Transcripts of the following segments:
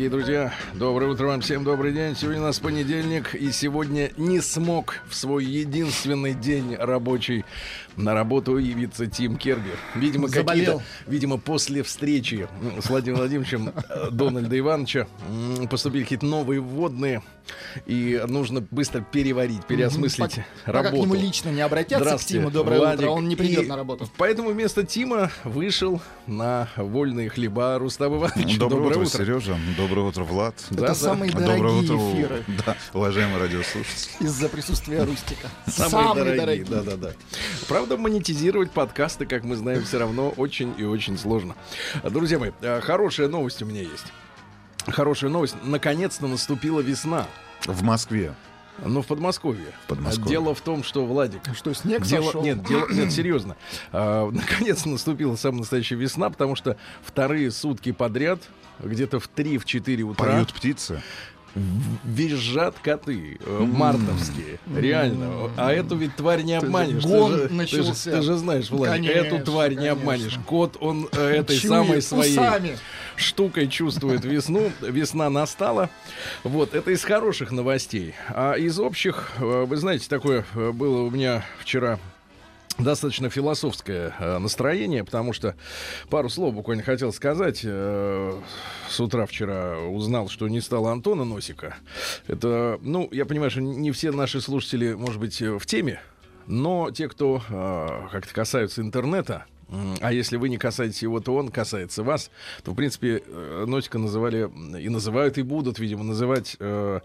Дорогие друзья, доброе утро вам всем, добрый день. Сегодня у нас понедельник, и сегодня не смог в свой единственный день рабочий на работу явиться Тим Кергер. Видимо, какие-то, видимо, после встречи с Владимиром Владимировичем э, Дональда Ивановича поступили какие-то новые вводные, и нужно быстро переварить, переосмыслить Пока к работу. нему лично не обратятся к Тиму, доброе Владик. утро, он не придет И на работу. Поэтому вместо Тима вышел на вольные хлеба Рустам Иванович. Доброе, утро, Сережа. Доброе утро, Влад. Да, Это да. самые Доброе дорогие утро, эфиры да, уважаемые радиослушатели. из-за присутствия Рустика. Самые, дорогие, да, да, да. Правда, монетизировать подкасты, как мы знаем, все равно очень и очень сложно. Друзья мои, э, хорошая новость у меня есть. Хорошая новость. Наконец-то наступила весна. В Москве. Ну, в Подмосковье. В Подмосковье. Дело в том, что, Владик, Что, снег Дело, сошел? нет, дело, нет, серьезно. А, наконец наступила самая настоящая весна, потому что вторые сутки подряд, где-то в 3-4 утра, Поют птицы. Визжат коты э, мартовские. Реально. А эту ведь тварь не обманешь. гон ты, же, ты, же, начался. ты же знаешь, Влад, Конечно, эту тварь не конечно. обманешь. Кот, он э, этой Чует самой своей усами. штукой чувствует весну. Весна настала. Вот, это из хороших новостей. А из общих, э, вы знаете, такое было у меня вчера достаточно философское э, настроение, потому что пару слов буквально хотел сказать. Э, с утра вчера узнал, что не стало Антона Носика. Это, ну, я понимаю, что не все наши слушатели, может быть, э, в теме, но те, кто как-то касаются интернета, а если вы не касаетесь его, то он касается вас, то, в принципе, э, Носика называли и называют, и будут, видимо, называть э,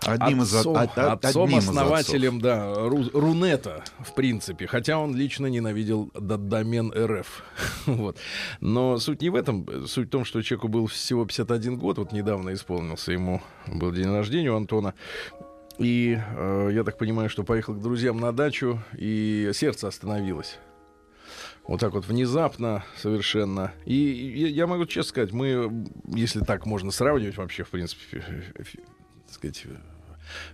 Одним из отцом, от- от- отцом одним из основателем, да, Ру- Рунета, в принципе. Хотя он лично ненавидел домен РФ. вот. Но суть не в этом. Суть в том, что человеку был всего 51 год. Вот недавно исполнился ему, был день рождения у Антона. И э, я так понимаю, что поехал к друзьям на дачу, и сердце остановилось. Вот так вот внезапно совершенно. И я, могу честно сказать, мы, если так можно сравнивать вообще, в принципе, э, фи- так сказать, э,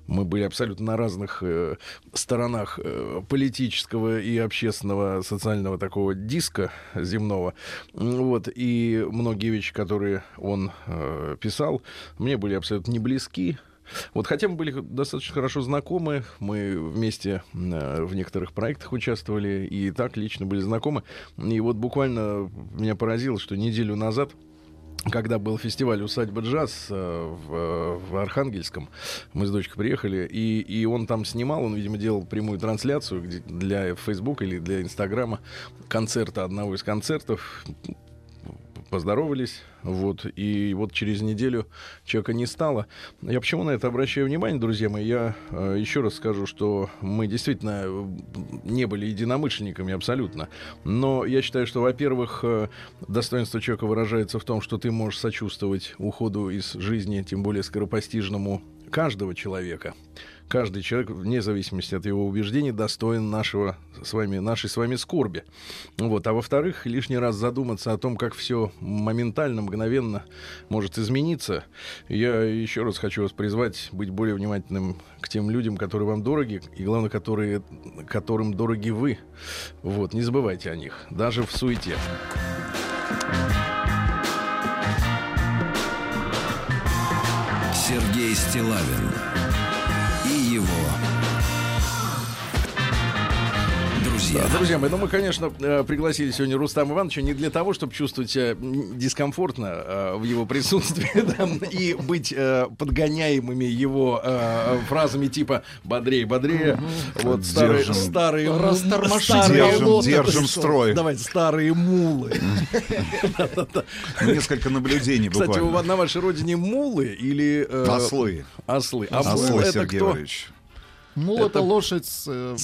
мы были абсолютно на разных э, сторонах э, политического и общественного, социального такого диска земного. Вот. И многие вещи, которые он э, писал, мне были абсолютно не близки. Вот хотя мы были достаточно хорошо знакомы, мы вместе э, в некоторых проектах участвовали и так лично были знакомы. И вот буквально меня поразило, что неделю назад когда был фестиваль «Усадьба джаз» э, в, в Архангельском, мы с дочкой приехали, и, и он там снимал, он, видимо, делал прямую трансляцию для Фейсбука или для Инстаграма концерта, одного из концертов, поздоровались, вот, и вот через неделю человека не стало. Я почему на это обращаю внимание, друзья мои? Я э, еще раз скажу, что мы действительно э, не были единомышленниками абсолютно, но я считаю, что, во-первых, э, достоинство человека выражается в том, что ты можешь сочувствовать уходу из жизни, тем более скоропостижному каждого человека. Каждый человек, вне зависимости от его убеждений, достоин нашего с вами, нашей с вами скорби. Вот. А во-вторых, лишний раз задуматься о том, как все моментально, мгновенно может измениться. Я еще раз хочу вас призвать быть более внимательным к тем людям, которые вам дороги, и, главное, которые, которым дороги вы. Вот. Не забывайте о них, даже в суете. Сергей Стилавин и его друзья. Да, друзья мои, ну мы, конечно, э, пригласили сегодня Рустама Ивановича не для того, чтобы чувствовать себя дискомфортно э, в его присутствии да, и быть э, подгоняемыми его фразами типа «бодрее, бодрее». Вот старые, Держим. старые, м- Растормошите старые его Держим, лодку. держим строй. Давайте, старые мулы. Несколько наблюдений Кстати, буквально. вас на вашей родине мулы или... Ослы. Ослы. А Ослы, это Сергей? Валерьевич. Мул это лошадь с, э,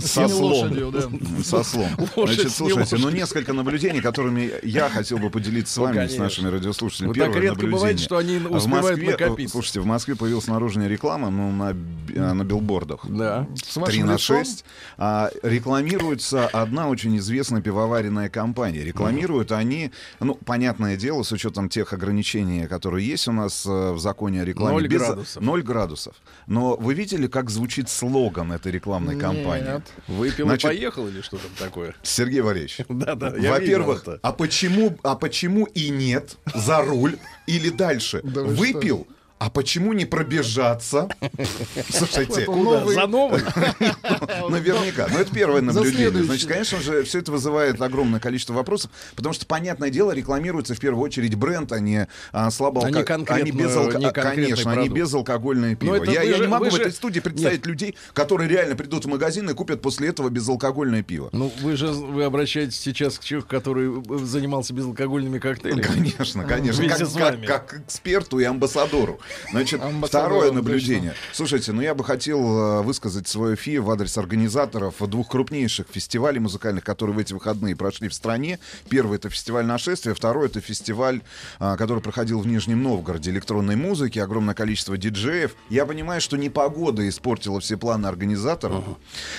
Со слом. Со слом. Значит, слушайте, ну несколько наблюдений, которыми я хотел бы поделиться с Ну, вами, с нашими радиослушателями. Ну, так Первое наблюдение. бывает, что они В успевают Москве, накопиться. Слушайте, в Москве появилась наружная реклама ну, на, а, на билбордах. Да. С 3 вашим на лицом? 6. А, рекламируется одна очень известная пивоваренная компания. Рекламируют они, ну, понятное дело, с учетом тех ограничений, которые есть у нас э, в законе о рекламе. Ноль градусов. 0 градусов. Но вы видели, как звучит слоган этой рекламной кампании? Нет. Выпил Значит- и поехал или что там такое? Сергей Валерьевич, Да-да, я во-первых, а почему, а почему и нет за руль или дальше? Да вы Выпил, а почему не пробежаться? Слушайте, новый- За новый? Наверняка. Но это первое наблюдение. Значит, конечно же, все это вызывает огромное количество вопросов, потому что, понятное дело, рекламируется в первую очередь бренд, а не а, слабо конкретно- они не а, конкретный Конечно, они безалкогольное пиво. это я вы я же- не могу в этой студии представить людей, которые реально придут в магазин и купят после этого безалкогольное пиво. Ну, вы же вы обращаетесь сейчас к человеку, который занимался безалкогольными коктейлями. Конечно, конечно. Вместе Как, с как- вами. как к эксперту и амбассадору. Значит, второе наблюдение. Слушайте, ну я бы хотел э, высказать свое фи в адрес организаторов двух крупнейших фестивалей музыкальных, которые в эти выходные прошли в стране. Первый это фестиваль нашествия, второй это фестиваль, а, который проходил в Нижнем Новгороде, электронной музыки, огромное количество диджеев. Я понимаю, что непогода испортила все планы организаторов,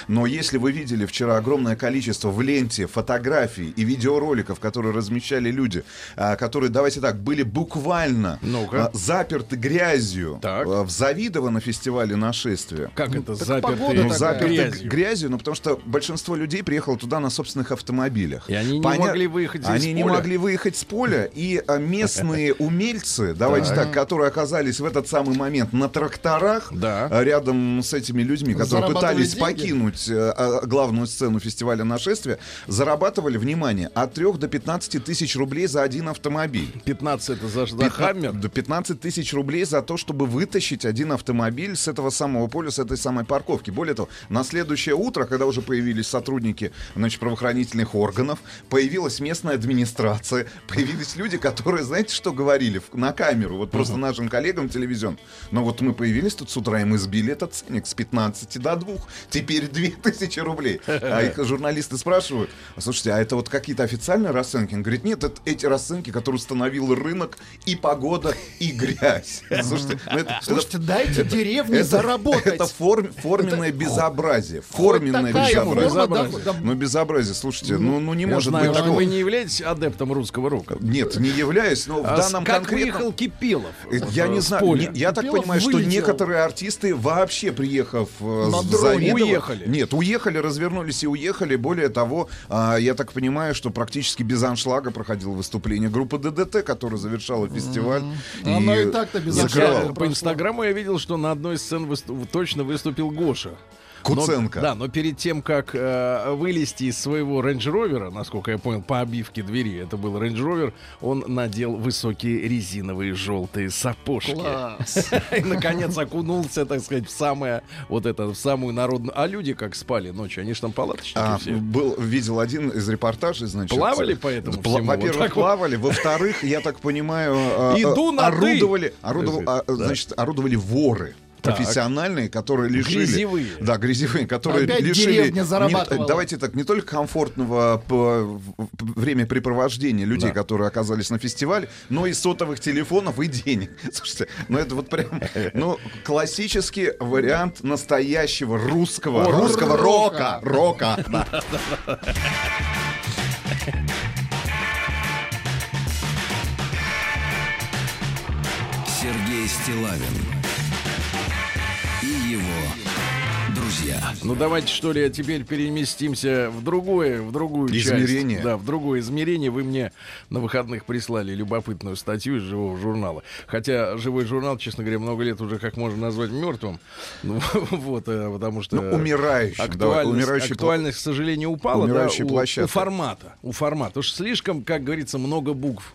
но если вы видели вчера огромное количество в ленте фотографий и видеороликов, которые размещали люди, а, которые, давайте так, были буквально а, заперты грязью Так. а, в Завидово на фестивале нашествия. Как это так запертые погода Ну, заперты грязью? грязью. ну потому что большинство людей приехало туда на собственных автомобилях. И они не Поня- могли выехать из Они не поля? могли выехать с поля, и а, местные умельцы, давайте так, которые оказались в этот самый момент на тракторах, а, рядом с этими людьми, которые пытались покинуть э, а, главную сцену фестиваля нашествия, зарабатывали, внимание, от 3 до 15 тысяч рублей за один автомобиль. 15 это за, за Пятна- Хаммер. До 15 тысяч рублей за то, чтобы вытащить один автомобиль с этого самого поля, с этой самой парковки. Более того, на следующее утро, когда уже появились сотрудники значит, правоохранительных органов, появилась местная администрация, появились люди, которые, знаете, что говорили на камеру, вот просто нашим коллегам телевизион. Но вот мы появились тут с утра, и мы сбили этот ценник с 15 до 2. Теперь 2000 рублей. А их журналисты спрашивают, «А слушайте, а это вот какие-то официальные расценки? Он говорит, нет, это эти расценки, которые установил рынок, и погода, и грязь. Слушайте, ну это, Слушайте, дайте деревне это- заработать. это форм- форменное безобразие. Форменное такая безобразие. форма, да, Безобразие. да, Ну, безобразие, слушайте, ну, ну не Я может знаю, быть такого. вы не являетесь адептом русского рока. Нет, не являюсь, но в А данном как конкретном... выехал Кипелов? Э, Я э, не знаю. я так понимаю, что некоторые артисты вообще приехав э, с. Завидово- Уехали. Нет, уехали, развернулись и уехали. Более того, а, я так понимаю, что практически без аншлага проходило выступление группы ДДТ, которая завершала фестиваль. Оно и так-то без Я- закрывала. по. Инстаграму я видел, что на одной из сцен высту- точно выступил Гоша. Но- Куценко. да, но перед тем, как э, вылезти из своего Range Rover а, насколько я понял, по обивке двери, это был Range Rover, он надел высокие резиновые желтые сапожки. Класс. И, наконец, окунулся, так сказать, в самое, вот это, в самую народную... А люди как спали ночью? Они же там палаточники А, все. был, видел один из репортажей, значит. Плавали по этому Пла- всему? Во-первых, вот? плавали. Во-вторых, я так понимаю, а, Иду а, на орудовали, орудовал- а, значит, орудовали воры. Так. Профессиональные, которые лишили... Грязевые. Да, грязевые, которые Опять лишили... не- давайте так, не только комфортного по- времяпрепровождения людей, Да. которые оказались на фестивале, но и сотовых телефонов и денег. Слушайте, ну это вот прям, ну, классический вариант настоящего русского, русского рока. Рока. да. Сергей Стилавин Ну давайте что ли теперь переместимся в другое, в другую Измерение. часть. Да, в другое измерение. Вы мне на выходных прислали любопытную статью из живого журнала. Хотя живой журнал, честно говоря, много лет уже как можно назвать мертвым. Ну, вот, э, потому что Ну, умирающим, давай, актуальность, умирающий пла- актуальность, к сожалению, упала. да, Умирающая у, площадка. у формата. У формата. Уж слишком, как говорится, много букв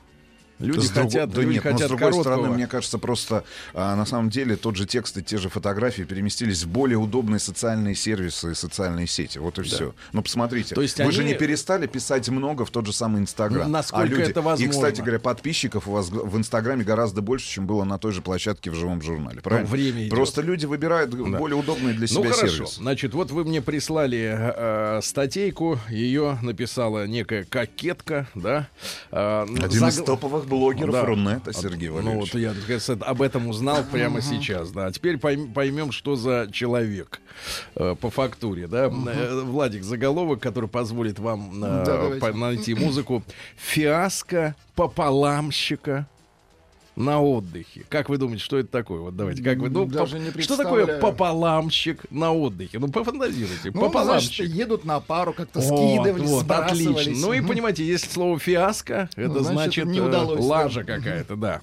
Люди С хотят, да люди нет, но хотят с другой короткого. стороны, мне кажется, просто а, на самом деле тот же текст и те же фотографии переместились в более удобные социальные сервисы и социальные сети. Вот и все. Ну, посмотрите, То есть вы же они- не перестали писать много в тот же самый Инстаграм. Ну, насколько а люди... это возможно? И, кстати говоря, подписчиков у вас в Инстаграме гораздо больше, чем было на той же площадке в живом журнале. Правильно? Ну, время идет. Просто люди выбирают более удобные для себя Ну хорошо, сервисы. значит, вот вы мне прислали э, статейку, ее написала некая кокетка, да? Э, Один из загл- топовых блогеров Да. Рунета, Сергей Ну Валерьевич. вот я сказать, об этом узнал прямо сейчас, да. А теперь пойм- поймем, что за человек э, по фактуре, да. Э, Владик, заголовок, который позволит вам э, Да, по- найти музыку. Фиаско пополамщика на отдыхе. Как вы думаете, что это такое? Вот давайте, как вы думаете, Даже не что такое пополамщик на отдыхе? Ну, пофантазируйте. Ну, пополамщик. значит, едут на пару, как-то скидывались, вот, отлично. Ну и понимаете, если слово фиаско, это Ну, значит, значит, не э, удалось, да. лажа какая-то, да.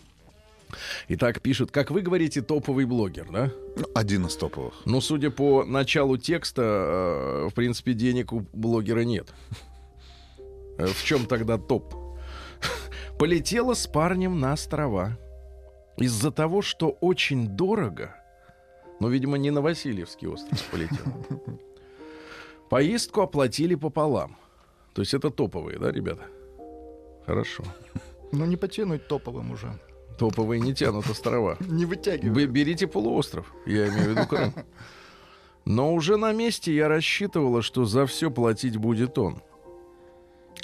Итак, пишет, как вы говорите, топовый блогер, да? Ну, один из топовых. Ну, судя по началу текста, э, в принципе, денег у блогера нет. Э, В чем тогда топ? Полетела с парнем на острова. Из-за того, что очень дорого, но, видимо, не на Васильевский остров полетела. Поездку оплатили пополам. То есть это топовые, да, ребята? Хорошо. Ну, не потянуть топовым уже. Топовые не тянут острова. Не Вы вытягивай. берите полуостров, я имею в виду Крым. Но уже на месте я рассчитывала, что за все платить будет он.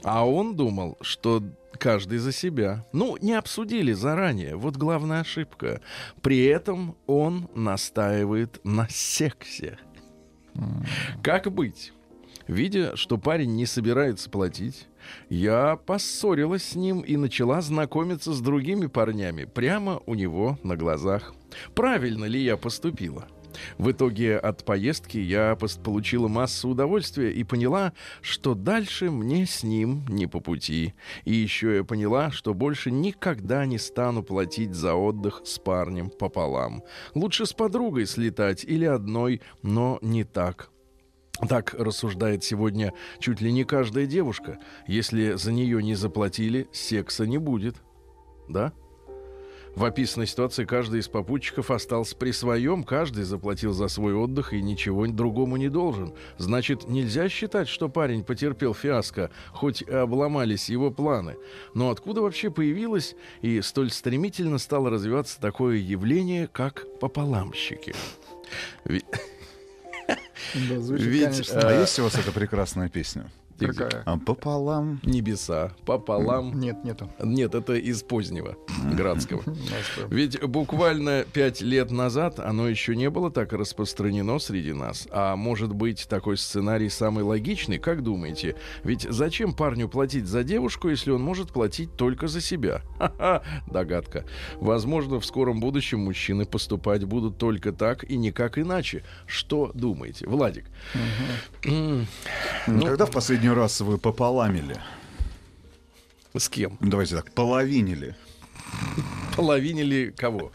А он думал, что каждый за себя. Ну, не обсудили заранее. Вот главная ошибка. При этом он настаивает на сексе. Как быть? Видя, что парень не собирается платить, я поссорилась с ним и начала знакомиться с другими парнями прямо у него на глазах. Правильно ли я поступила? В итоге от поездки я получила массу удовольствия и поняла, что дальше мне с ним не по пути. И еще я поняла, что больше никогда не стану платить за отдых с парнем пополам. Лучше с подругой слетать или одной, но не так. Так рассуждает сегодня чуть ли не каждая девушка. Если за нее не заплатили, секса не будет. Да? В описанной ситуации каждый из попутчиков остался при своем, каждый заплатил за свой отдых и ничего другому не должен. Значит, нельзя считать, что парень потерпел фиаско, хоть и обломались его планы. Но откуда вообще появилось и столь стремительно стало развиваться такое явление, как пополамщики? Ведь- Да, звучит, Ведь, конечно. А Э, есть у вас эта прекрасная песня? Какая? А пополам. Небеса пополам. Нет, нету. Нет, это из позднего градского. Ясно. Ведь буквально пять лет назад оно еще не было так распространено среди нас. А может быть, такой сценарий самый логичный, как думаете? Ведь зачем парню платить за девушку, если он может платить только за себя? Ха-ха, догадка. Возможно, в скором будущем мужчины поступать будут только так и никак иначе. Что думаете? Владик. М, Ну, Когда в последний раз вы пополамили? С кем? Ну, Давайте так, половинили. Половинили кого?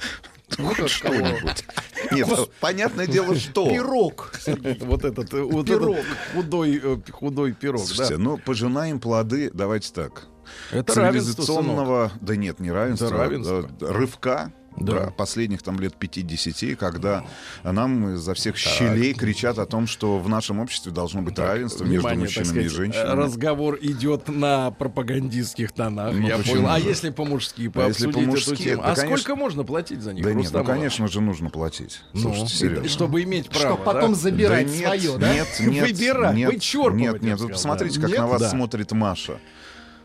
Ну? Что-нибудь. Нет, понятное дело, что. Пирог, Сергей. Вот этот, э, вот Пирог. этот худой, э, худой пирог, Слушайте, да. ну, пожинаем плоды, давайте так. Это равенство, сынок. цивилизационного, да нет, не равенства, Это равенство. да, рывка Да. последних там лет 50, когда нам изо всех щелей кричат о том, что в нашем обществе должно быть равенство между Внимание, так мужчинами и сказать, женщинами. разговор идет на пропагандистских тонах. Ну, я понял. А если по-мужски А если по-мужски, эту тему? да, а конечно. сколько можно платить за них? Да нет, ну, конечно же, нужно платить. Ну, Слушайте, и- серьезно. чтобы иметь право. Что потом да? забирать Да нет, свое, да? Нет, нет, Выбирать, нет, вычерпывать, Нет, нет, сказал, посмотрите, да. как на Нет? вас Да. смотрит Маша.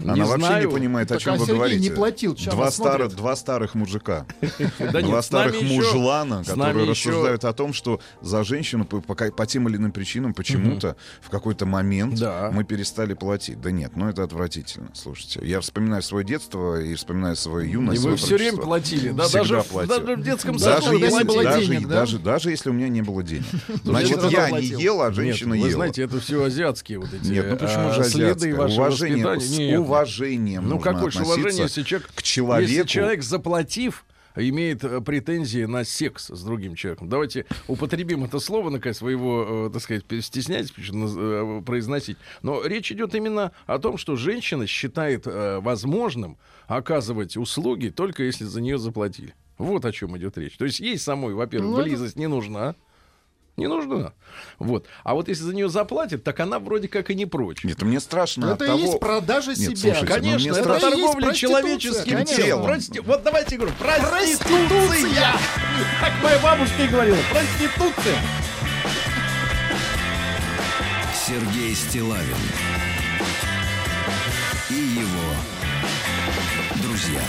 Не Она вообще знаю. не понимает, о Так, чем а вы Сергей говорите. не платил, два, смотрит? два старых мужика. Два старых мужлана, которые рассуждают о том, что за женщину по, тем или иным причинам почему-то в какой-то момент мы перестали платить. Да нет, ну это отвратительно. Слушайте, я вспоминаю свое детство и вспоминаю свою И юность. вы свое все время платили, да, даже, в- детском саду Даже когда если, не было даже, денег, если у меня не было денег. Значит, я не ел, а женщина вы ела. знаете, это все азиатские вот эти ну а, следы вашего воспитания. Уважением Ну нужно какое же уважение, если человек, к человеку. если человек заплатив, имеет э, претензии на секс с другим человеком. Давайте употребим это слово, наконец, вы его, э, так сказать, стесняетесь э, произносить. Но речь идет именно о том, что женщина считает возможным оказывать услуги только если за нее заплатили. Вот о чем идет речь. То есть ей самой, во-первых, Ну, близость не нужна. Не нужна. Вот. А вот если за нее заплатят, так она вроде как и не прочь. Нет, мне страшно Это от того... есть продажа Нет, себя. слушайте, ну, Конечно, это страшно- торговля проституция, человеческим конечно. телом. Прости- Вот давайте говорю, проституция! Как моя бабушка и говорила, проституция! Сергей Стилавин и его друзья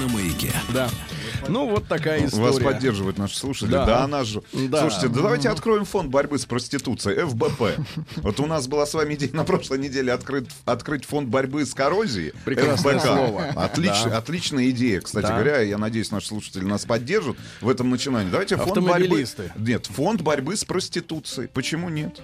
на маяке. Да. Ну, вот такая история. Вас поддерживают наши слушатели. Да. Да, она же. Да. Слушайте, да давайте откроем фонд борьбы с проституцией, ФБП. Вот у нас была с вами идея на прошлой неделе открыть, открыть фонд борьбы с коррозией. Прекрасное ФБК. слово. Отлич- Да. Отличная идея, кстати Да. говоря. Я надеюсь, наши слушатели нас поддержат в этом начинании. Давайте фонд борьбы... Нет, фонд борьбы с проституцией. Почему нет?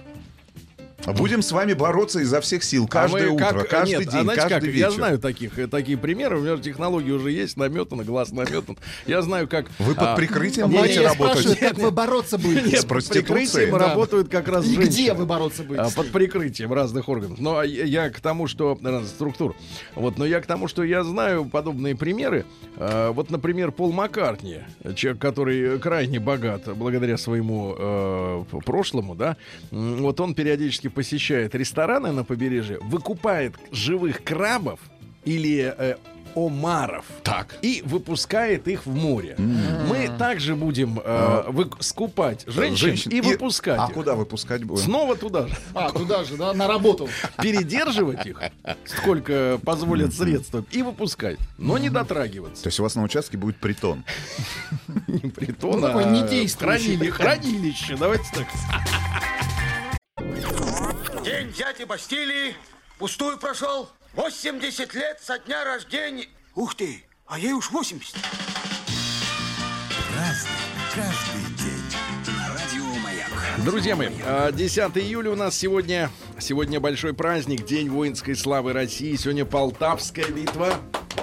А Будем с вами бороться изо всех сил. Каждое А мы утро, как- каждый нет, а день, знаете каждый как? вечер. Я знаю таких, э, такие примеры. У меня же технологии уже есть, наметано, глаз наметан. Я знаю, как... Вы под а, прикрытием не, будете Мария работать? спрашивает, как вы бороться будете. Нет, с под проституцией? прикрытием Да. работают как раз И женщины. где вы бороться будете? А, Под прикрытием разных органов. Но я, я к тому, что э, структур. Вот, но я к тому, что я знаю подобные примеры. А, вот, например, Пол Маккартни, человек, который крайне богат благодаря своему э, прошлому, да. Вот он периодически посещает рестораны на побережье, выкупает живых крабов или э, омаров. Так. И выпускает их в море. Мы также будем э, вы- скупать женщин, Женщин. и выпускать А их. куда выпускать будем? Снова туда же. А, туда же, да, на работу. Передерживать их, сколько позволят средства, и выпускать. Но не дотрагиваться. То есть у вас на участке будет притон. Не притон, Ну, такой а недействующий хранили- хранилище. Давайте так. Дяди Бастилии пустую прошел. 80 лет со дня рождения. Ух ты, а ей уж 80. Друзья мои, а, 10 июля у нас сегодня, сегодня большой праздник, День воинской славы России. Сегодня Полтавская битва.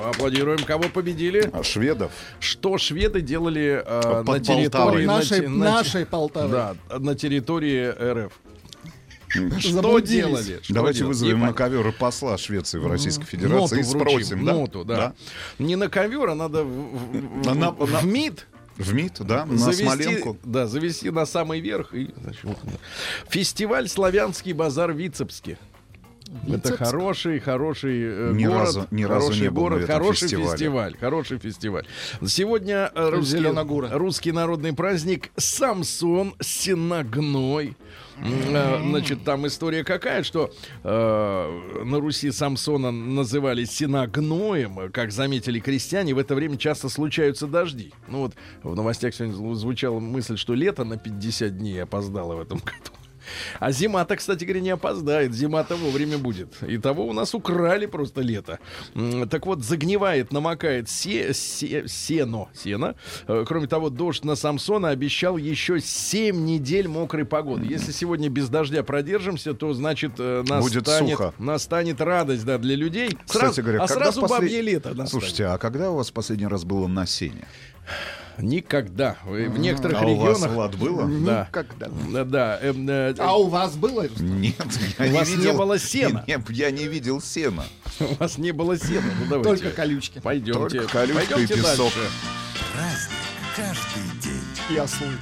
Аплодируем, кого победили. А шведов? Что шведы делали а, Под на территории... Полтавой. на Нашей, на нашей Полтавы. Да, на территории РФ. Что Заблудились. делали? Что Давайте делали? вызовем на ковер посла Швеции в Российской Федерации Ноту и вручим, спросим. да? Ноту, да. Не на ковер, а надо в, в- На- на- в на- МИД В МИД, да, на завести, Смоленку. да, завести на самый верх. И, значит, вот, да. Фестиваль «Славянский базар» в Вицебске. Это Вицебск? хороший, хороший э, Ни город, разу- ни разу хороший не город, хороший фестивале. фестиваль, хороший фестиваль. Сегодня э, русский, русский народный праздник Самсон Синагной. Э, Значит, там история какая, что э, на Руси Самсона называли Синагноем, как заметили крестьяне, в это время часто случаются дожди. Ну вот в новостях сегодня зву- звучала мысль, что лето на 50 дней опоздало в этом году. А зима-то, кстати говоря, не опоздает. Зима-то вовремя будет. И того у нас украли просто лето. Так вот, загнивает, намокает се- се- сено. Сено. Э, Кроме того, дождь на Самсона обещал еще 7 недель мокрой погоды. Если сегодня без дождя продержимся, то, значит, э, Будет настанет, сухо. настанет радость да, для людей. Кстати Сразу- говоря, а сразу послед- бабье лето настанет. Слушайте, а когда у вас последний раз было на сене? Никогда. В некоторых А у вас, регионах... Влад, было? Да. Никогда. Да, да. эм, э, А у вас было? Нет, я У вас не видел- было сена. Не, я не видел сена. У вас не было сена. Ну, давайте. Только колючки. Пойдемте. Только колючка и Пойдемте песок. дальше. Каждый день Я слышу.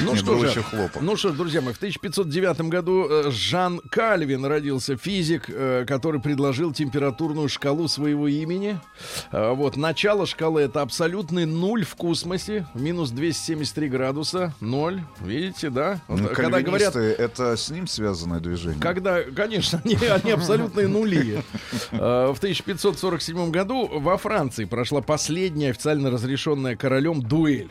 Ну что же, ну что ж, друзья мои, в 1509 году э, Жан Кальвин родился физик, э, который предложил температурную шкалу своего имени. Э, Вот, начало шкалы это абсолютный нуль в космосе, минус 273 градуса, ноль. Видите, да? Ну, когда говорят, это с ним связанное движение? Когда, конечно, они, они абсолютные нули. В 1547 году во Франции прошла последняя официально разрешенная королем дуэль.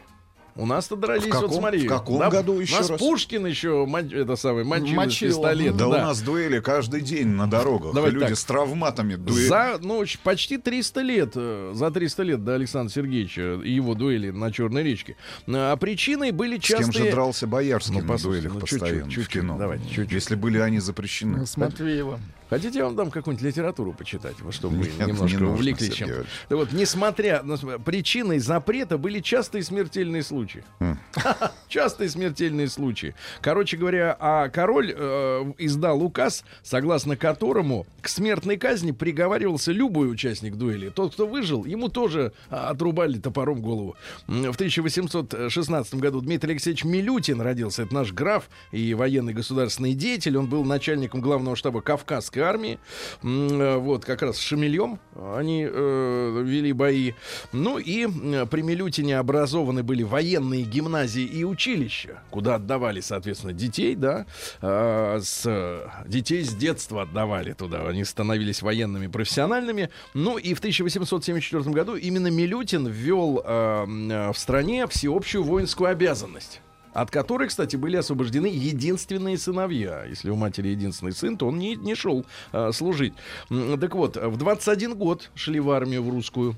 У нас-то дрались, В каком- вот смотри. в каком Да, году еще нас раз? Пушкин еще, это самый, мочил Мочил. пистолета. Да, у да. нас дуэли каждый день на дорогах. Давайте Люди так. с травматами дуэль. За ну, почти 300 лет, э, за 300 лет до Александра Сергеевича и его дуэли на Черной речке. А причиной были С кем частые... же дрался Боярский Ну, на дуэлях ну, чуть-чуть, постоянно в чуть-чуть, кино? давайте, чуть-чуть. Если были они запрещены. С Матвеевым. Хотите, я вам дам какую-нибудь литературу почитать, чтобы вы Нет, немножко не увлеклись чем. Да вот, несмотря на причиной запрета были частые смертельные случаи. Частые смертельные случаи. Короче говоря, а король э, издал указ, согласно которому к смертной казни приговаривался любой участник дуэли. Тот, кто выжил, ему тоже а, отрубали топором голову. В 1816 году Дмитрий Алексеевич Милютин родился. Это наш граф и военный государственный деятель. Он был начальником главного штаба Кавказской армии. М, э, Вот, как раз с Шамильем они э, вели бои. Ну и при Милютине образованы были военные гимназии и училища, куда отдавали, соответственно, детей, да, э, с, детей с детства отдавали туда. Они становились военными профессиональными. Ну и в 1874 году именно Милютин ввел м, э, в стране всеобщую воинскую обязанность от которой, кстати, были освобождены единственные сыновья. Если у матери единственный сын, то он не, не шел а, служить. Так вот, в 21 год шли в армию в русскую.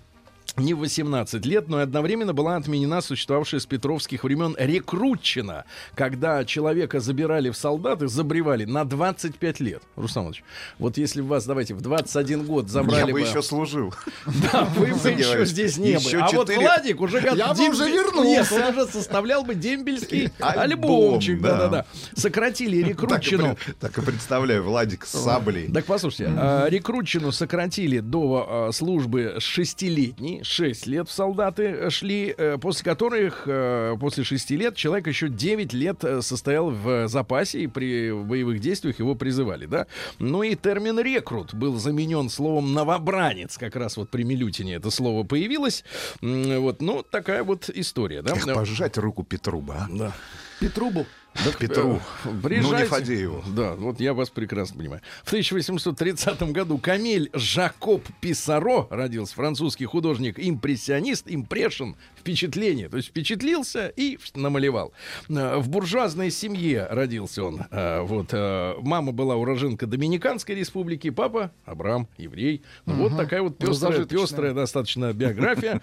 Не в 18 лет, но и одновременно была отменена существовавшая с петровских времен рекрутчина, когда человека забирали в солдаты, забревали на 25 лет. Руслан Иванович, вот если вас, давайте, в 21 год забрали Я бы бы... еще служил. Да, вы бы еще здесь не были. А вот Владик уже Я бы уже вернулся. Нет, он уже составлял бы дембельский Альбом, альбомчик. да. Да-да-да. Сократили рекрутчину. так и представляю, Владик с саблей. Так послушайте, а, рекрутчину сократили до а, службы с шестилетней, 6 лет в солдаты э, шли, э, после которых э, после 6 лет человек еще 9 лет состоял в запасе и при боевых действиях его призывали, да. Ну и термин рекрут был заменен словом новобранец, как раз вот при Милютине это слово появилось. Вот, ну такая вот история, да. Эх, пожать руку Петру бы, а? Да. Петрубу. Петру. Э, Ну, приезжайте. не Фадееву. Да, вот я вас прекрасно понимаю. В 1830 году Камель Жакоб Писаро родился, французский художник, импрессионист, импрешн, впечатление. То есть впечатлился и намалевал. Э, В буржуазной семье родился он. Э, Вот, э, мама была уроженка Доминиканской республики, папа Абрам, еврей. Ну, Вот такая вот пестрая, зажиточная. пестрая достаточно биография.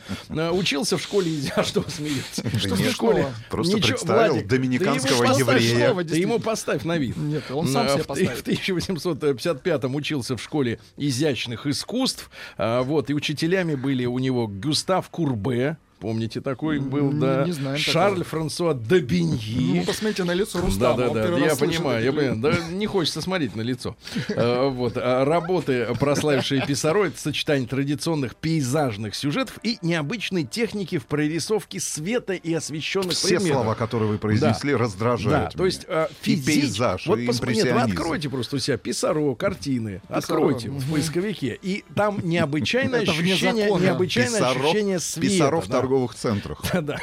Учился в школе, а что вы смеетесь? Что в школе? Просто Ничего, представил доминиканского еврея. Ты ему поставь на вид. Нет, он сам себе в- поставит. В 1855-м учился в школе изящных искусств. Вот, и учителями были у него Гюстав Курбе. Помните, такой был, да. не знаем Шарль такого. Франсуа Добиньи. Ну, посмотрите на лицо Да, Рустама. да, да, первый я понимаю, я понимаю. Да не хочется смотреть на лицо. А, Вот. а Работы, прославившие Писаро, это сочетание традиционных пейзажных сюжетов и необычной техники в прорисовке света и освещенных Все предметов. слова, которые вы произнесли, Да, раздражают то есть э, И физич- пейзаж, Вот и пос- Нет, вы откройте просто у себя Писаро, картины. Откройте в поисковике. И там необычайное ощущение, необычайное ощущение света. Да. Торговых центрах. Да-да.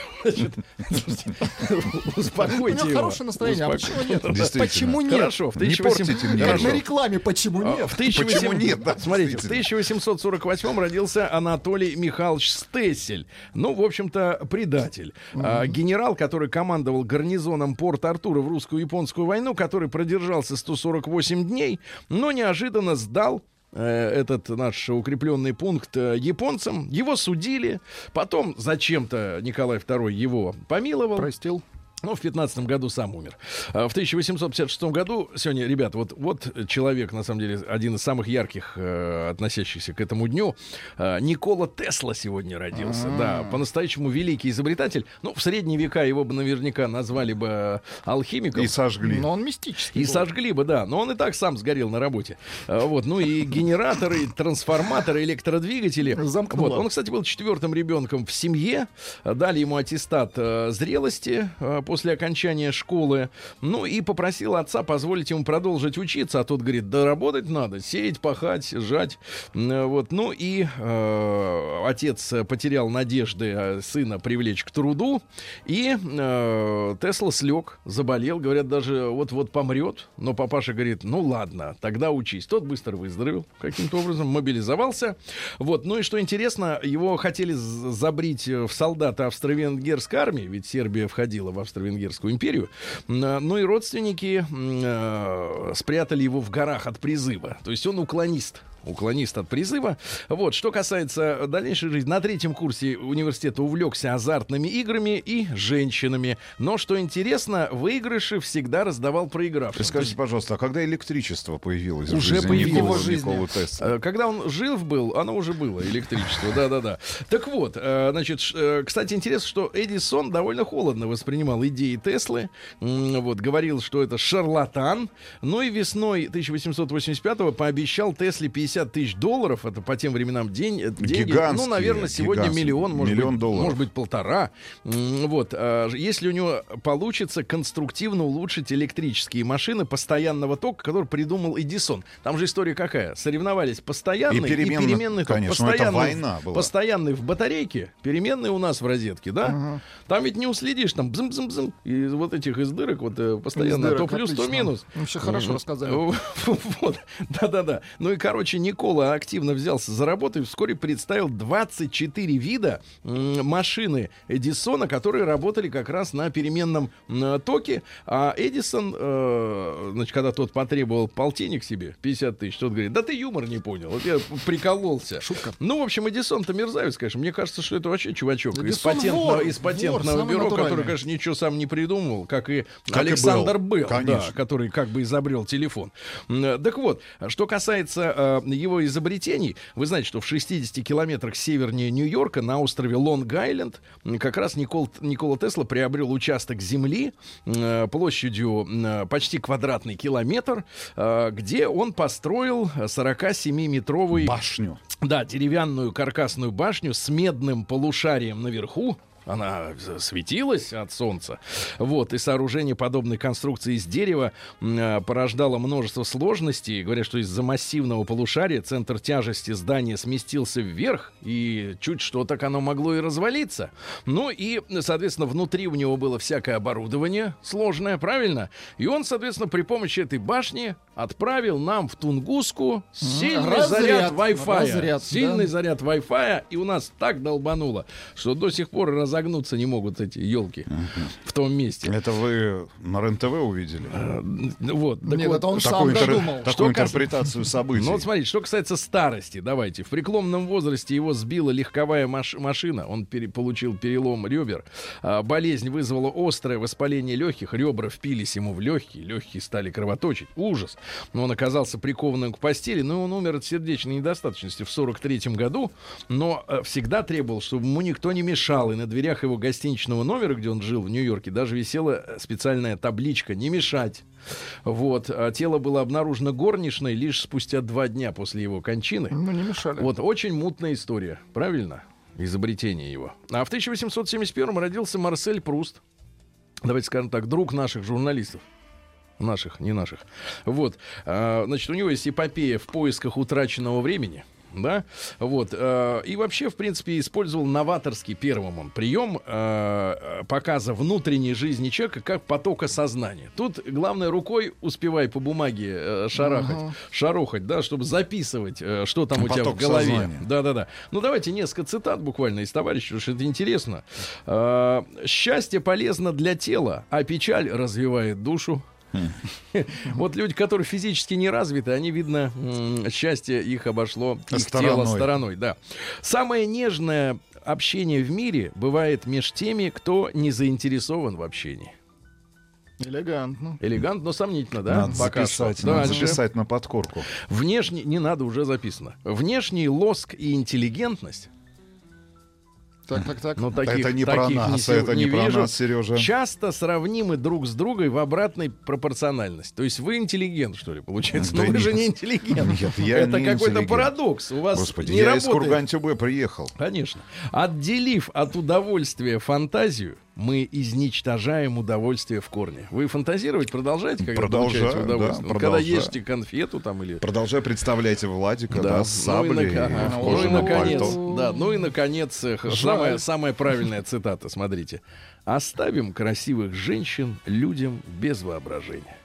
У Успокойте него его. хорошее настроение. А почему нет? Почему нет? Хорошо, Не 1800 портите мне Как на рекламе, почему А, нет? В 1800 Почему нет, Смотрите, в действительно. 1848 родился Анатолий Михайлович Стессель. Ну, в общем-то, предатель. А, генерал, который командовал гарнизоном Порт-Артура в русско-японскую войну, который продержался 148 дней, но неожиданно сдал этот наш укрепленный пункт э, японцам. Его судили. Потом зачем-то Николай II его помиловал. Простил. Ну, в 15 году сам умер. А В 1856 году, сегодня, ребят, вот, вот человек, на самом деле, один из самых ярких, э, относящихся к этому дню. Э, Никола Тесла сегодня родился. Да, по-настоящему великий изобретатель. Ну, в средние века его бы наверняка назвали бы алхимиком. И сожгли. Но он мистический. И был. сожгли бы, да. Но он и так сам сгорел на работе. А, Вот. Ну и генераторы, и трансформаторы, электродвигатели. Замкнуло. Вот. Он, кстати, был четвертым ребенком в семье. Дали ему аттестат э, зрелости э, после окончания школы. Ну и попросил отца позволить ему продолжить учиться. А тот говорит, да работать надо. Сеять, пахать, жать. М, Вот. Ну и э, отец потерял надежды э, сына привлечь к труду. И э, Тесла слег, заболел. Говорят, даже вот-вот помрет. Но папаша говорит, ну ладно, тогда учись. Тот быстро выздоровел каким-то образом, мобилизовался. Вот. Ну и что интересно, его хотели забрить в солдата австро-венгерской армии, ведь Сербия входила в австро-венгерскую империю. А, Ну и родственники э, спрятали его в горах от призыва. То есть он уклонист. Уклонист от призыва. Вот, что касается дальнейшей жизни, на третьем курсе университета увлекся азартными играми и женщинами. Но, что интересно, выигрыши всегда раздавал проигравшим. Скажите, пожалуйста, а когда электричество появилось в Уже жизни появилось. Жизни. Николы Тесла? Э, Когда он жив был, оно уже было, электричество, да-да-да. Так вот, э, значит, э, кстати, интересно, что Эдисон довольно холодно воспринимал идеи Теслы, вот, говорил, что это шарлатан, ну и весной 1885-го пообещал Тесле 50 тысяч долларов, это по тем временам день, э, деньги, ну, Гигантские, наверное, сегодня миллион, может Миллион быть, долларов. может быть, полтора. Вот, а, если у него получится конструктивно улучшить электрические машины постоянного тока, который придумал Эдисон. Там же история какая? Соревновались постоянный и И переменный, переменный ток. конечно, это Постоянный, война была. постоянный в батарейке, переменный у нас в розетке, да? Там ведь не уследишь, там бзым-бзым-бзым, из вот этих из дырок вот э, постоянно дырок, то плюс, то отлично. минус. Вообще хорошо Мгм. рассказали. Вот, да-да-да. Ну и, короче, Никола активно взялся за работу и вскоре представил 24 вида машины Эдисона, которые работали как раз на переменном токе. А Эдисон, э, значит, когда тот потребовал полтинник себе, 50 тысяч, тот говорит, да ты юмор не понял, вот я прикололся. Шутка. Ну, в общем, Эдисон-то мерзавец, конечно. Мне кажется, что это вообще чувачок из Эдисон патентного, вор, из вор, патентного самый бюро, который, конечно, ничего сам не придумывал, как и Как и Александр был. Белл, да, который как бы изобрел телефон. Так вот, что касается э, его изобретений, вы знаете, что в 60 километрах севернее Нью-Йорка на острове Лонг-Айленд как раз Никол, Никола Тесла приобрел участок земли э, площадью э, почти квадратный километр, э, где он построил 47-метровый Башню. да, деревянную каркасную башню с медным полушарием наверху. Она светилась от солнца. Вот, и сооружение подобной конструкции из дерева э, порождало множество сложностей. Говорят, что из-за массивного полушария центр тяжести здания сместился вверх, и чуть что так оно могло и развалиться. Ну и, соответственно, внутри у него было всякое оборудование сложное, правильно? И он, соответственно, при помощи этой башни отправил нам в Тунгуску сильный Разряд, заряд Wi-Fi. разряд, Сильный да. заряд Wi-Fi, и у нас так долбануло, что до сих пор разогнуться не могут эти елки в том месте. Это вы на РЕН-ТВ увидели? Э, Вот, так Нет, вот, это он сам интер- додумал. Что такую интерпретацию событий. Ну вот смотрите, что касается старости, давайте. В преклонном возрасте его сбила легковая маш- машина, он пере- получил перелом ребер. А, болезнь вызвала острое воспаление легких, ребра впились ему в легкие, легкие стали кровоточить. Ужас. Но он оказался прикованным к постели, но он умер от сердечной недостаточности в 43 году, но э, всегда требовал, чтобы ему никто не мешал, и на дверях его гостиничного номера, где он жил в Нью-Йорке, даже висела э, специальная табличка «Не мешать». Вот. А тело было обнаружено горничной лишь спустя два дня после его кончины. Ну, не мешали. Вот очень мутная история, правильно? Изобретение его. А в 1871 родился Марсель Пруст. Давайте скажем так, друг наших журналистов. Наших, не наших. Вот. А, значит, у него есть эпопея в поисках утраченного времени. Да, вот, э, и вообще, в принципе, использовал новаторский первым он прием э, показа внутренней жизни человека как потока сознания. Тут главное рукой успевай по бумаге э, шарахать, шарохать, да, чтобы записывать, э, что там у тебя в Поток голове. Да-да-да. Ну, давайте несколько цитат буквально из товарища, потому что это интересно. Э, Счастье полезно для тела, а печаль развивает душу. Вот люди, которые физически не развиты, они, видно, счастье их обошло их тело Стороной. Да. Самое нежное общение в мире бывает меж теми, кто не заинтересован в общении. Элегантно. Элегантно, но сомнительно, да? Надо Пока записать, что. надо Дальше. записать на подкорку. Внешний, не надо, уже записано. Внешний лоск и интеллигентность Так, так, так. Ну, таких, это не про нас, се- это не, про вижу. нас, Сережа. Часто сравнимы друг с другом в обратной пропорциональности. То есть вы интеллигент, что ли, получается? Да Но вы же не интеллигент. Нет, я Это не какой-то парадокс. У вас Господи, не я из работает. Курган-Тюбе приехал. Конечно. Отделив от удовольствия фантазию, мы изничтожаем удовольствие в корне. Вы фантазировать продолжаете, когда Продолжаю, получаете удовольствие? да, Ну, когда ешьте конфету там или... Продолжай представлять Владика, да, с ну и саблей нак- ага. в Ну и наконец, пальто. да, ну и наконец, э, самая, самая правильная цитата, смотрите. Оставим красивых женщин людям без воображения.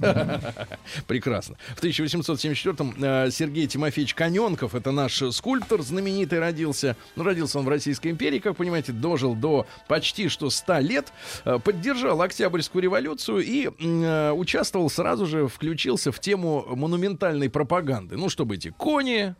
Прекрасно. В 1874-м э, Сергей Тимофеевич Коненков, это наш скульптор знаменитый, родился. Ну, родился он в Российской империи, как понимаете, дожил до почти что 100 лет, э, поддержал Октябрьскую революцию и э, участвовал сразу же, включился в тему монументальной пропаганды. Ну, чтобы эти кони,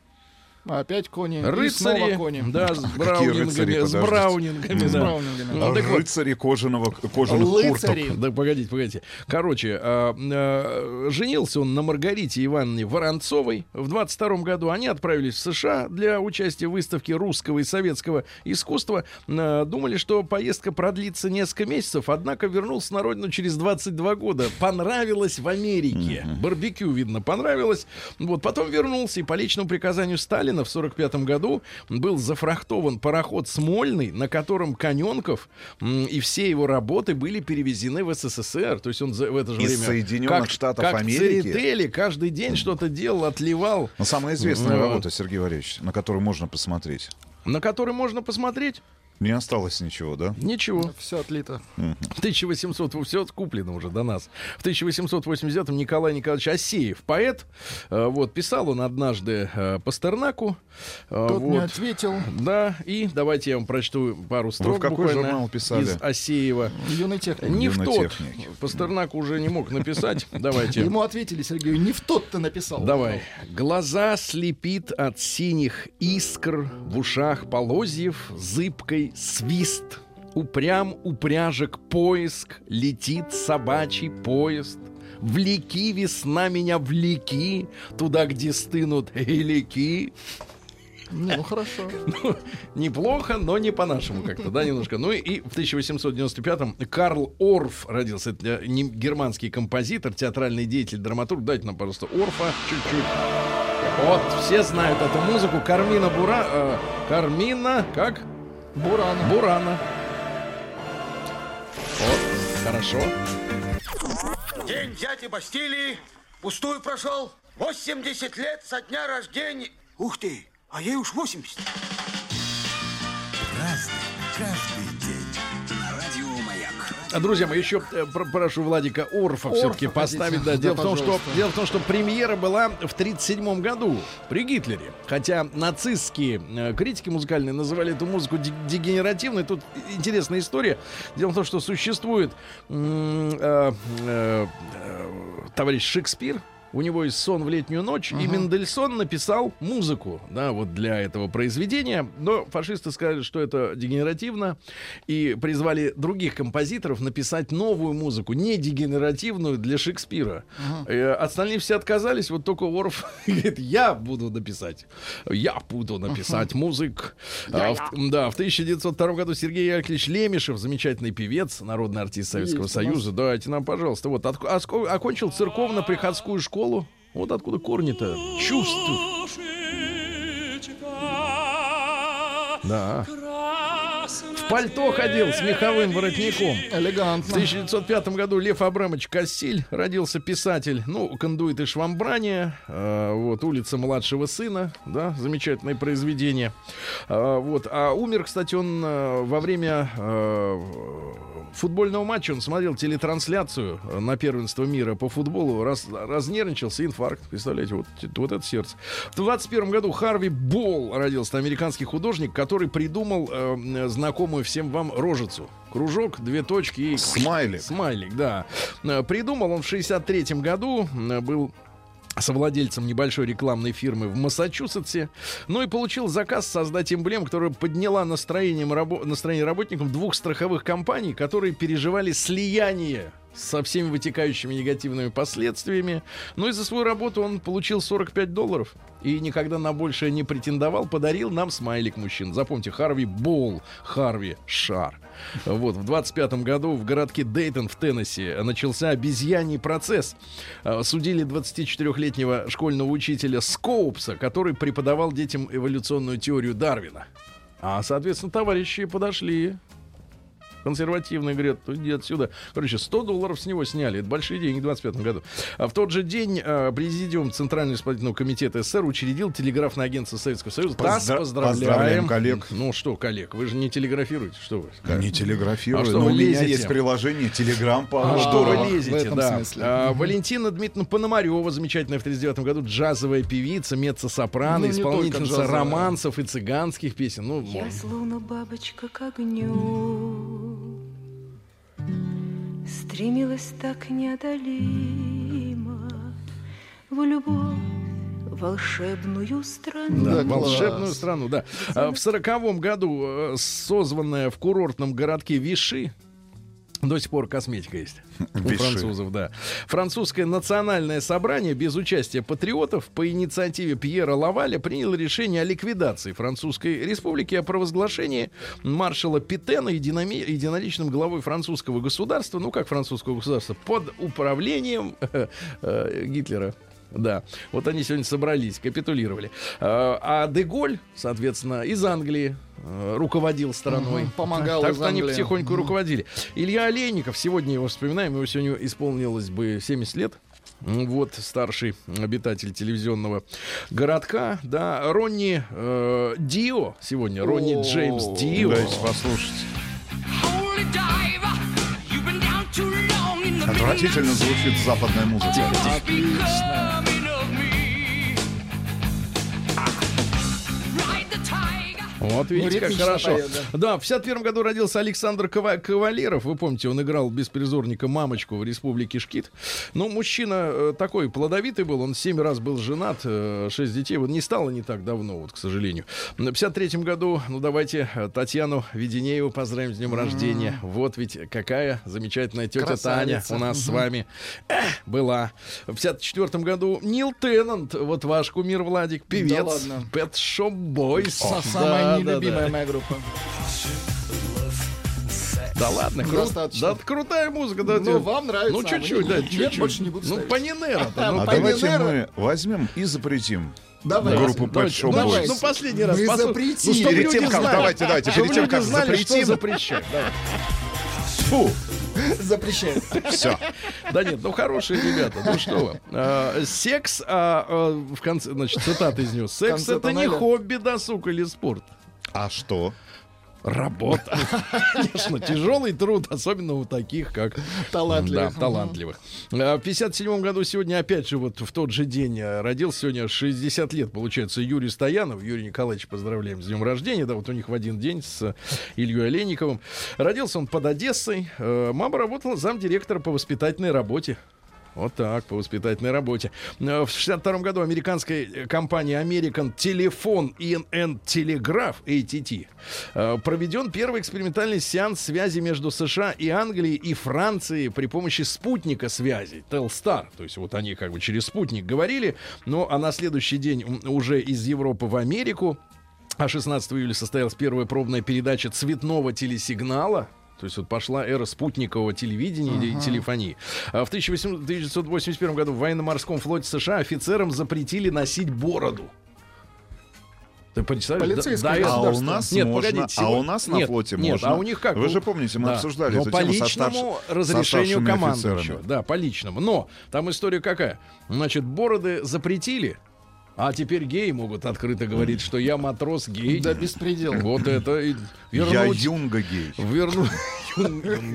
Опять кони. и рыцари, снова кони. да, с рыцари, браунингами, с браунингами, С да. браунингами. Ну, так вот, Рыцари кожаного, кожаных Лыцари. курток. Да, погодите, погодите. Короче, а, а, женился он на Маргарите Ивановне Воронцовой в 22 году. Они отправились в США для участия в выставке русского и советского искусства. А, думали, что поездка продлится несколько месяцев, однако вернулся на родину через 22 года. Понравилось в Америке. Барбекю, видно, понравилось. Вот, потом вернулся и по личному приказанию Сталина в 45 году был зафрахтован пароход Смольный, на котором Коненков и все его работы были перевезены в СССР. То есть он в это же Из время... Соединенных как, Штатов как Америки? Церетели, каждый день что-то делал, отливал. Но самая известная Ну. работа, Сергей Валерьевич, на которую можно посмотреть. На который можно посмотреть? Не осталось ничего, да? Ничего. Все отлито. В 1800 все куплено уже до нас. В 1889-м Николай Николаевич Асеев, поэт, э, вот писал он однажды э, Пастернаку. э, Тот не вот. ответил. Да, и давайте я вам прочту пару строк в какой журнал писали? из Асеева. Юный техник. Не в тот. Юнотехник. Пастернак уже не мог написать. Давайте. Ему ответили, Сергею, не в тот ты написал. Давай. Глаза слепит от синих искр, в ушах полозьев зыбкой свист. Упрям упряжек поиск, летит собачий поезд. Влеки, весна меня влеки, туда, где стынут гелики. Не, ну хорошо. Неплохо, но не по-нашему как-то, да, немножко. Ну и в 1895-м Карл Орф родился. Это э, нем- германский композитор, театральный деятель, драматург. Дайте нам, пожалуйста, Орфа чуть-чуть. Вот, все знают эту музыку. Кармина Бура... э, Кармина... Как? Бурана. Бурана. Вот, хорошо. День дяди Бастилии пустую прошел. 80 лет со дня рождения. Ух ты, а ей уж 80. Разный, Друзья мои, еще э, про- прошу Владика Орфа, Орфа все-таки поставить. Да, Да, дело, в том, что, дело в том, что премьера была в 1937 году при Гитлере. Хотя нацистские э, критики музыкальные называли эту музыку де- дегенеративной. Тут интересная история. Дело в том, что существует э, э, э, товарищ Шекспир. У него есть сон в летнюю ночь, и Мендельсон написал музыку, да, вот для этого произведения. Но фашисты сказали, что это дегенеративно, и призвали других композиторов написать новую музыку, не дегенеративную для Шекспира. Э, Остальные все отказались, вот только Орф говорит, я буду написать, я буду написать музык. А, в- да, в 1902 году Сергей Яковлевич Лемешев, замечательный певец, народный артист Советского Есть. Союза, дайте нам, пожалуйста, вот оско- окончил церковно-приходскую школу. Вот откуда корни-то. Чувствую. Да. В пальто ходил с меховым воротником. В Элегантно. 1905 году Лев Абрамович Кассиль родился писатель, ну, кондуит и швамбрания, э, вот, улица младшего сына, да, замечательное произведение. А, вот, а умер, кстати, он э, во время э, футбольного матча, он смотрел телетрансляцию э, на первенство мира по футболу, раз, разнервничался, инфаркт, представляете, вот, вот это сердце. В 21 году Харви Болл родился, американский художник, который придумал э, знакомую всем вам рожицу. Кружок, две точки и... Смайлик. Смайлик, да. Э, Придумал он в 63 году, э, был совладельцем небольшой рекламной фирмы в Массачусетсе, ну и получил заказ создать эмблему, которая подняла настроением рабо- настроение работникам двух страховых компаний, которые переживали слияние со всеми вытекающими негативными последствиями. Ну и за свою работу он получил 45 долларов и никогда на большее не претендовал, подарил нам смайлик мужчин. Запомните, Харви Болл, Харви Шар. Вот, в 25 году в городке Дейтон в Теннесси начался обезьяний процесс. Э, Судили 24-летнего школьного учителя Скоупса, который преподавал детям эволюционную теорию Дарвина. А, соответственно, товарищи подошли консервативный, говорят, иди отсюда. Короче, 100 долларов с него сняли. Это большие деньги в 25 году. А в тот же день э, президиум Центрального исполнительного комитета СССР учредил телеграфное агентство Советского Союза. ТАСС, Поздра- поздравляем. поздравляем коллег. Ну что, коллег, вы же не телеграфируете, что вы? Не телеграфирую, А что но вы у меня лезете? есть приложение Телеграм по А что вы лезете, в этом да. смысле. А, Валентина Дмитриевна Пономарева, замечательная в 39 году, джазовая певица, меццо-сопрано, Ну, исполнительница романсов и цыганских песен. Ну, Я словно бабочка к огню Стремилась так неодолимо В любовь волшебную страну Да, Да, волшебную класс. страну, да. А, В сороковом году э, созванная в курортном городке Виши до сих пор косметика есть у Виши. французов, да. Французское национальное собрание без участия патриотов по инициативе Пьера Лаваля приняло решение о ликвидации Французской республики, о провозглашении маршала Петена единоми- единоличным главой французского государства, ну как французского государства, под управлением э, Гитлера. Да, вот они сегодня собрались, капитулировали. А а Деголь, соответственно, из Англии э, руководил страной. Мгм, помогал Так что они потихоньку Мгм. руководили. Илья Олейников, сегодня его вспоминаем, его сегодня исполнилось бы 70 лет. Вот старший обитатель телевизионного городка, да, Ронни э, Дио сегодня, Ронни Джеймс Дио. Дайте послушать. Отвратительно звучит западная музыка. Отлично. Вот видите, как хорошо. поет, да. в 51 году родился Александр Кава- Кавалеров. Вы помните, он играл беспризорника мамочку в республике Шкит. Ну, мужчина э, такой плодовитый был. Он семь раз был женат, э, шесть детей. Вот не стало не так давно, вот, к сожалению. В 53 году, ну, давайте э, Татьяну Веденееву поздравим с днем рождения. Вот ведь какая замечательная тетя Таня Красавица. у нас с вами Эх, была. В 54 году Нил Теннант, вот ваш кумир Владик, певец. ладно. Pet Shop Boys. Са- Да, Самая да, нелюбимая да. моя группа. Да ладно, кру- Достаточно. да, крутая музыка. Да, Ну, вам нравится, Ну, а чуть-чуть, мне да, нет, чуть-чуть. больше не буду Ну, ставить. Панинера. А, Ну, А Панинера. давайте мы возьмем и запретим Давай. группу Pet Shop ну. Boys. ну, последний раз. Мы послу- запретим. Ну, Перед тем, как- знали. давайте, давайте, перед тем, как знали, что запретим. запрещать. Давай. Фу, Запрещает. все. Да нет, ну хорошие ребята, ну что вы. А, секс, а, а, в конце, значит, цитата из него. Секс это не хобби, досуг или спорт. А что? Работа. Конечно, тяжелый труд, особенно у таких, как... Талантливых. Да, талантливых. А, В 57 году сегодня, опять же, вот в тот же день э, родился, сегодня 60 лет, получается, Юрий Стоянов. Юрий Николаевич, поздравляем с днем рождения. Да, вот у них в один день с э, Ильей Олейниковым. Родился он под Одессой. Э, Мама работала замдиректора по воспитательной работе. Вот так, по воспитательной работе. Э, В 62 году американская э, компания American Telephone and Telegraph, ATT, э, проведен первый экспериментальный сеанс связи между США и Англией и Францией при помощи спутника связи, Telstar. То есть вот они как бы через спутник говорили, но а на следующий день уже из Европы в Америку а 16 июля состоялась первая пробная передача цветного телесигнала. То есть вот пошла эра спутникового телевидения и телефонии. А в 1981 году в военно-морском флоте США офицерам запретили носить бороду. Ты представляешь? Полицейское Да- А у нас Нет, можно, погодите, а у нас на Нет, флоте нет, можно. а у них как? Вы Ну, же помните, мы да. обсуждали Но эту по тему со, личному старш- со разрешению офицерами. Да, по личному. Но там история какая? Значит, бороды запретили, а теперь геи могут открыто говорить, что я матрос гей. Да беспредел. Вот это и Я вернуть... юнга гей. Верну...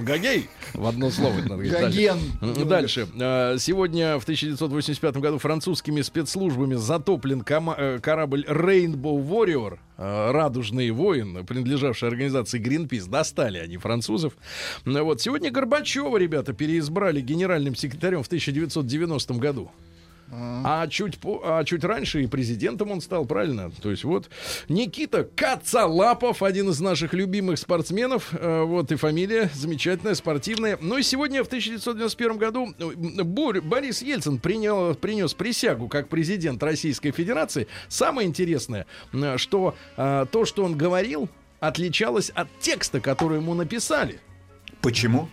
Гагей. В одно слово это надо говорить. Гоген. Дальше. Дальше. Э, Сегодня в 1985 году французскими спецслужбами затоплен э, корабль Rainbow Warrior, э, радужный воин, принадлежавший организации Greenpeace. Достали они французов. Ну Вот. Сегодня Горбачева, ребята, переизбрали генеральным секретарем в 1990 году. А чуть, а чуть раньше и президентом он стал, правильно? То есть вот Никита Кацалапов, один из наших любимых спортсменов, э, вот и фамилия замечательная, спортивная. Ну и сегодня в 1991 году э, Бор- Борис Ельцин принял, принес присягу как президент Российской Федерации. Самое интересное, что э, то, что он говорил, отличалось от текста, который ему написали. Почему?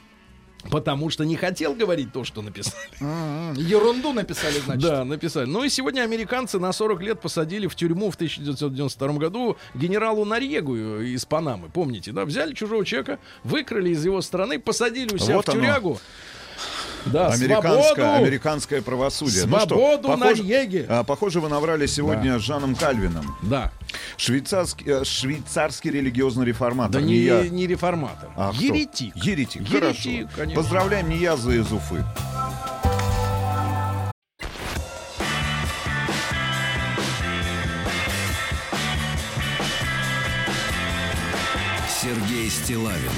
Потому что не хотел говорить то, что написал. М, Ерунду написали, значит. Да, написали. Ну и сегодня американцы на 40 лет посадили в тюрьму в 1992 году генералу Нарьегу из Панамы. Помните, да? Взяли чужого человека, выкрали из его страны, посадили у себя Вот в оно. Да, Американское, свободу! американское правосудие. Ну Свободу что, похоже, Норьеге! а, похоже, вы наврали сегодня с Жаном Кальвином. Да. Швейцарский, э, швейцарский религиозный реформатор. Да не, я- не реформатор. А кто? Еретик. Еретик. Еретик, Хорошо. конечно. Поздравляем Нияза из Уфы. Сергей Стилавин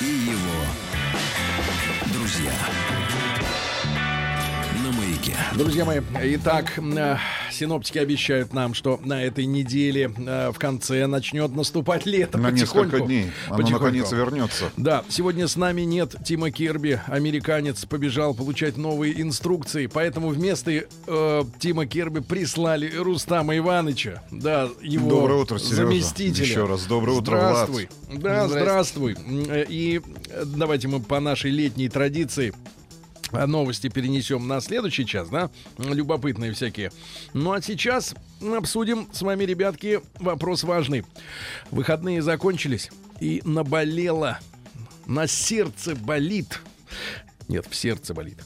и его друзья на маяке. Друзья мои, итак, э, синоптики обещают нам, что на этой неделе э, в конце начнет наступать лето. На несколько дней. Оно Потихоньку. наконец вернется. Да, сегодня с нами нет Тима Керби. Американец побежал получать новые инструкции. Поэтому вместо э, Тима Керби прислали Рустама Ивановича. Да, его Доброе утро, Сережа. заместителя. Еще раз доброе утро, Здравствуй. Да, Здрасте. здравствуй. М, э, И давайте мы по нашей летней традиции новости перенесем на следующий час, да? Любопытные всякие. Ну а сейчас обсудим с вами, ребятки, вопрос важный. Выходные закончились, и наболело, на сердце болит. Нет, в сердце болит.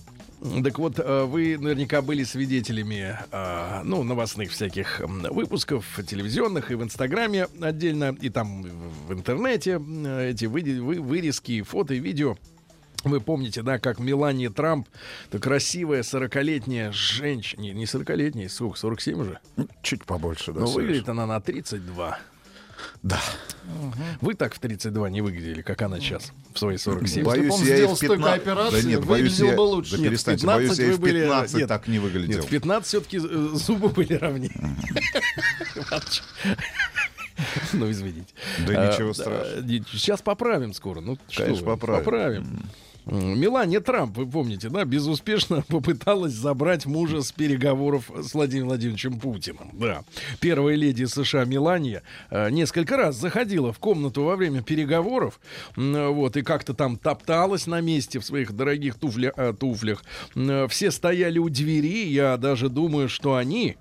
Так вот, э, вы наверняка были свидетелями, э, ну, новостных всяких выпусков, телевизионных и в Инстаграме отдельно, и там в интернете эти вырезки, фото и видео. Вы помните, да, как Мелания Трамп, то красивая 40-летняя женщина, не, не 40-летняя, сколько, 47 уже? Чуть побольше, да. Но Сереж? выглядит она на 32. Да. Вы так в 32 не выглядели, как она сейчас, в свои 47. Боюсь, он я сделал в столько 15 операций, да нет, боюсь, выглядел я... бы лучше. Да Нет, в перестаньте, 15 боюсь, я и вы в были- 15 нет, так не выглядел. Нет, в 15 все-таки зубы были ровнее. Иваныч. Ну, извините. Да А, ничего страшного. Сейчас поправим скоро. Ну, Конечно, поправим. Поправим. Мелания Трамп, вы помните, да, безуспешно попыталась забрать мужа с переговоров с Владимиром Владимировичем Путиным. Да. Первая леди США Мелания э, несколько раз заходила в комнату во время переговоров, вот, и как-то там топталась на месте в своих дорогих туфля- э, туфлях. Э, Все стояли у двери, я даже думаю, что они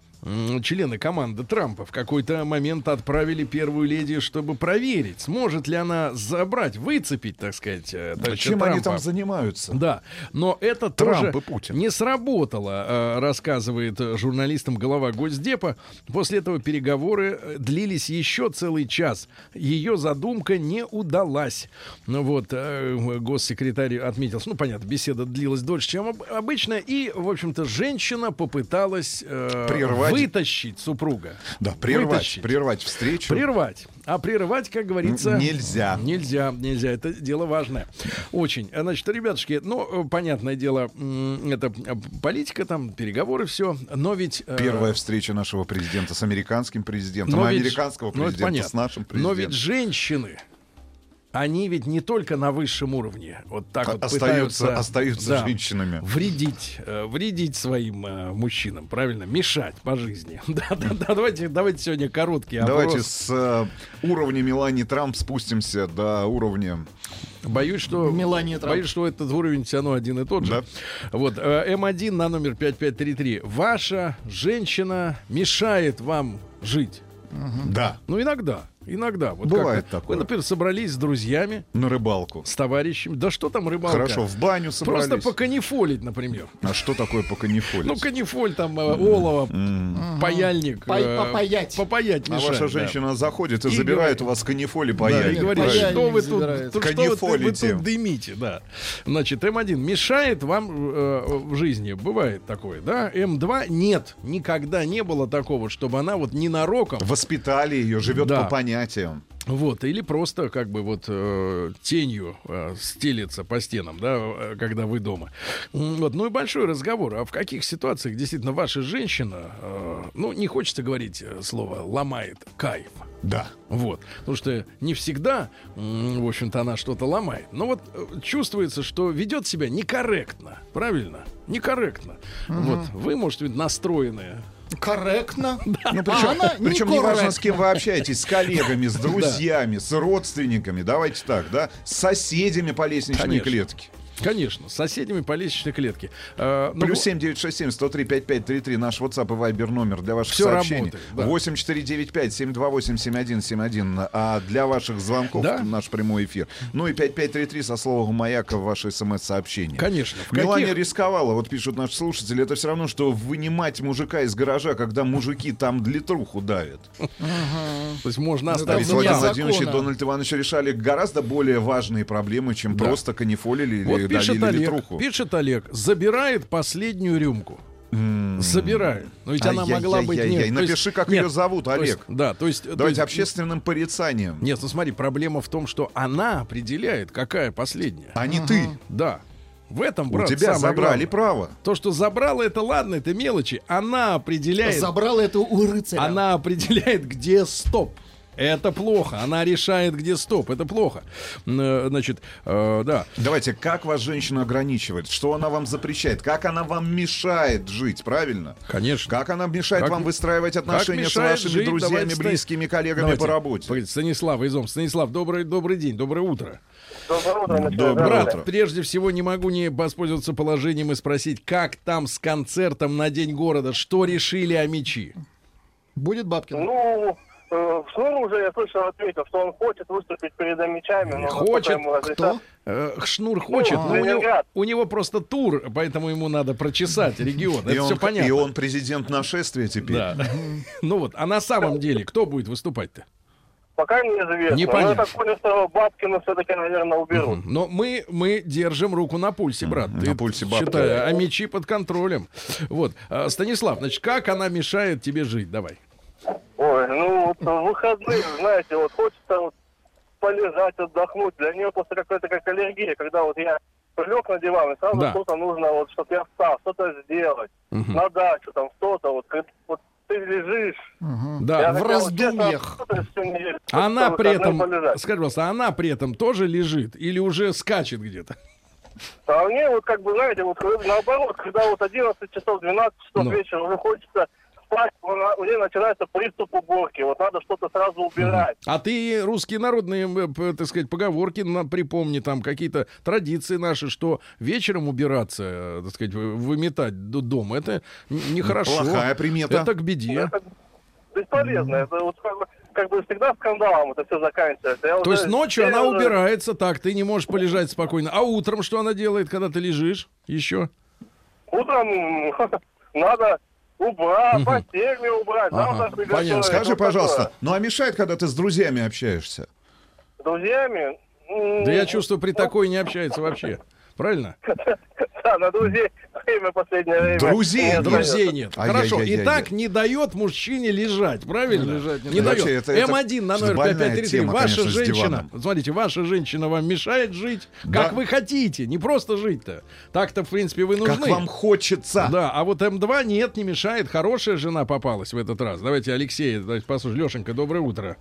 члены команды Трампа в какой-то момент отправили первую леди, чтобы проверить, сможет ли она забрать, выцепить, так сказать, э, товарища Чем они Трампа. там занимаются? Да, но это Трамп тоже и Путин. не сработало, э, рассказывает э, журналистам глава Госдепа. После этого переговоры э, длились еще целый час. Ее задумка не удалась. Ну вот, э, госсекретарь отметился, ну, понятно, беседа длилась дольше, чем об- обычно, и, в общем-то, женщина попыталась э, Прервать. Вытащить супруга. Да, прервать, Вытащить. прервать встречу. Прервать. А прерывать, как говорится... Нельзя. Нельзя, нельзя. Это дело важное. Очень. Значит, ребятушки, ну, э, понятное дело, это э, политика, там, переговоры, все. Но ведь... э, Первая встреча нашего президента с американским президентом, но а ведь- американского это президента понятно. с нашим Но президентом. ведь женщины, они ведь не только на высшем уровне, вот так А- вот остаются- пытаются, остаются да, женщинами. Вредить, э, вредить своим э, мужчинам, правильно? Мешать по жизни. Да, да, да. Давайте, давайте сегодня короткий Давайте опрос. с э, уровня Мелании Трамп спустимся до уровня... Боюсь, что Мелания Трамп. боюсь, что этот уровень все равно один и тот же. Вот э, М1 на номер 5533. Ваша женщина мешает вам жить. Да. Ну иногда, иногда. Вот Бывает как такое. Вы, например, собрались с друзьями, На рыбалку. с товарищами. Да что там рыбалка? Хорошо, в баню собрались. Просто поканифолить, например. А что такое по канифоле? Ну, канифоль, там, э, олово, паяльник. Э, попаять. Попаять А ваша женщина заходит и, забирает у вас канифоли Да, паяльник. и говорит, что вы тут, дымите, да. Значит, М1 мешает вам э, в жизни, бывает такое, да? М2 нет, никогда не было такого, чтобы она вот ненароком, Воспитали ее, живет по понятиям. Вот, или просто как бы вот э, тенью э, стелется по стенам, да, э, когда вы дома. Вот, ну и большой разговор. А в каких ситуациях действительно ваша женщина, э, ну, не хочется говорить э, слово, ломает кайф? Да. Вот. Потому что не всегда, в общем-то, она что-то ломает. Но вот э, чувствуется, что ведет себя некорректно. Правильно? Некорректно. Вот. Вы, может быть, настроенные Корректно. Ну, А причем, она причем не важно, с кем вы общаетесь, с коллегами, с друзьями, с родственниками, давайте так, да, с соседями по лестничной Конечно. клетке. Конечно, с соседями по лестничной клетке. Э, ну, Плюс 7967 103 5533 наш WhatsApp и Viber номер для ваших Всё сообщений. работает, да. 8495 728 7171 а для ваших звонков Да. наш прямой эфир. Ну и 5533 со словом маяка в ваше смс-сообщение. Конечно. В Мелания каких- рисковала, вот пишут наши слушатели, это все равно, что вынимать мужика из гаража, когда мужики там длитруху давят. То есть можно оставить Владимир. Владимирович и. Дональд Иванович решали гораздо более важные проблемы, чем просто канифолили или Вот пишет Олег, литруху. пишет Олег, забирает последнюю рюмку. Забирает. Но ведь она могла быть... Ай-яй-яй-яй. нет, то есть- Напиши, как нет, ее зовут, то есть- Олег. да, то есть... то Давайте есть- общественным порицанием. Нет, ну смотри, проблема в том, что она определяет, какая последняя. А не ты. Да. В этом, У брат, тебя самое забрали главное. право. То, что забрала, это ладно, это мелочи. Она определяет... Забрал это у рыцаря. Она определяет, где стоп. Это плохо. Она решает, где стоп. Это плохо. Э, Значит, э, да. Давайте, как вас женщина ограничивает? Что она вам запрещает? Как она вам мешает жить, правильно? Конечно. Как она мешает Как- вам выстраивать отношения с вашими жить? друзьями, Давайте близкими, коллегами Давайте, по работе? Станислав из Омска. Станислав, добрый, добрый день, доброе утро. Доброе утро. Доброе Брат, утро. прежде всего не могу не воспользоваться положением и спросить, как там с концертом на День города, что решили о мечи? Будет Бабкин. Ну, Шнур уже, я слышал, ответил, что он хочет выступить перед мечами. Но Хочет? ему разрешат- Кто? Э, Шнур хочет, Ну, но у него, у него просто тур, поэтому ему надо прочесать регион. И Это он, все понятно. и он президент нашествия теперь. Да. Ну вот, а на самом деле, кто будет выступать-то? Пока неизвестно. Непонятно. Но я так понял, что Бабкина все-таки, наверное, уберут. Но мы, мы держим руку на пульсе, брат. Ты на пульсе бабки. считай, а мечи под контролем. Вот. А, Станислав, значит, как она мешает тебе жить? Давай. Ой, ну, вот в выходные, знаете, вот хочется вот полежать, отдохнуть. Для нее просто какая-то как аллергия, когда вот я лег на диван, и сразу Да. что-то нужно, вот, чтобы я встал, что-то сделать. Мгм. На дачу, там, что-то, вот, вот ты лежишь. Да. я в хотел, честно, раздумьях. А Она при этом, скажи, пожалуйста, она при этом тоже лежит или уже скачет где-то? А мне вот как бы, знаете, вот наоборот, когда вот 11 часов, 12 часов Ну. вечера уже хочется спать, у нее начинается приступ уборки. Вот надо что-то сразу убирать. А ты русские народные, э, так сказать, поговорки нам припомни, там какие-то традиции наши, что вечером убираться, э, так сказать, вы- выметать дом, это нехорошо. Плохая примета. Это к беде. Это бесполезно. Это вот как бы, как бы всегда скандалом это все заканчивается. Я То уже- есть ночью я она уже убирается так, ты не можешь полежать спокойно. А утром что она делает, когда ты лежишь? Еще? Утром надо убрать, постель мне убрать, Ага, понятно. Скажи, Вот пожалуйста, такое. ну а мешает, когда ты с друзьями общаешься? С друзьями? Да я чувствую, при такой не общается вообще. Правильно? Да, на друзей время последнее время. Друзей, не Друзей нет. Ай-яй-яй-яй-яй. Хорошо. И так не дает мужчине лежать, правильно? Лежать не не дает. это- это М1 на номер больная 5533. тема, Ваша конечно, женщина, смотрите, ваша женщина вам мешает жить, Да. как вы хотите. Не просто жить-то. Так-то, в принципе, вы нужны. Как вам хочется? Да, а вот М2 нет, не мешает. Хорошая жена попалась в этот раз. Давайте Алексей, давайте послушаем. Лешенька, доброе утро.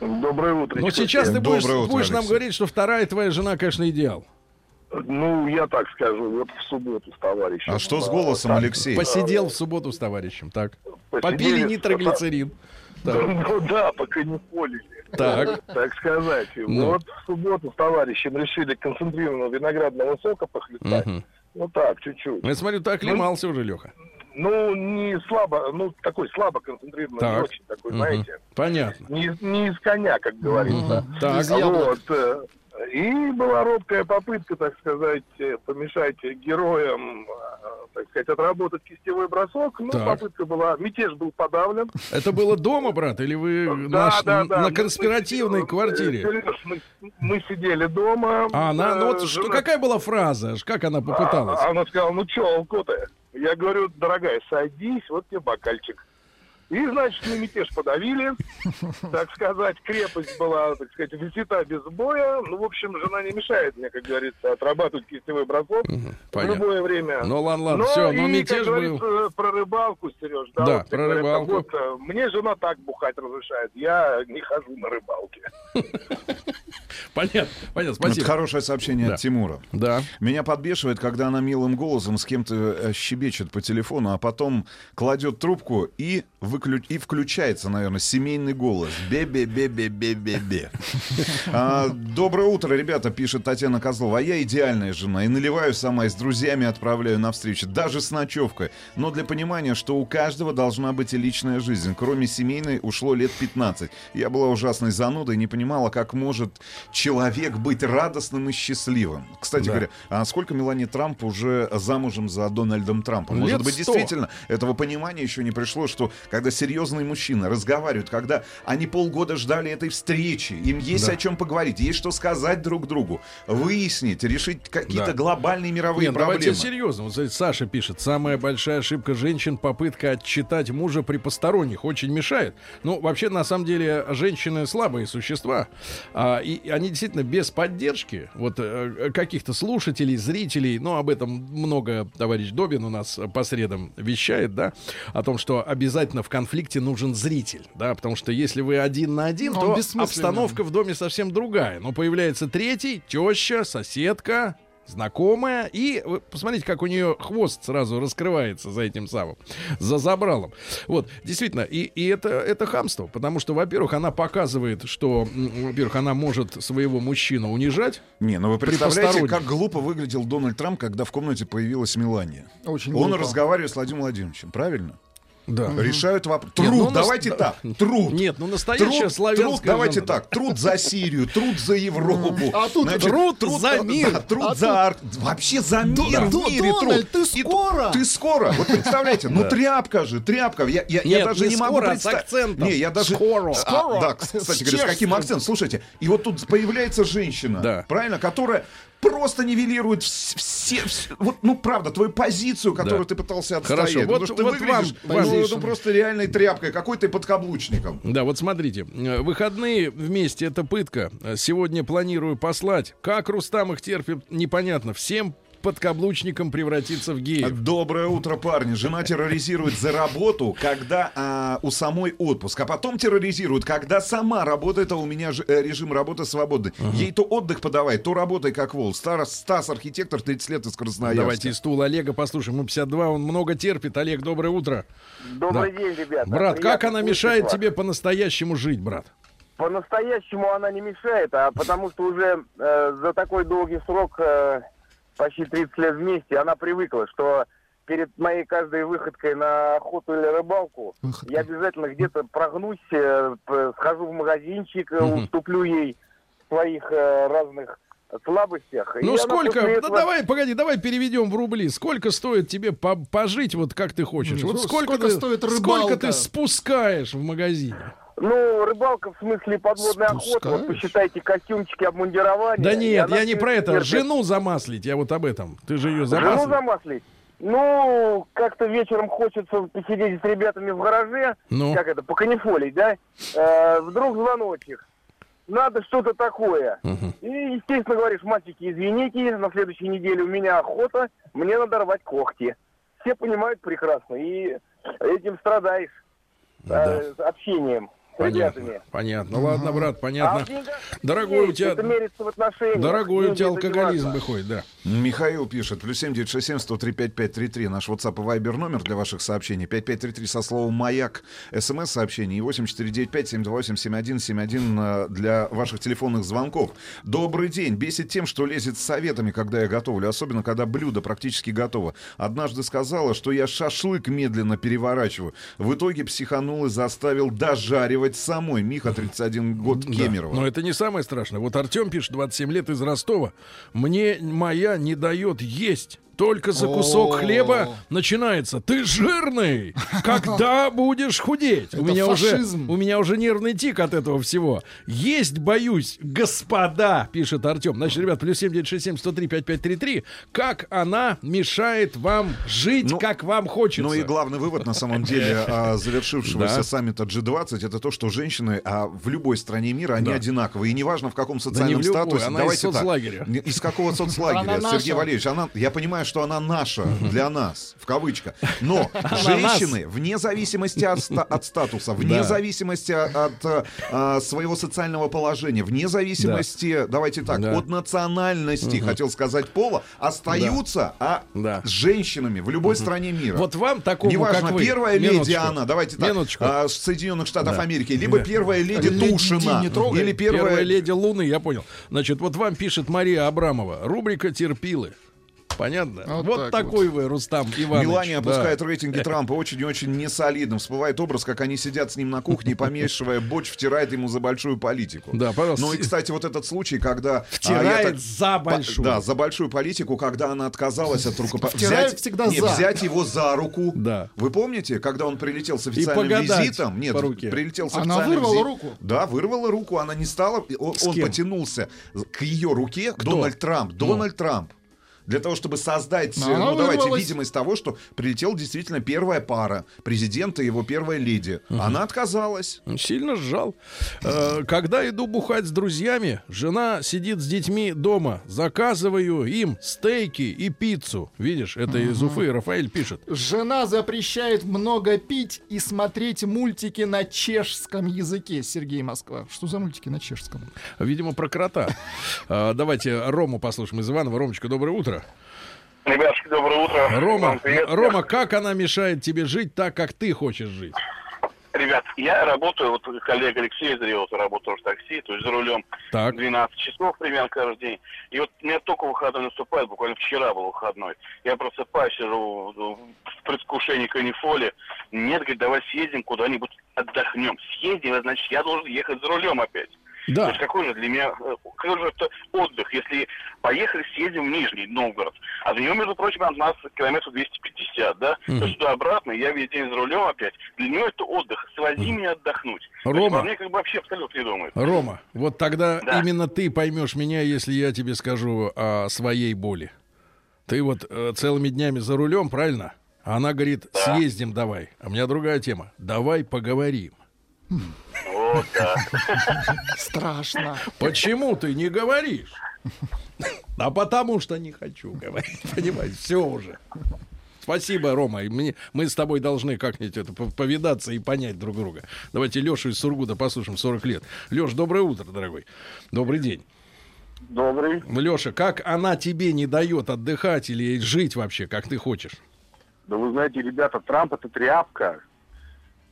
Доброе утро. Но сейчас ты будешь, утро, будешь нам говорить, что вторая твоя жена, конечно, идеал. Ну, я так скажу, вот в субботу с товарищем. А что с голосом, Так, Алексей? Посидел в субботу с товарищем, так. Посидели Попили нитроглицерин. Так. Ну да, пока не полили. Так. Так сказать. Ну. Вот в субботу с товарищем решили концентрированного виноградного сока похлестать. Мгм. Ну так, чуть-чуть. Ну, Я смотрю, ты оклемался уже, Леха. Ну, не слабо, ну, такой слабо концентрированный, Так. не очень такой, Мгм. знаете. Понятно. Не, не из коня, как говорится. Так. Из яблок. Вот. Э, И была робкая попытка, так сказать, э, помешать героям, э, так сказать, отработать кистевой бросок. Ну, Так. попытка была, мятеж был подавлен. Это было дома, брат, или вы Да, наш- да, да. на конспиративной мы- квартире? Серёж, мы, мы сидели дома. А она, ну вот э, что, жена- какая была фраза? Как она попыталась? А- Она сказала, ну чё, алко-то? Я говорю, дорогая, садись, вот тебе бокальчик. И, значит, мы мятеж подавили, так сказать, крепость была, так сказать, взята без боя. Ну, в общем, жена не мешает мне, как говорится, отрабатывать кистевой бросок в понятно. любое время. Ну ладно, ладно, Но все, и, ну мятеж как был. про рыбалку, Сереж. Да, Да, вот, про говорят, рыбалку. вот, э, мне жена так бухать разрешает. Я не хожу на рыбалке. Понятно, понятно, Это спасибо. хорошее сообщение Да. от Тимура. Да. Меня подбешивает, когда она милым голосом с кем-то э, щебечет по телефону, а потом кладет трубку и, выклю... и включается, наверное, семейный голос. Бе-бе-бе-бе-бе-бе-бе. А, Доброе утро, ребята, пишет Татьяна Козлова. А я идеальная жена. И наливаю сама, и с друзьями отправляю на встречи. Даже с ночевкой. Но для понимания, что у каждого должна быть и личная жизнь. Кроме семейной ушло лет 15. Я была ужасной занудой, не понимала, как может человек быть радостным и счастливым. Кстати Да. говоря, а сколько Мелани Трамп уже замужем за Дональдом Трампом? Лет Может быть, 100. действительно этого понимания еще не пришло, что когда серьезные мужчины разговаривают, когда они полгода ждали этой встречи, им есть Да. о чем поговорить, есть что сказать друг другу, выяснить, решить какие-то Да. глобальные мировые Нет, давайте проблемы. серьезно. Вот смотрите, Саша пишет, самая большая ошибка женщин попытка отчитать мужа при посторонних очень мешает. Ну, вообще, на самом деле, женщины слабые существа, а, и они действительно без поддержки вот э, каких-то слушателей, зрителей, ну, об этом много товарищ Добин у нас по средам вещает, да, о том, что обязательно в конфликте нужен зритель, да, потому что если вы один на один, Ну, он то обстановка в доме совсем другая. Но появляется третий, теща, соседка, знакомая, и вы посмотрите, как у нее хвост сразу раскрывается за этим самым, за забралом. Вот, действительно, и, и это, это хамство, потому что, во-первых, она показывает, что, во-первых, она может своего мужчину унижать. Не, ну вы представляете, как глупо выглядел Дональд Трамп, когда в комнате появилась Мелания. Очень Он глупо. разговаривает с Владимиром Владимировичем, правильно? Да. Решают вопрос. Нет, Труд, ну, нас- давайте да. так. Труд. Нет, ну настоящая Труд, славянская труд, давайте жена, да. так. Труд за Сирию, труд за Европу. А тут труд за да, мир. да, труд А за Ар- Вообще за мир Да, в мире Дональд, труд. ты И скоро? Ты скоро. Вот представляете, ну тряпка же, тряпка. Я, я, я Нет, даже не не могу а представить. Не, я даже... Скоро. А, Скоро. да, кстати говоря, с каким акцентом? Слушайте, и вот тут появляется женщина, Да. правильно, которая просто нивелирует вс- все, вс- вот, ну правда, твою позицию, которую Да. ты пытался отстоять. Хорошо, вот- что ты вот выглядишь, вам- ну, ну, просто реальной тряпкой, какой-то подкаблучником. Да, вот смотрите, э, выходные вместе это пытка. Сегодня планирую послать. Как Рустам их терпит, непонятно. Всем подкаблучникам превратиться в геев. Доброе утро, парни. Жена терроризирует за работу, когда а, у самой отпуск, а потом терроризирует, когда сама работает, а у меня же, э, режим работы свободный. Ей то отдых подавай, то работай как вол. Стар, Стас, архитектор, 30 лет из Красноярска. Давайте из стула Олега послушаем. Ему 52, он много терпит. Олег, доброе утро. Добрый Да. день, ребята. Брат, как она мешает вас. тебе по-настоящему жить, брат? По-настоящему она не мешает, а потому что уже э, за такой долгий срок, э, почти 30 лет вместе, она привыкла, что перед моей каждой выходкой на охоту или рыбалку Выходка. я обязательно где-то прогнусь, э, п- схожу в магазинчик, Мгм. уступлю ей в своих э, разных слабостях. И Ну она сколько, да этого- давай, погоди, давай переведем в рубли. Сколько стоит тебе по- пожить вот как ты хочешь? Ну, Вот сколько, сколько ты, стоит сколько рыбалка? ты спускаешь в магазине? Ну, рыбалка в смысле подводная охота. Вот посчитайте костюмчики, обмундирование. Да нет, я не про это. терпит. Жену замаслить, я вот об этом. Ты же ее Жену замаслить. Ну, как-то вечером хочется посидеть с ребятами в гараже, Ну. как это, поканифолить, да? Э, вдруг звоночек. Надо что-то такое. И, естественно, говоришь, мальчики, извините, на следующей неделе у меня охота, мне надо рвать когти. Все понимают прекрасно, и этим страдаешь э, с общением с ребятами. Понятно, понятно. Ладно, брат, А понятно. в деньгах Дорогой у тебя- Это мерится в отношениях. Дорогой у тебя алкоголизм выходит, да. Михаил пишет, плюс 7967 103 5533, наш WhatsApp и Viber номер для ваших сообщений, 5533 со словом «Маяк», смс-сообщение и 8495 728 7171 э, для ваших телефонных звонков. Добрый день. Бесит тем, что лезет с советами, когда я готовлю, особенно когда блюдо практически готово. Однажды сказала, что я шашлык медленно переворачиваю. В итоге психанул и заставил дожаривать самой. Миха, 31 год, Кемерово. Но это не самое страшное. Вот Артем пишет, 27 лет из Ростова. Мне моя не дает есть. Только за кусок хлеба начинается. Ты жирный! Когда будешь худеть? У меня уже, у меня уже нервный тик от этого всего. Есть боюсь, господа, пишет Артем. Значит, ребят, плюс 7967 103 5533. Как она мешает вам жить, Ну, как вам хочется? Ну и главный вывод, на самом деле, а, завершившегося саммита G20, это то, что женщины а, в любой стране мира, они одинаковые. И неважно, в каком социальном статусе. она из соцлагеря. Из какого соцлагеря, Сергей. Валерьевич? Она, я понимаю, что она наша, для нас, в кавычках. Но женщины, вне зависимости от, от статуса, вне Да. зависимости от а, а, своего социального положения, вне зависимости, давайте так, Да. от национальности, хотел сказать, пола, остаются а, Да. с женщинами в любой стране мира. Вот вам такому, Неважно, как вы. первая леди Минуточку. она, давайте так, Минуточку. а, Соединенных Штатов Да. Америки, либо Да. первая леди Леди Тушина, не трогай. или Первая... первая, леди Луны, я понял. Значит, вот вам пишет Мария Абрамова. Рубрика «Терпилы». Понятно? Вот, Вот так такой вы, Рустам Иванович. Мелания Да. опускает рейтинги Трампа очень и очень несолидным. Всплывает образ, как они сидят с ним на кухне, помешивая борщ, втирает ему за большую политику. Да, пожалуйста. Ну и, кстати, вот этот случай, когда... а, Втирает так- за большую. Да, за большую политику, когда она отказалась от рукопожатия. Втирает всегда не, за. взять его за руку. Да. Вы помните, когда он прилетел с официальным визитом? Нет, по руке. прилетел с Она официальным вырвала визи- руку? Да, вырвала руку. Она не стала... Он, он потянулся к ее руке. Дональд Трамп. Дональд Трамп. Для того, чтобы создать, Но ну, давайте, вырвалась. видимость того, что прилетела действительно первая пара, президента и его первая леди. Она отказалась. Сильно сжал. Э, Когда иду бухать с друзьями, жена сидит с детьми дома. Заказываю им стейки и пиццу. Видишь, это из Уфы Рафаэль пишет. Жена запрещает много пить и смотреть мультики на чешском языке. Сергей Москва. Что за мультики на чешском? Видимо, про крота. Э, Давайте Рому послушаем из Иванова. Ромочка, доброе утро. Ребятушки, доброе утро. Рома. Рома, как она мешает тебе жить так, как ты хочешь жить? Ребят, я работаю, вот коллега Алексей Зрелов работает тоже в такси, то есть за рулем Так. 12 часов примерно каждый день. И вот у меня только выходной наступает, буквально вчера был выходной. Я просыпаюсь, сижу в предвкушении канифоли. Нет, говорит, давай съездим куда-нибудь отдохнем. Съездим, значит, я должен ехать за рулем опять. То Да. есть какой же для меня, э, какой же это отдых, если поехали, съездим в Нижний Новгород, а до него, между прочим, от нас километров 250, да? То есть туда-обратно, я весь день за рулем опять. Для него это отдых, свози меня отдохнуть. То Рома. мне как бы вообще абсолютно не думает. Рома, вот тогда Да. именно ты поймешь меня, если я тебе скажу о своей боли. Ты вот э, целыми днями за рулем, правильно? А Она говорит, съездим давай. А у меня другая тема. Давай поговорим. Вот, да. Страшно. Почему ты не говоришь? А потому что не хочу говорить. Понимаете, все уже. Спасибо, Рома. И мне- мы с тобой должны как-нибудь это по- повидаться и понять друг друга. Давайте Лешу из Сургута послушаем 40 лет. Леш, доброе утро, дорогой. Добрый день. Добрый. Леша, как она тебе не дает отдыхать или жить вообще, как ты хочешь? Да вы знаете, ребята, Трамп это тряпка.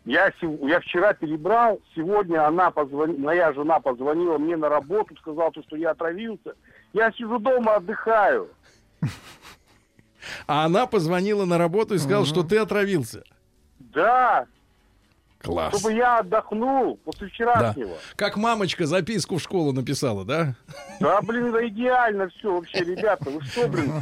Я, я вчера перебрал, сегодня она позвони- моя жена позвонила мне на работу, сказала, то, что я отравился. Я сижу дома, отдыхаю. А она позвонила на работу и сказала, что ты отравился. Да, Класс. чтобы я отдохнул после Да. вчерашнего. Как мамочка записку в школу написала, да? Да, блин, это идеально все вообще, ребята. Вы что, блин?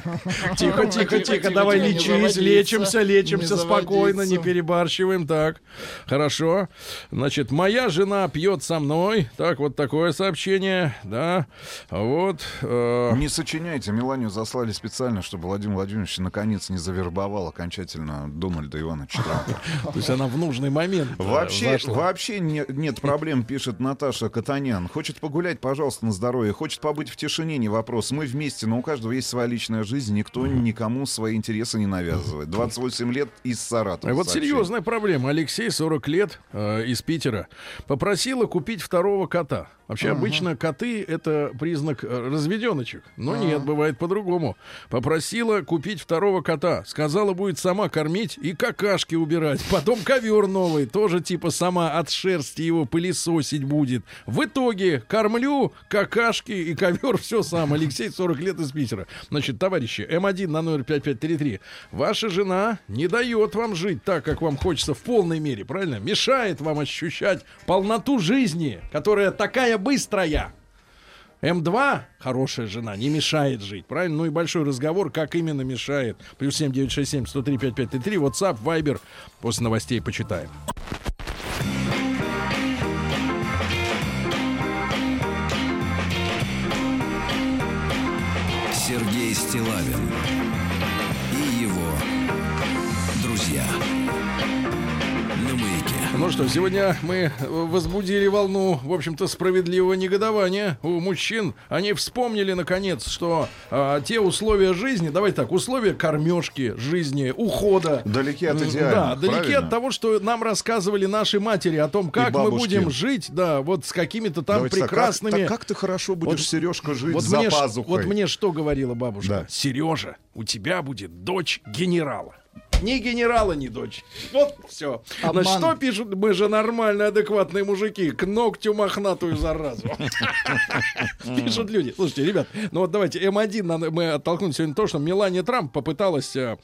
Тихо, тихо, Тихо, давай лечись, лечимся, лечимся спокойно, не перебарщиваем. Так, хорошо. Значит, моя жена пьет со мной. Так, вот такое сообщение, да. Вот. э, Не сочиняйте, Меланию заслали специально, чтобы Владимир Владимирович наконец не завербовал окончательно Дональда Ивановича Трампа. то есть она в нужный момент. Э, Вообще, зашла. вообще не- нет проблем, пишет Наташа Катанян. Хочет погулять, пожалуйста, на здоровье. Хочет побыть в тишине, не вопрос. Мы вместе, но у каждого есть своя личная жизнь. Никто никому свои интересы не навязывает. 28 лет из Саратова. А Вот сообщение. серьезная проблема. Алексей, 40 лет, э, из Питера, попросила купить второго кота. Вообще, обычно коты — это признак э, разведеночек. Но нет, бывает по-другому. Попросила купить второго кота. Сказала, будет сама кормить и какашки убирать. Потом ковер новый, тоже типа сама от шерсти его пылесосить будет. В итоге кормлю, какашки и ковер все сам. Алексей, 40 лет из Питера. Значит, товарищи, М1 на номер 5533. Ваша жена не дает вам жить так, как вам хочется в полной мере, правильно? Мешает вам ощущать полноту жизни, которая такая быстрая. М2, хорошая жена, не мешает жить, правильно? Ну и большой разговор, как именно мешает. Плюс 7967 103 5533, WhatsApp, Viber. После новостей почитаем. Сергей Стилавин Ну что, сегодня мы возбудили волну, в общем-то, справедливого негодования у мужчин. Они вспомнили, наконец, что а, те условия жизни, давайте так, условия кормежки, жизни, ухода. Далеки от М, идеальных, Да, далеки правильно? от того, что нам рассказывали наши матери о том, как мы будем жить, да, вот с какими-то там Давайте так, прекрасными... Как, так как ты хорошо будешь, Вот- Сережка, жить Вот за мне, пазухой? вот мне что говорила бабушка? Да. Сережа, у тебя будет дочь генерала. Ни генерала, ни дочь. Вот все. Обман. Значит, что пишут? Мы же нормальные, адекватные мужики. К ногтю мохнатую заразу. Пишут люди. Слушайте, ребят, ну вот давайте М1 надо- мы оттолкнули сегодня то, что Мелания Трамп попыталась э,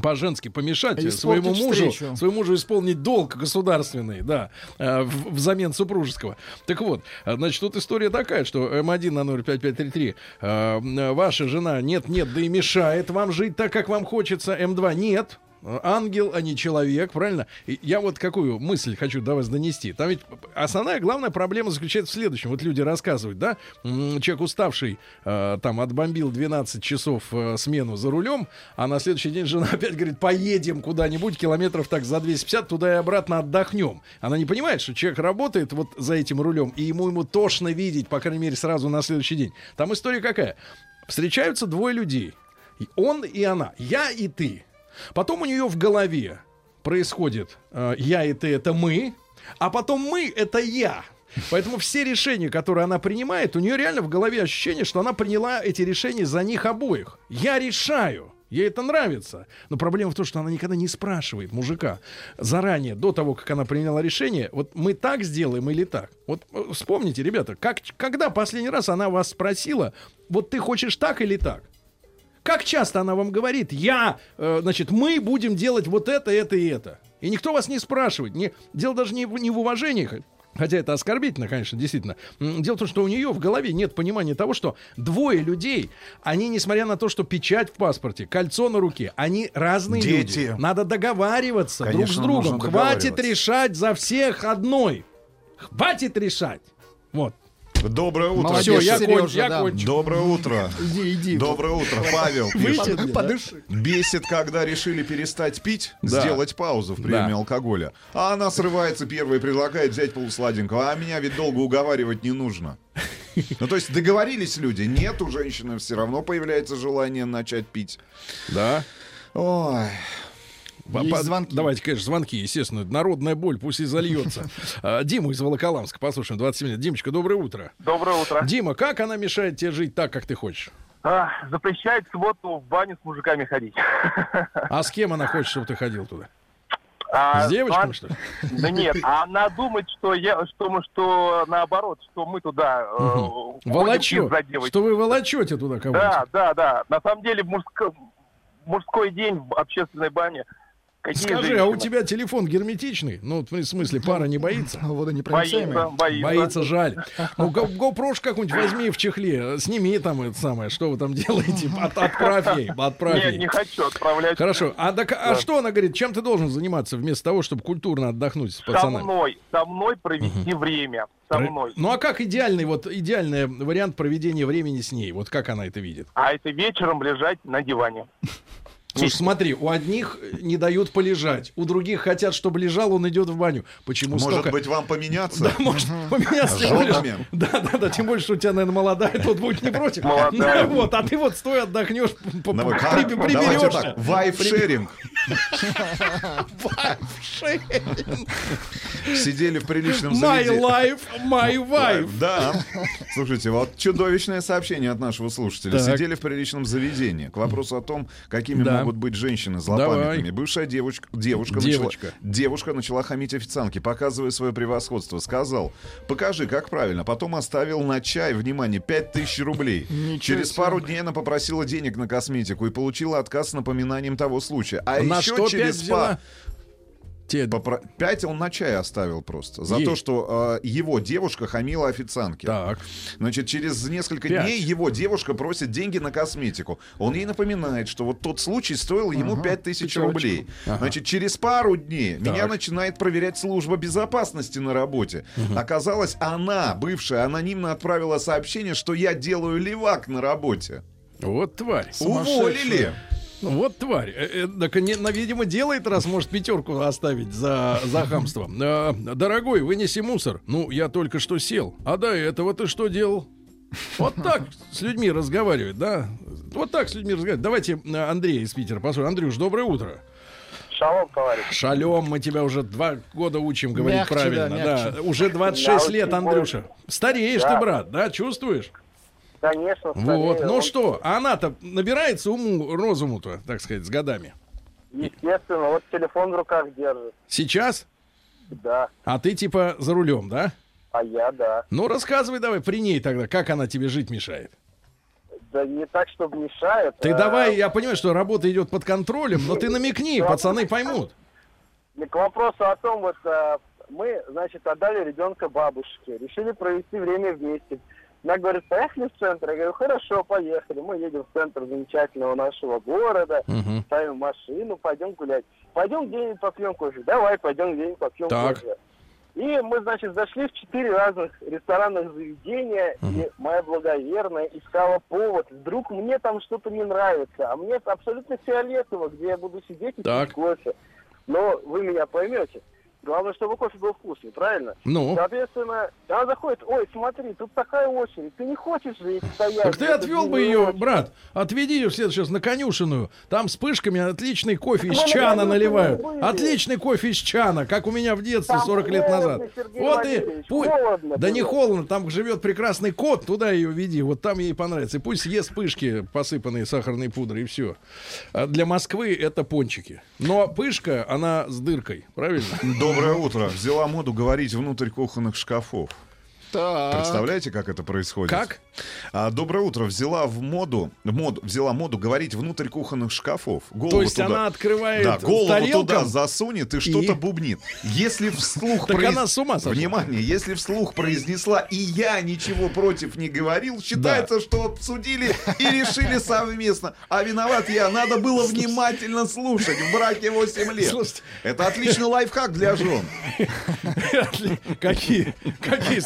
по-женски помешать Испортить своему мужу, встречу. своему мужу исполнить долг государственный, да, э, взамен супружеского. Так вот, э, значит, тут история такая, что М1 на 05533, э, ваша жена нет-нет, да и мешает вам жить так, как вам хочется, М2 нет, Ангел, а не человек, правильно? И я вот какую мысль хочу до вас донести. Там ведь основная, главная проблема заключается в следующем. Вот люди рассказывают, да, человек уставший, э, там, отбомбил 12 часов э, смену за рулем, а на следующий день жена опять говорит, поедем куда-нибудь, километров так за 250, туда и обратно отдохнем. Она не понимает, что человек работает вот за этим рулем, и ему ему тошно видеть, по крайней мере, сразу на следующий день. Там история какая? Встречаются двое людей. Он и она. Я и ты. Потом у нее в голове происходит э, я и ты это мы, а потом мы это я. Поэтому все решения, которые она принимает, у нее реально в голове ощущение, что она приняла эти решения за них обоих. Я решаю. Ей это нравится. Но проблема в том, что она никогда не спрашивает мужика заранее, до того, как она приняла решение, вот мы так сделаем или так. Вот э, вспомните, ребята, как, когда последний раз она вас спросила, вот ты хочешь так или так? Как часто она вам говорит, я, э, значит, мы будем делать вот это, это и это. И никто вас не спрашивает. Не, дело даже не в, не в уважении, хотя это оскорбительно, конечно, действительно. Дело в том, что у нее в голове нет понимания того, что двое людей, они, несмотря на то, что печать в паспорте, кольцо на руке, они разные Дети. люди. Надо договариваться друг с Конечно, другом. Хватит решать за всех одной. Хватит решать. Вот. Доброе утро. Молодец, Все, я, Сережа, я да. кончу. Доброе утро. Иди, иди. Доброе утро, Павел мне, да? Подыши. Бесит, когда решили перестать пить, Да. сделать паузу в приеме Да. алкоголя. А она срывается первой и предлагает взять полусладенького. А меня ведь долго уговаривать не нужно. Ну, то есть договорились люди. Нет, у женщины все равно появляется желание начать пить. Да. Ой. Есть звонки. Давайте, конечно, звонки, естественно. Народная боль пусть и зальется. А, Диму из Волоколамска, послушаем, 27 лет. Димочка, доброе утро. Доброе утро. Дима, как она мешает тебе жить так, как ты хочешь? А, запрещает в субботу в баню с мужиками ходить. А с кем она хочет, чтобы ты ходил туда? А, С девочками, ну, что ли? Да нет, а она думает, что я, что мы, что наоборот, что мы туда э, из-за девочек. Что вы волочете туда кого-то? Да, да, да. На самом деле мужско- мужской день в общественной бане. Какие Скажи, а у женщины? тебя телефон герметичный? Ну, в смысле, пара не боится? Боится, боится. Боится, жаль. Ну, GoPro какую-нибудь возьми в чехле, сними там это самое, что вы там делаете, От- отправь ей, отправь Нет, ей. не хочу отправлять. Хорошо, а, так- а Да. что она говорит, чем ты должен заниматься вместо того, чтобы культурно отдохнуть с Со пацанами? мной, со мной провести время. Со Про- мной. Ну а как идеальный, вот идеальный вариант проведения времени с ней? Вот как она это видит? А это вечером лежать на диване. Слушай, смотри, у одних не дают полежать, у других хотят, чтобы лежал, он идет в баню. Почему Может столько? быть, вам поменяться? Да, может поменяться. что- Да, да, да, тем более, что у тебя, наверное, молодая, тот будет не против. Молодая. Да, Вот, а ты вот стой, отдохнешь, Ну, приберешься. так. Вайф-шеринг. Сидели в приличном My заведении. life, my wife. Да. Слушайте, вот чудовищное сообщение от нашего слушателя. Сидели в приличном заведении. К вопросу о том, какими Да. Могут быть женщины злопамятными. Давай. Бывшая девочка, девушка, Девочка. Начала, девушка начала хамить официантке, показывая свое превосходство. Сказал, покажи, как правильно. Потом оставил на чай, внимание, 5000 рублей. Ничего Через себе. пару дней она попросила денег на косметику и получила отказ с напоминанием того случая. А На еще через пять па- взяла? Те- Попро- Пять он на чай оставил просто. За Ей. то, что э, его девушка хамила официантке. Так. Значит, через несколько Пять. дней его девушка просит деньги на косметику. Он ей напоминает, что вот тот случай стоил ему тысяч пятерочку. рублей. Ага. Значит, через пару дней меня Так. начинает проверять служба безопасности на работе. Оказалось, она, бывшая, анонимно отправила сообщение, что я делаю левак на работе. Вот тварь. Уволили. Ну, Вот тварь. Э, э, Так, не, на- видимо, делает, раз может пятерку оставить за, за хамство. Э, дорогой, вынеси мусор. Ну, я только что сел. А до этого ты что делал? Вот так с людьми разговаривать, да? Вот так с людьми разговаривать. Давайте э, Андрея из Питера послушаем. Андрюш, доброе утро. Шалом, товарищ. Шалем, мы тебя уже два года учим говорить Мягче, правильно. да, Да. Уже 26 Да, лет, Андрюша. Стареешь Да. ты, брат, да, чувствуешь? Конечно, Вот, ну он- что, а она-то набирается уму, розуму-то, так сказать, с годами. Естественно, вот телефон в руках держит. Сейчас? Да. А ты типа за рулем, да? А я, да. Ну, рассказывай давай при ней тогда, как она тебе жить мешает. Да не так, чтобы мешает. Ты а давай, я понимаю, что работа идет под контролем, но ты намекни, пацаны поймут. К вопросу о том, вот а, мы, значит, отдали ребенка бабушке, решили провести время вместе. Она говорит, поехали в центр. Я говорю, хорошо, поехали. Мы едем в центр замечательного нашего города, Мгм. ставим машину, пойдем гулять. Пойдем где-нибудь попьем кофе. Давай, пойдем где-нибудь попьем Так. кофе. И мы, значит, зашли в четыре разных ресторанных заведения, и моя благоверная искала повод. Вдруг мне там что-то не нравится, а мне абсолютно фиолетово, где я буду сидеть и Так. пить кофе. Но вы меня поймете. Главное, чтобы кофе был вкусный, правильно? Ну, Соответственно, она заходит, ой, смотри, тут такая очередь, ты не хочешь же стоять? так ты отвел бы ее, очень». брат. Отведи ее раз на конюшенную. Там с пышками отличный кофе из Так чана наливают. Отличный кофе из чана, как у меня в детстве Там 40 лет назад. Сергей Вот и пусть. холодно Да не холодно, там живет прекрасный кот, туда ее веди, вот там ей понравится. И пусть ест пышки, посыпанные сахарной пудрой, и все. А для Москвы это пончики. Но пышка, она с дыркой, правильно? Доброе утро. Взяла моду говорить внутрь кухонных шкафов. Так. Представляете, как это происходит? Как? А, доброе утро. Взяла в моду, мод, взяла моду говорить внутрь кухонных шкафов. Голову То есть туда. она открывает Да, голову тарелкам? туда засунет и что-то бубнит. Если вслух Так произ- она с ума сошла. Внимание, если вслух произнесла и я ничего против не говорил, считается, что обсудили и решили совместно. А виноват я. Надо было внимательно слушать. В браке 8 лет. Слушайте. Это отличный лайфхак для жен. Какие, какие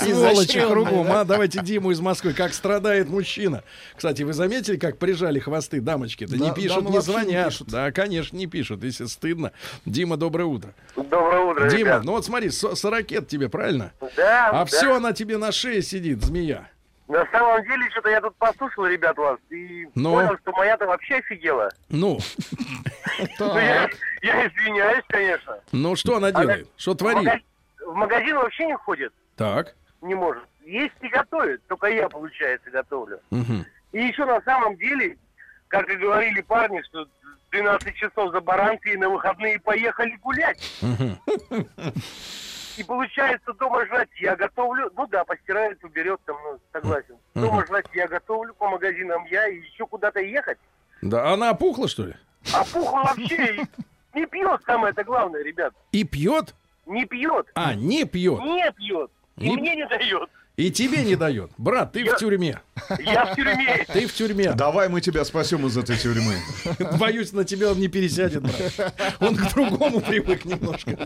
сволочи кругом, да? а? Давайте Диму из Москвы. Как страдает мужчина. Кстати, вы заметили, как прижали хвосты дамочки-то? Не Да, пишут, дамы не вообще не звонят. пишут. Да, конечно, не пишут, если стыдно. Дима, доброе утро. Доброе утро, Дима, ребят. ну вот смотри, со- сорокет тебе, правильно? Да, А да. все она тебе на шее сидит, змея. На самом деле, что-то я тут послушал, ребят, вас, и Ну? понял, что моя-то вообще офигела. Ну, Ну, я, извиняюсь, конечно. ну что она делает? Что творит? в магазин вообще не ходит, Так. Не может. Есть и готовит, только я, получается, готовлю. И еще на самом деле, как и говорили парни, что 12 часов за баранкой и на выходные поехали гулять. И получается, дома жрать я готовлю. Ну да, постирает, уберет, там, ну, согласен. Дома жрать я готовлю, по магазинам я, и еще куда-то ехать. Да, она опухла, что ли? А пуха вообще не пьет, самое это главное, ребят. И пьет? Не пьет. А, не пьет. Не пьет. И Не- мне не дает. И тебе не дает. Брат, ты в Я- тюрьме. Я в тюрьме. Ты в тюрьме. Давай мы тебя спасем из этой тюрьмы. Боюсь, на тебя он не пересядет, брат. Он к другому привык немножко.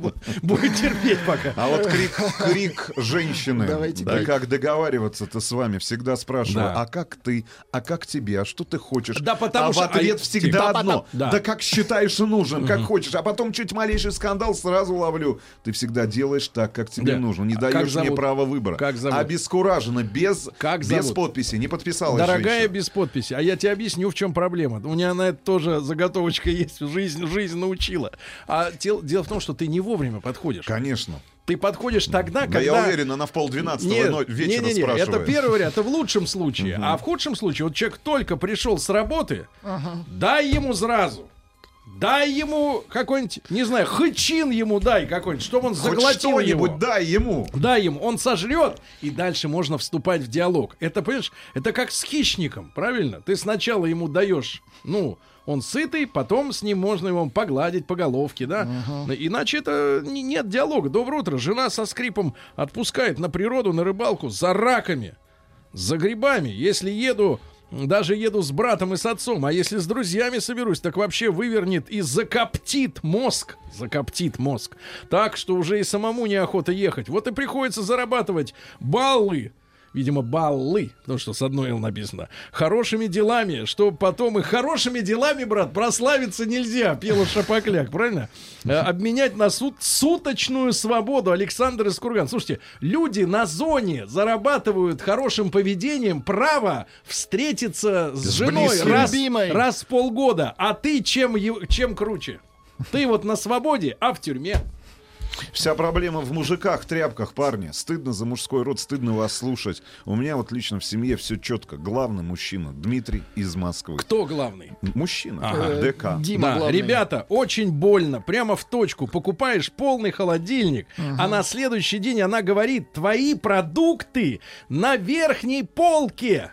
Будет терпеть пока. А вот крик, крик женщины. Давайте да как договариваться-то с вами? Всегда спрашиваю, Да. а как ты, а как тебе, а что ты хочешь? Да потому а что- в ответ а, всегда типа, одно. да. Да. как считаешь нужным, как хочешь. А потом чуть малейший скандал сразу ловлю. Ты всегда делаешь так, как тебе Да. нужно. Не А даешь мне права выбора. Как зовут? Обескуражена, без, Как без подписи. Не подписалась Дорогая, женщина. без подписи. А я тебе объясню, в чем проблема. У меня на это тоже заготовочка есть. Жизнь, жизнь научила. А дел- дело в том, что ты не вовремя подходишь. Конечно. Ты подходишь тогда, Да когда... я уверен, она в полдвенадцатого Нет, но- вечера не, не, не, спрашивает. это первый вариант, это в лучшем случае. А в худшем случае, вот человек только пришел с работы, дай ему сразу. Дай ему какой-нибудь, не знаю, хычин ему дай какой-нибудь, чтобы он Хоть заглотил его. что-нибудь дай ему. Дай ему, он сожрет, и дальше можно вступать в диалог. Это, понимаешь, это как с хищником, правильно? Ты сначала ему даешь, ну, он сытый, потом с ним можно его погладить по головке, да? Но Иначе это не- нет диалога. Доброе утро. Жена со скрипом отпускает на природу, на рыбалку за раками, за грибами. Если еду, даже еду с братом и с отцом, а если с друзьями соберусь, так вообще вывернет и закоптит мозг. Закоптит мозг. Так, что уже и самому неохота ехать. Вот и приходится зарабатывать баллы. Видимо, баллы, потому что с одной «л» написано. Хорошими делами, что потом и хорошими делами, брат, прославиться нельзя, пела Шапокляк, правильно? Э, Обменять на суд суточную свободу. Александр из Курган. Слушайте, люди на зоне зарабатывают хорошим поведением право встретиться с, С женой раз, Любимой. раз в полгода. А ты чем, чем круче? Ты вот на свободе, а в тюрьме. Вся проблема в мужиках, тряпках, парни. Стыдно за мужской род, стыдно вас слушать. У меня вот лично в семье все четко. Главный мужчина Дмитрий из Москвы. Кто главный? Мужчина. Ага. ДК. Дима да, главный. ребята, очень больно, прямо в точку. Покупаешь полный холодильник, а на следующий день она говорит, твои продукты на верхней полке.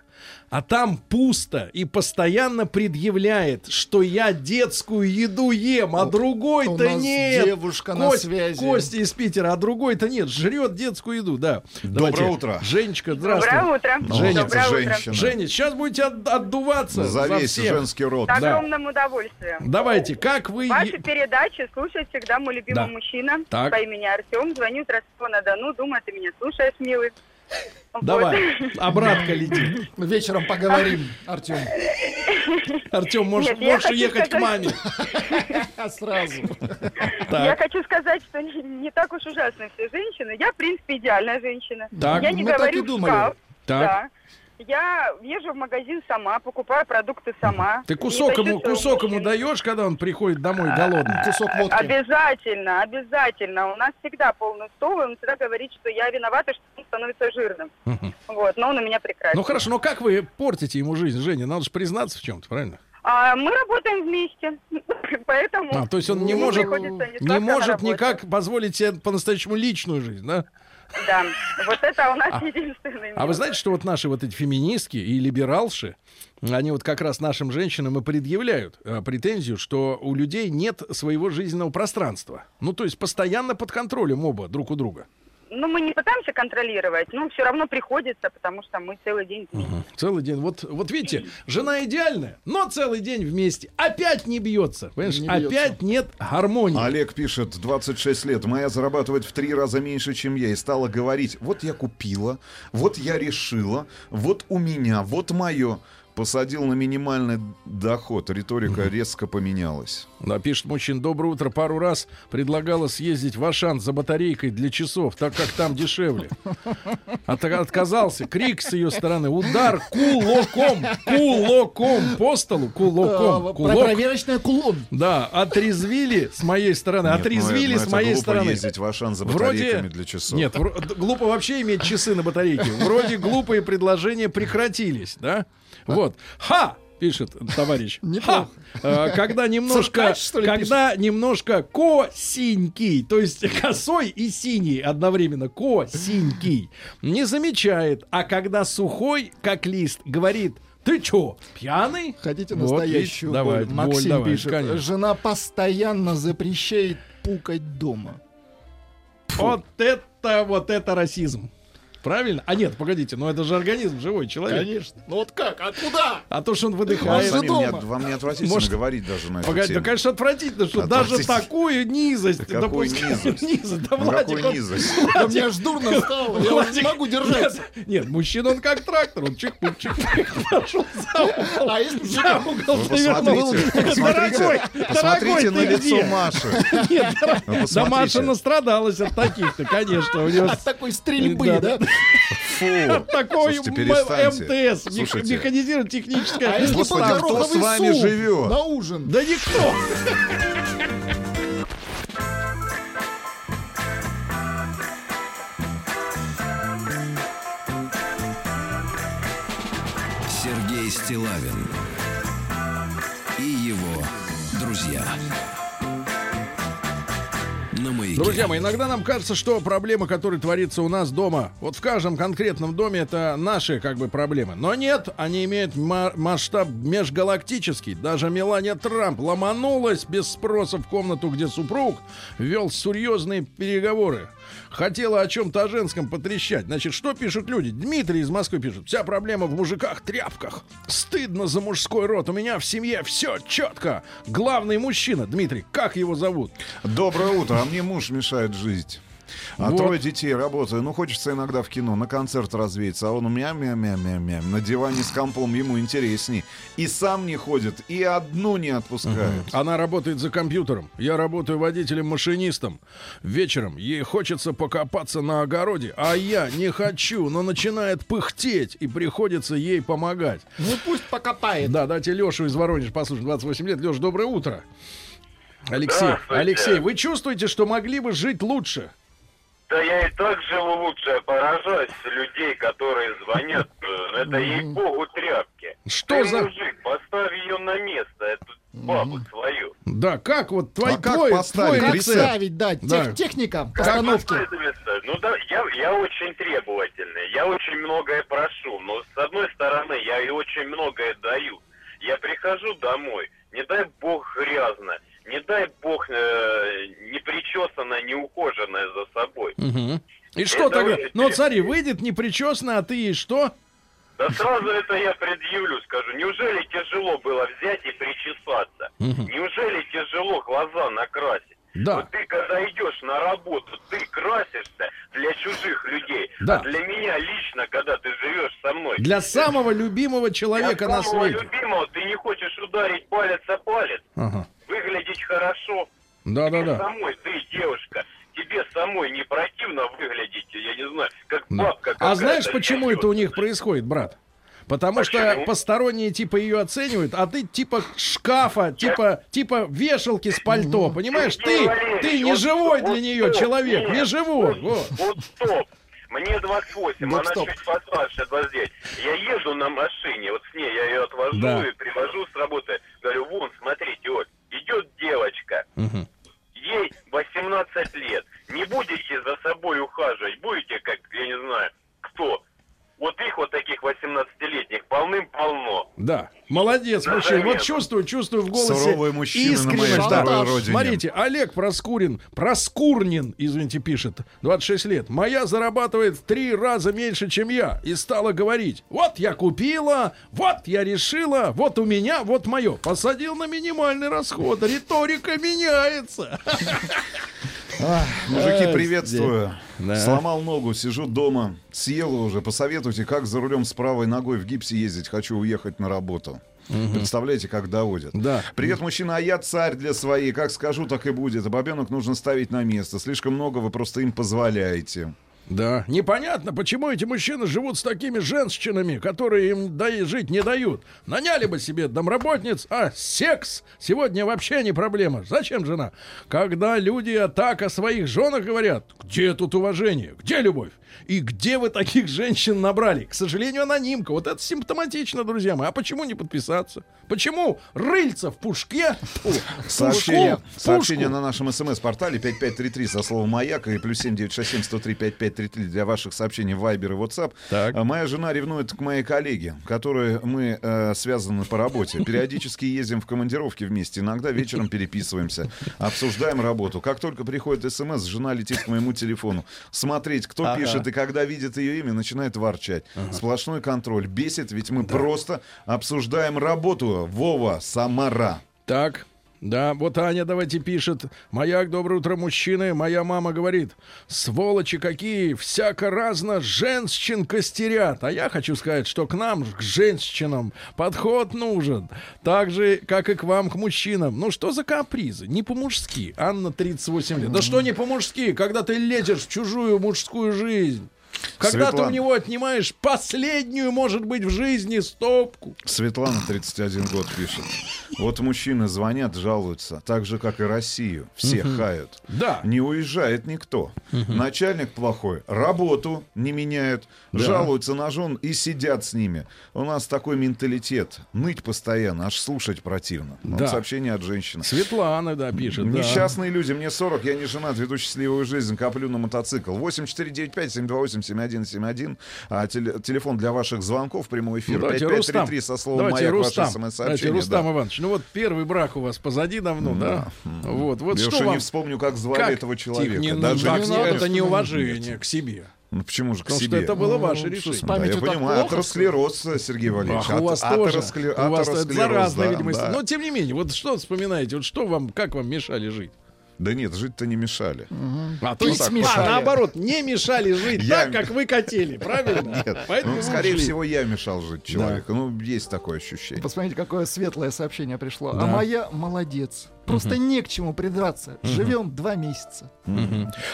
А там пусто и постоянно предъявляет, что я детскую еду ем, а другой-то нет. девушка на Кость- связи. Костя из Питера, а другой-то нет. Жрет детскую еду, да. Доброе Давайте. утро. Женечка, здравствуй. Доброе утро. Женя, Доброе женщина. Женя, сейчас будете от- отдуваться За за весь всех. женский род. С Да. огромным удовольствием. Давайте, как вы... Ваши передачи слушает всегда мой любимый Да. мужчина Так. по имени Артем. Звоню с Ростова-на-Дону. Думаю, ты меня слушаешь, милый. Давай, Вот. обратка летит. Вечером поговорим, Артем. Артем, может, Нет, я можешь ехать к сказать- маме. А сразу. Я Так, хочу сказать, что не, не так уж ужасны все женщины. Я, в принципе, идеальная женщина. Так. Я не Мы так говорю и в думали. шкаф. так. Да. Я езжу в магазин сама, покупаю продукты сама. Ты кусок ему, кусок ему даешь, когда он приходит домой голодный? Кусок водки. Обязательно, обязательно. У нас всегда полный стол, и он всегда говорит, что я виновата, что он становится жирным. Вот, но он у меня прекрасен. Ну хорошо, но как вы портите ему жизнь, Женя? Надо же признаться в чем-то, правильно? А мы работаем вместе, поэтому... А, то есть он не может, не может никак позволить себе по-настоящему личную жизнь, да? Да, вот это у нас А- единственный А вы знаете, что вот наши вот эти феминистки и либералши, они вот как раз нашим женщинам и предъявляют э, претензию, что у людей нет своего жизненного пространства. Ну, то есть постоянно под контролем оба друг у друга. Ну, мы не пытаемся контролировать, но все равно приходится, потому что мы целый день вместе. Целый день. Вот, вот видите, жена идеальная, но целый день вместе. Опять не бьется. Понимаешь? Не бьется. Опять нет гармонии. Олег пишет, 26 лет, моя зарабатывает в три раза меньше, чем я, и стала говорить, вот я купила, вот я решила, вот у меня, вот мое. Посадил на минимальный доход, риторика резко поменялась. Да, пишет мужчина, доброе утро. Пару раз предлагала съездить в Ашан за батарейкой для часов, так как там дешевле. От- отказался. Крик с ее стороны. Удар кулаком. Кулаком по столу. Кулаком. А, Кулак. Проверочная кулон. Да, отрезвили с моей стороны. Нет, ну, Отрезвили ну, с моей глупо стороны. ездить в Ашан за Вроде... батарейками для часов. Нет, д- глупо вообще иметь часы на батарейке. Вроде глупые предложения прекратились, да? Вот. Ха! Пишет товарищ. Неплохо. Ха! Э, Когда немножко, Циркач, что ли, когда немножко косенький, то есть косой и синий одновременно, косенький, не замечает, а когда сухой, как лист, говорит, ты чё, пьяный? Хотите Вот, настоящую видишь, давай, боль? Максим боль давай, пишет. конечно. Жена постоянно запрещает пукать дома. Вот это, вот это расизм. Правильно? А нет, погодите, но это же организм, живой человек. Конечно. Ну вот как? А куда? А то, что он Вам, выдыхает. же самим не, дома. вам не отвратительно Может, говорить даже на эту Погоди, да, тему? конечно, отвратительно, что даже такую низость Да какую допускают. низость? Низость, да, Ну, Владик, какую он- низость? Да мне аж дурно стало. Я уже не могу держаться. Нет, нет, мужчина, он как трактор, он чик-пук, чик-пук, пошел за угол. А если За угол посмотрите, Дорогой, посмотрите на лицо? Маши. Нет. Ну, Да. Маша настрадалась от таких-то, конечно. У нее От такой стрельбы, Да. Фу. от такой Слушайте. МТС, Слушайте. механизированная техническая. А если Господи, под кто с вами суп живет? На ужин. Да никто. Сергей Стилавин и его друзья. Друзья мои, иногда нам кажется, что проблемы, которые творятся у нас дома, вот в каждом конкретном доме, это наши как бы проблемы. Но нет, они имеют ма- масштаб межгалактический. Даже Мелания Трамп ломанулась без спроса в комнату, где супруг вел серьезные переговоры. Хотела о чем-то женском потрещать. Значит, что пишут люди? Дмитрий из Москвы пишет. Вся проблема в мужиках тряпках. Стыдно за мужской род. У меня в семье все четко. Главный мужчина. Дмитрий, как его зовут? Доброе утро, а мне муж мешает жить. А Вот. трое детей, работаю. Ну, хочется иногда в кино, на концерт развеяться. А он у меня мя мя мя мя На диване с компом ему интересней. И сам не ходит, и одну не отпускает. Она работает за компьютером. Я работаю водителем-машинистом. Вечером ей хочется покопаться на огороде, а я не хочу, но начинает пыхтеть, и приходится ей помогать. Ну пусть покопает. Да, давайте Лешу из Воронежа послушаем. 28 лет. Леш, доброе утро. Алексей. Алексей, вы чувствуете, что могли бы жить лучше? Да я и так живу лучше, я поражаюсь людей, которые звонят. э, Это ей-богу тряпки. Что Ты, за- мужик, поставь ее на место, эту бабу свою. Да, как вот твой, А как твой, поставить? твой Как ставить, да, тех- Да. техника постановки. Ну да, я, я очень требовательный, я очень многое прошу, но с одной стороны я и очень многое даю. Я прихожу домой, не дай бог грязно, не дай бог э, не причесанная, не ухоженная за собой. Мгм. И что Это тогда? очень Ну вот смотри, выйдет непричесанно, а ты ей что? Да сразу это я предъявлю, скажу. Неужели тяжело было взять и причесаться? Неужели тяжело глаза накрасить? Да. Вот ты, когда идешь на работу, ты красишься для чужих людей. Да. А для меня лично, когда ты живешь со мной, Для самого любимого человека для на самого свете. любимого ты не хочешь ударить палец о палец, Ага. выглядеть хорошо. Да-да-да. Самой ты девушка. Тебе самой не противно выглядеть, я не знаю, как Да. бабка А какая-то знаешь, почему это у них происходит, брат? Потому что посторонние типа ее оценивают, а ты типа шкафа, типа типа вешалки с пальто, понимаешь? Ты ты не живой для нее человек, не живой. Вот, стоп. Мне 28, Вот она стоп. чуть постарше 29. Я еду на машине, вот с ней я ее отвожу Да. и привожу с работы. Говорю, вон, смотрите, вот, идет девочка. Мгм. Ей 18 лет. Не будете за собой ухаживать, будете, как, я не знаю, кто. Вот их вот таких 18-летних полным-полно. Да, молодец, Да, мужчина. Вот чувствую, чувствую в голосе Суровые мужчины на искренность. моей Да. родине. Смотрите, Олег Проскурин, Проскурнин, извините, пишет, 26 лет. Моя зарабатывает в три раза меньше, чем я. И стала говорить, вот я купила, вот я решила, вот у меня, вот мое. Посадил на минимальный расход. Риторика меняется. Мужики, приветствую. Да. Сломал ногу, сижу дома. Съел уже. Посоветуйте, как за рулем с правой ногой в гипсе ездить. Хочу уехать на работу. Представляете, как доводят. Да. Привет, мужчина, а я царь для своей. Как скажу, так и будет. А бабенок нужно ставить на место. Слишком много вы просто им позволяете. Да, непонятно, почему эти мужчины живут с такими женщинами, которые им да- жить не дают. Наняли бы себе домработниц, а секс сегодня вообще не проблема. Зачем жена? Когда люди так о своих женах говорят, где тут уважение, где любовь? И где вы таких женщин набрали? К сожалению, анонимка. Вот это симптоматично, друзья мои. А почему не подписаться? Почему рыльца в пушке? Фу, Сообщение, пушку, сообщение на нашем смс-портале 5533 со словом «Маяк» и плюс 7967 103 5533 для ваших сообщений в Viber и WhatsApp. Так. А Моя жена ревнует к моей коллеге, которой мы э, связаны по работе. Периодически ездим в командировки вместе, иногда вечером переписываемся, обсуждаем работу. Как только приходит смс, жена летит к моему телефону. Смотреть, кто пишет, и когда видит ее имя, начинает ворчать. Сплошной контроль. Бесит, ведь мы просто обсуждаем работу. Вова, Самара. Так, да, вот Аня, давайте пишет. Маяк, доброе утро, мужчины. Моя мама говорит, сволочи какие, всяко разно женщин костерят. А я хочу сказать, что к нам, к женщинам, подход нужен. Так же, как и к вам, к мужчинам. Ну что за капризы? Не по-мужски. Анна, 38 лет. Да что не по-мужски, когда ты лезешь в чужую мужскую жизнь? Когда ты Светлана. у него отнимаешь последнюю, может быть, в жизни стопку. Светлана, 31 год, пишет. Вот мужчины звонят, жалуются, так же, как и Россию. Все хают. Да. Не уезжает никто. Начальник плохой, работу не меняют, жалуются на жен и сидят с ними. У нас такой менталитет. Ныть постоянно, аж слушать противно. Вот Да. сообщение от женщины. Светлана, да, пишет. да. Несчастные люди, мне 40, я не женат, веду счастливую жизнь, коплю на мотоцикл. 8495-728-7171. А теле- телефон для ваших звонков, прямой эфир. Ну, давайте Рустам, 5533 со словом давайте «Маяк» Рустам, ваше давайте смс-сообщение. Рустам да. Иванович, ну вот первый брак у вас позади давно, да? Вот, вот Я что вам... не вспомню, как звали Как? этого человека. Не, ну, Даже так не не- это неуважение к себе. Ну, почему же к Потому что себе? это было ваше что, с решение. Да, я понимаю, плохо, атеросклероз, Сергей Валерьевич. Ах, у вас ат- тоже. атероскле- У вас это заразная, да, видимо, да. Но тем не менее, вот что вспоминаете, вот что вам, как вам мешали жить? Да нет, жить-то не мешали. А, то Пить есть, мешали. а, наоборот, не мешали жить Я- так, как вы хотели, правильно? Нет, Поэтому ну, скорее ушли. всего, я мешал жить человеку. Ну, есть такое ощущение. Посмотрите, какое светлое сообщение пришло. Да. А моя молодец. Просто не к чему придраться. Живем два месяца.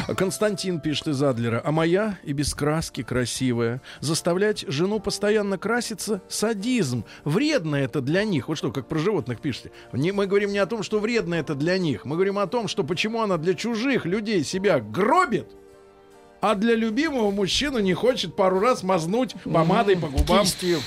А Константин пишет из Адлера. А моя и без краски красивая. Заставлять жену постоянно краситься — садизм. Вредно это для них. Вот что, как про животных пишете. Не, мы говорим не о том, что вредно это для них. Мы говорим о том, что почему она для чужих людей себя гробит, а для любимого мужчину не хочет пару раз мазнуть помадой по губам. Кистью.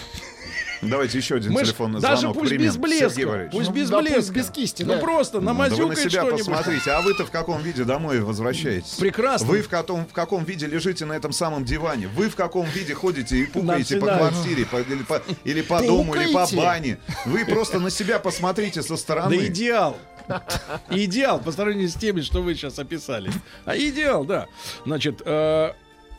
Давайте еще один Мы телефонный даже звонок пусть примем. без блеска. Пусть Ну, без да, блеска. без кисти, Ну да. просто Да вы на намазюкает себя посмотрите. А вы-то в каком виде домой возвращаетесь? Прекрасно. Вы в каком, в каком виде лежите на этом самом диване? Вы в каком виде ходите и пукаете по квартире, по- или, по, или по дому, или по бане? Вы просто на себя посмотрите со Да стороны. идеал. Идеал по сравнению с теми, что вы сейчас описали. А идеал, да. Значит, э,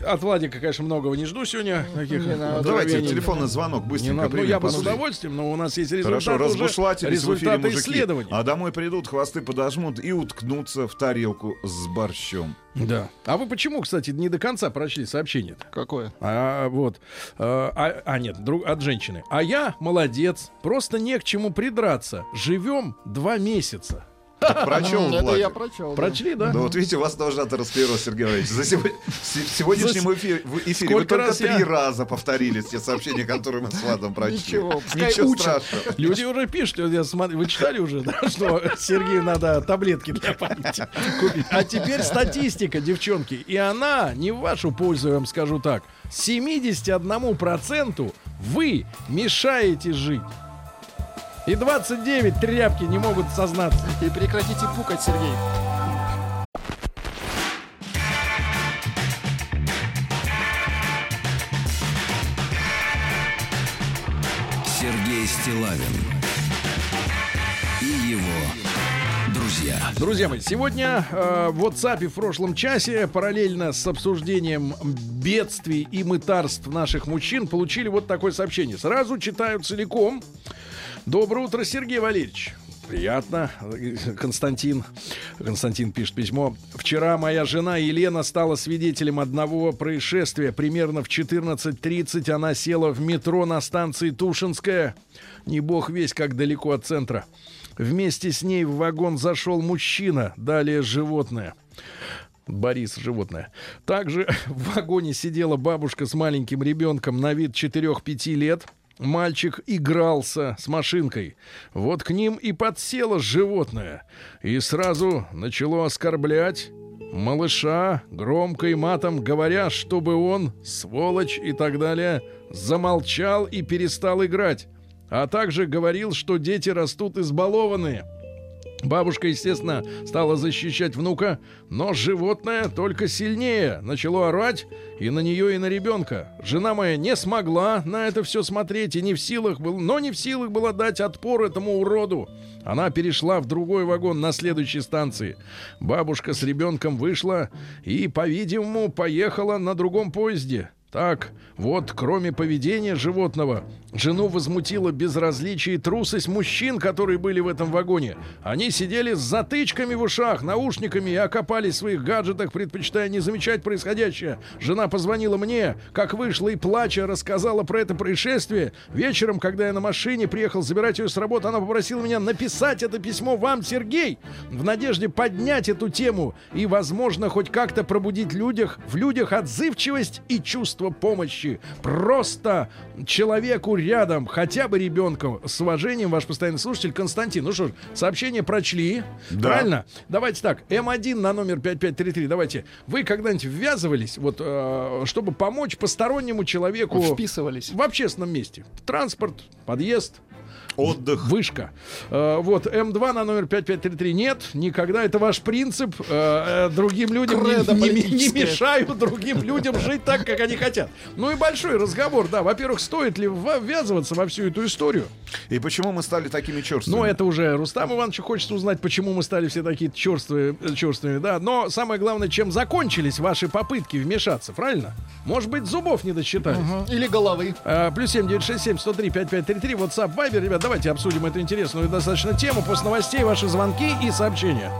от Владика, конечно, многого не жду сегодня. Таких Не надо. Давайте телефонный звонок Не быстренько надо. Ну, я бы с удовольствием, но у нас есть результаты Хорошо, уже, разбушлатились в эфире результаты мужики. исследований. А домой придут, хвосты подожмут и уткнутся в тарелку с борщом. Да. А вы почему, кстати, не до конца прочли сообщение-то? Какое? А вот, э, а, а, нет, друг, от женщины. А я молодец, просто не к чему придраться. Живем два месяца. Так прочел, М, Это я прочел. Прочли, да? Да вот видите, у вас тоже атеросклероз, Сергей Валерьевич. За сего- с- в сегодняшнем эфире, вы только раз три я- раза повторили те сообщения, которые мы с Владом прочли. Ничего, Ничего страшного. Люди уже пишут, я смотрю, вы читали уже, да, что Сергею надо таблетки для памяти купить. А теперь статистика, девчонки. И она не в вашу пользу, я вам скажу так. 71% вы мешаете жить. И 29 тряпки не могут сознаться. И прекратите пукать, Сергей. Сергей Стилавин и его друзья. Друзья мои, сегодня э, в WhatsApp в прошлом часе параллельно с обсуждением бедствий и мытарств наших мужчин получили вот такое сообщение. Сразу читаю целиком. Доброе утро, Сергей Валерьевич. Приятно. Константин. Константин пишет письмо. Вчера моя жена Елена стала свидетелем одного происшествия. Примерно в 14.30 она села в метро на станции Тушинская. Не бог весь, как далеко от центра. Вместе с ней в вагон зашел мужчина, далее животное. Борис, животное. Также в вагоне сидела бабушка с маленьким ребенком на вид 4-5 лет. Мальчик игрался с машинкой. Вот к ним и подсело животное. И сразу начало оскорблять малыша, громко и матом говоря, чтобы он, сволочь и так далее, замолчал и перестал играть. А также говорил, что дети растут избалованные. Бабушка, естественно, стала защищать внука, но животное только сильнее начало орать и на нее, и на ребенка. Жена моя не смогла на это все смотреть и не в силах был, но не в силах была дать отпор этому уроду. Она перешла в другой вагон на следующей станции. Бабушка с ребенком вышла и, по-видимому, поехала на другом поезде. Так, вот, кроме поведения животного, Жену возмутило безразличие и трусость мужчин, которые были в этом вагоне. Они сидели с затычками в ушах, наушниками и окопались в своих гаджетах, предпочитая не замечать происходящее. Жена позвонила мне, как вышла и плача рассказала про это происшествие. Вечером, когда я на машине приехал забирать ее с работы, она попросила меня написать это письмо вам, Сергей, в надежде поднять эту тему и, возможно, хоть как-то пробудить людях, в людях отзывчивость и чувство помощи. Просто человеку рядом, хотя бы ребенку. С уважением, ваш постоянный слушатель Константин. Ну что ж, сообщение прочли. Да. Правильно? Давайте так. М1 на номер 5533. Давайте. Вы когда-нибудь ввязывались, вот, э, чтобы помочь постороннему человеку Вписывались. в общественном месте? Транспорт, подъезд, Отдых. Вышка. Э, вот, М2 на номер 5533 нет, никогда. Это ваш принцип. Э, э, другим людям не, Кредо не- не политическое. мешаю другим людям жить так, как они хотят. Ну и большой разговор, да. Во-первых, стоит ли ввязываться во всю эту историю? И почему мы стали такими черствыми? Ну, это уже Рустам Иванович хочет узнать, почему мы стали все такие черствые, э, черствыми, да. Но самое главное, чем закончились ваши попытки вмешаться, правильно? Может быть, зубов не досчитались. Мгм. Или головы. А, Плюс семь девять шесть семь сто три пять пять три три. WhatsApp, Viber. Ребят, давайте обсудим эту интересную достаточно тему. После новостей ваши звонки и сообщения.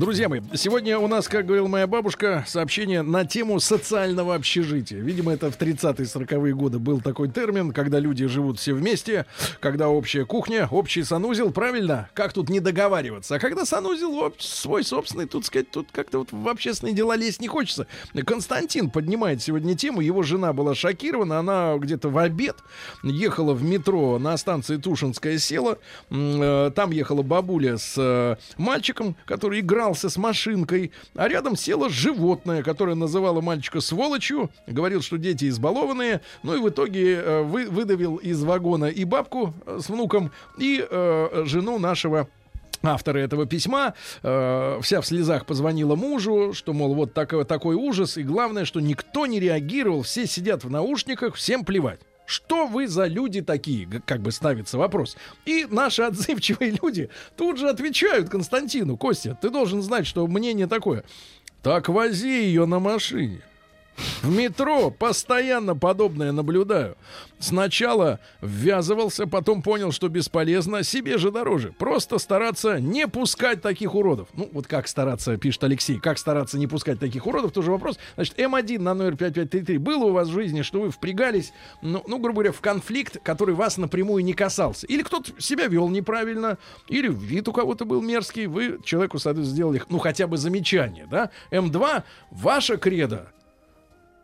Друзья мои, сегодня у нас, как говорила моя бабушка, сообщение на тему социального общежития. Видимо, это в 30-е, 40-е годы был такой термин, когда люди живут все вместе, когда общая кухня, общий санузел, правильно? Как тут не договариваться? А когда санузел свой собственный, тут сказать, тут как-то вот в общественные дела лезть не хочется. Константин поднимает сегодня тему, его жена была шокирована, она где-то в обед ехала в метро на станции Тушинская села, э, там ехала бабуля с э, мальчиком, который игрался с машинкой, а рядом села животное, которое называло мальчика сволочью, говорил, что дети избалованные, ну и в итоге э, вы- выдавил из вагона и бабку э, с внуком, и э, жену нашего Автора этого письма. Э, вся в слезах позвонила мужу, что, мол, вот такой, такой ужас, и главное, что никто не реагировал, все сидят в наушниках, всем плевать. Что вы за люди такие? Как бы ставится вопрос. И наши отзывчивые люди тут же отвечают Константину. Костя, ты должен знать, что мнение такое. Так вози ее на машине. В метро постоянно подобное наблюдаю. Сначала ввязывался, потом понял, что бесполезно, себе же дороже. Просто стараться не пускать таких уродов. Ну, вот как стараться, пишет Алексей, как стараться не пускать таких уродов, тоже вопрос. Значит, М1 на номер 5533. Было у вас в жизни, что вы впрягались, ну, ну, грубо говоря, в конфликт, который вас напрямую не касался? Или кто-то себя вел неправильно, или вид у кого-то был мерзкий, вы человеку, соответственно, сделали, ну, хотя бы замечание, да? М2, ваша кредо,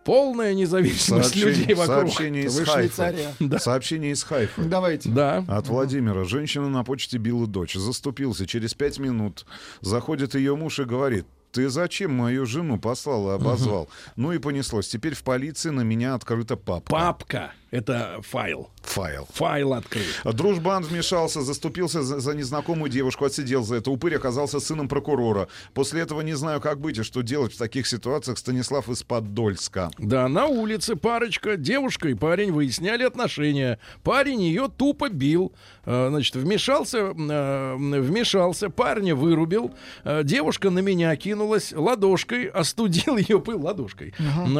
полная независимость людей вокруг. сообщение из Хайфа. Швейцария. Сообщение из Хайфа. Давайте. Да. От Владимира. Женщина на почте била дочь. Заступился. Через пять минут заходит ее муж и говорит, ты зачем мою жену послал и обозвал? Ну и понеслось. Теперь в полиции на меня открыта папка. Папка — это файл. Файл. Файл открыт. Дружбан вмешался, заступился за, за незнакомую девушку, отсидел за это. Упырь оказался сыном прокурора. После этого не знаю, как быть и что делать в таких ситуациях. Станислав из Подольска. Да, на улице парочка, девушка и парень выясняли отношения. Парень ее тупо бил. Э, Значит, вмешался, э, вмешался, парня вырубил. Э, Девушка на меня кинулась ладошкой, остудил ее пыл ладошкой.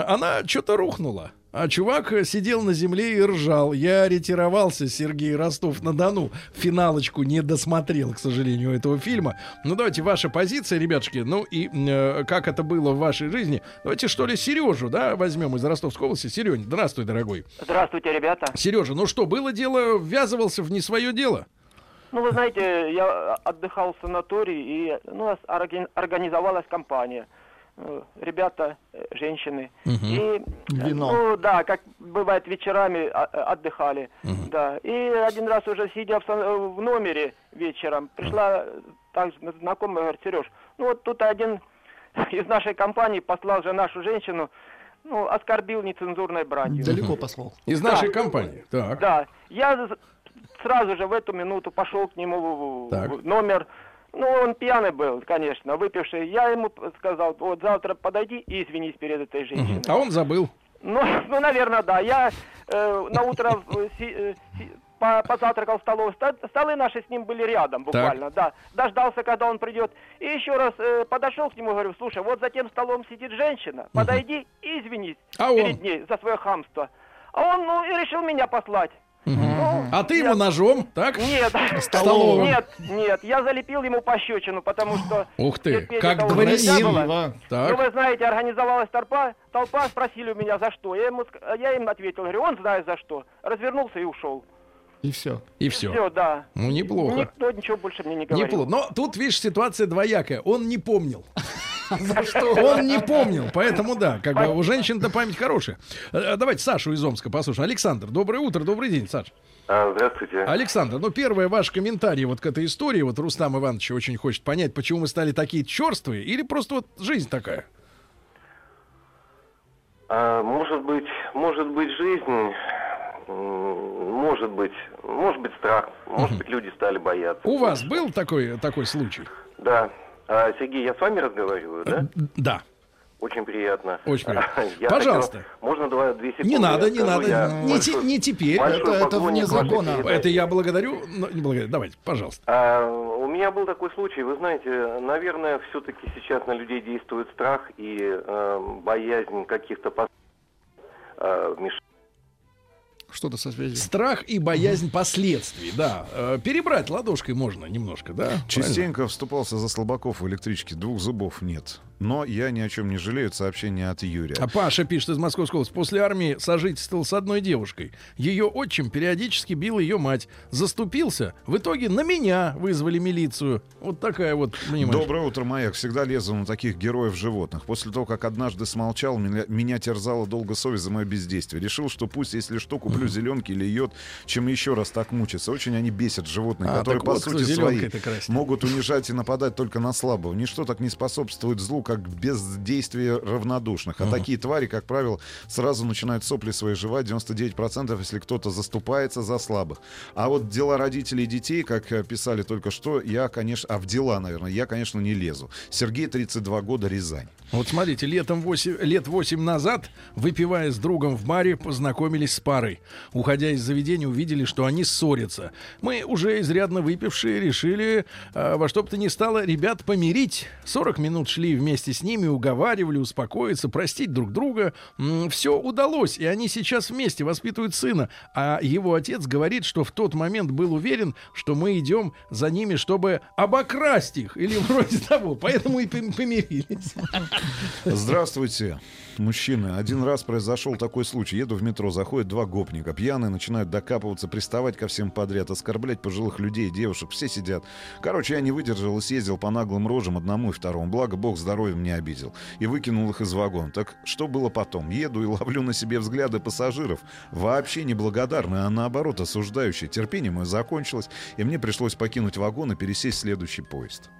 Она что-то рухнула. А чувак э, сидел на земле и ржал. Я ретировался, Сергей Ростов-на-Дону. Финалочку не досмотрел, к сожалению, этого фильма. Ну, давайте ваша позиция, ребятушки. Ну, и э, как это было в вашей жизни. Давайте, что ли, Сережу, да, возьмем из Ростовской области. Серёнь, здравствуй, дорогой. Здравствуйте, ребята. Сережа, ну что, было дело, ввязывался в не свое дело? Ну, вы знаете, я отдыхал в санатории, и ну, организовалась компания. Э, Ребята, э, женщины. И, Вино. ну, да, как бывает, вечерами а, э, отдыхали. Да. И один раз уже сидя в, сан- э, в номере вечером, пришла э, также знакомая, говорит, Сереж, ну вот тут один из нашей компании послал же нашу женщину, ну, оскорбил нецензурной бранью. Далеко послал. Из Да. нашей компании. Так. Да, я сразу же в эту минуту пошел к нему в- Так. в номер. Ну, он пьяный был, конечно, выпивший. Я ему сказал, вот завтра подойди и извинись перед этой женщиной. А он забыл. Ну, ну, наверное, да. Я э, на утро э, э, по- позавтракал в столовой. Столы наши с ним были рядом буквально, да. Дождался, когда он придет. И еще раз э, подошел к нему говорю, слушай, вот за тем столом сидит женщина, подойди и извинись А он? перед ней за свое хамство. А он, ну, и решил меня послать. Ну, А ты ему ножом, так? Нет, Столовым. нет, нет, я залепил ему пощечину, потому что... Ух ты, как. Красиво. Так. Ну, вы знаете, организовалась толпа, толпа, спросили у меня, за что. Я, ему, я им ответил, говорю, он знает за что. Развернулся и ушел. И все. И все. Все, да. Ну, неплохо. Никто ничего больше мне не говорил. Неплохо. Но тут, видишь, ситуация двоякая. Он не помнил. Он не помнил, поэтому да, как бы у женщин-то память хорошая. Э, Давайте Сашу из Омска послушаем. Александр, доброе утро, добрый день, Саш. А, здравствуйте. Александр, ну первое ваш комментарий вот к этой истории, вот Рустам Иванович очень хочет понять, почему мы стали такие черствые, или просто вот жизнь такая. А, может быть, может быть жизнь, может быть, может быть страх, может быть люди стали бояться. У вас был такой, такой случай? Да. А, Сергей, я с вами разговариваю, да? Да. Очень приятно. Очень приятно. Я Пожалуйста. хотел- можно два, две секунды? Не надо, не надо. Я Не, большой- не теперь. Это- это вне закона. Это я благодарю, но не благодарю. Давайте, пожалуйста. А, у меня был такой случай, вы знаете, наверное, все-таки сейчас на людей действует страх и э, боязнь каких-то э, вмеш- Что-то со связью. Страх и боязнь последствий, да. Э, Перебрать ладошкой можно немножко, да? Правильно? Частенько вступался за слабаков в электричке. Двух зубов нет. Но я ни о чем не жалею. Это сообщение от Юрия. А Паша пишет из Московской области. После армии сожительствовал с одной девушкой. Ее отчим периодически бил ее мать. Заступился. В итоге на меня вызвали милицию. Вот такая вот, понимаешь. Доброе утро, Маяк. Всегда лезу на таких героев животных. После того, как однажды смолчал, меня, меня терзала долго совесть за мое бездействие. Решил, что пусть, если что, куплю зеленки или йод, чем еще раз так мучиться. Очень они бесят животных, А, которые, по вот, сути красит. могут унижать и нападать только на слабого. Ничто так не способствует злу, как бездействие равнодушных. А такие твари, как правило, сразу начинают сопли свои жевать. 99% если кто-то заступается за слабых. А вот дела родителей и детей, как э, писали только что, я, конечно... А в дела, наверное, я, конечно, не лезу. Сергей, 32 года, Рязань. Вот смотрите, летом 8, лет 8 назад, выпивая с другом в баре, познакомились с парой. Уходя из заведения, увидели, что они ссорятся. Мы, уже изрядно выпившие, решили э, во что бы то ни стало ребят помирить. 40 минут шли вместе с ними, уговаривали, успокоиться, простить друг друга. Все удалось, и они сейчас вместе воспитывают сына. А его отец говорит, что в тот момент был уверен, что мы идем за ними, чтобы обокрасть их. Или вроде того. Поэтому и пом- помирились. Здравствуйте, мужчины. Один раз произошел такой случай. Еду в метро, заходят два гопника. Пьяные начинают докапываться, приставать ко всем подряд, оскорблять пожилых людей, девушек. Все сидят. Короче, я не выдержал и съездил по наглым рожам одному и второму. Благо, бог здоровья мне обидел. И выкинул их из вагона. Так что было потом? Еду и ловлю на себе взгляды пассажиров. Вообще неблагодарные, а наоборот осуждающие. Терпение мое закончилось, и мне пришлось покинуть вагон и пересесть в следующий поезд.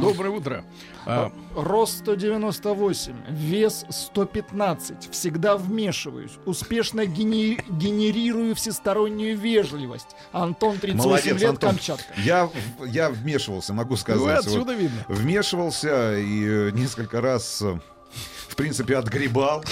Доброе утро. А, Рост 198, вес 115. Всегда вмешиваюсь. Успешно гени- генерирую всестороннюю вежливость. Антон, 38 Молодец, лет, Антон. Камчатка. Я, я вмешивался, могу сказать. Ну, Вот отсюда видно. Вмешивался и несколько раз, э, в принципе, отгребал.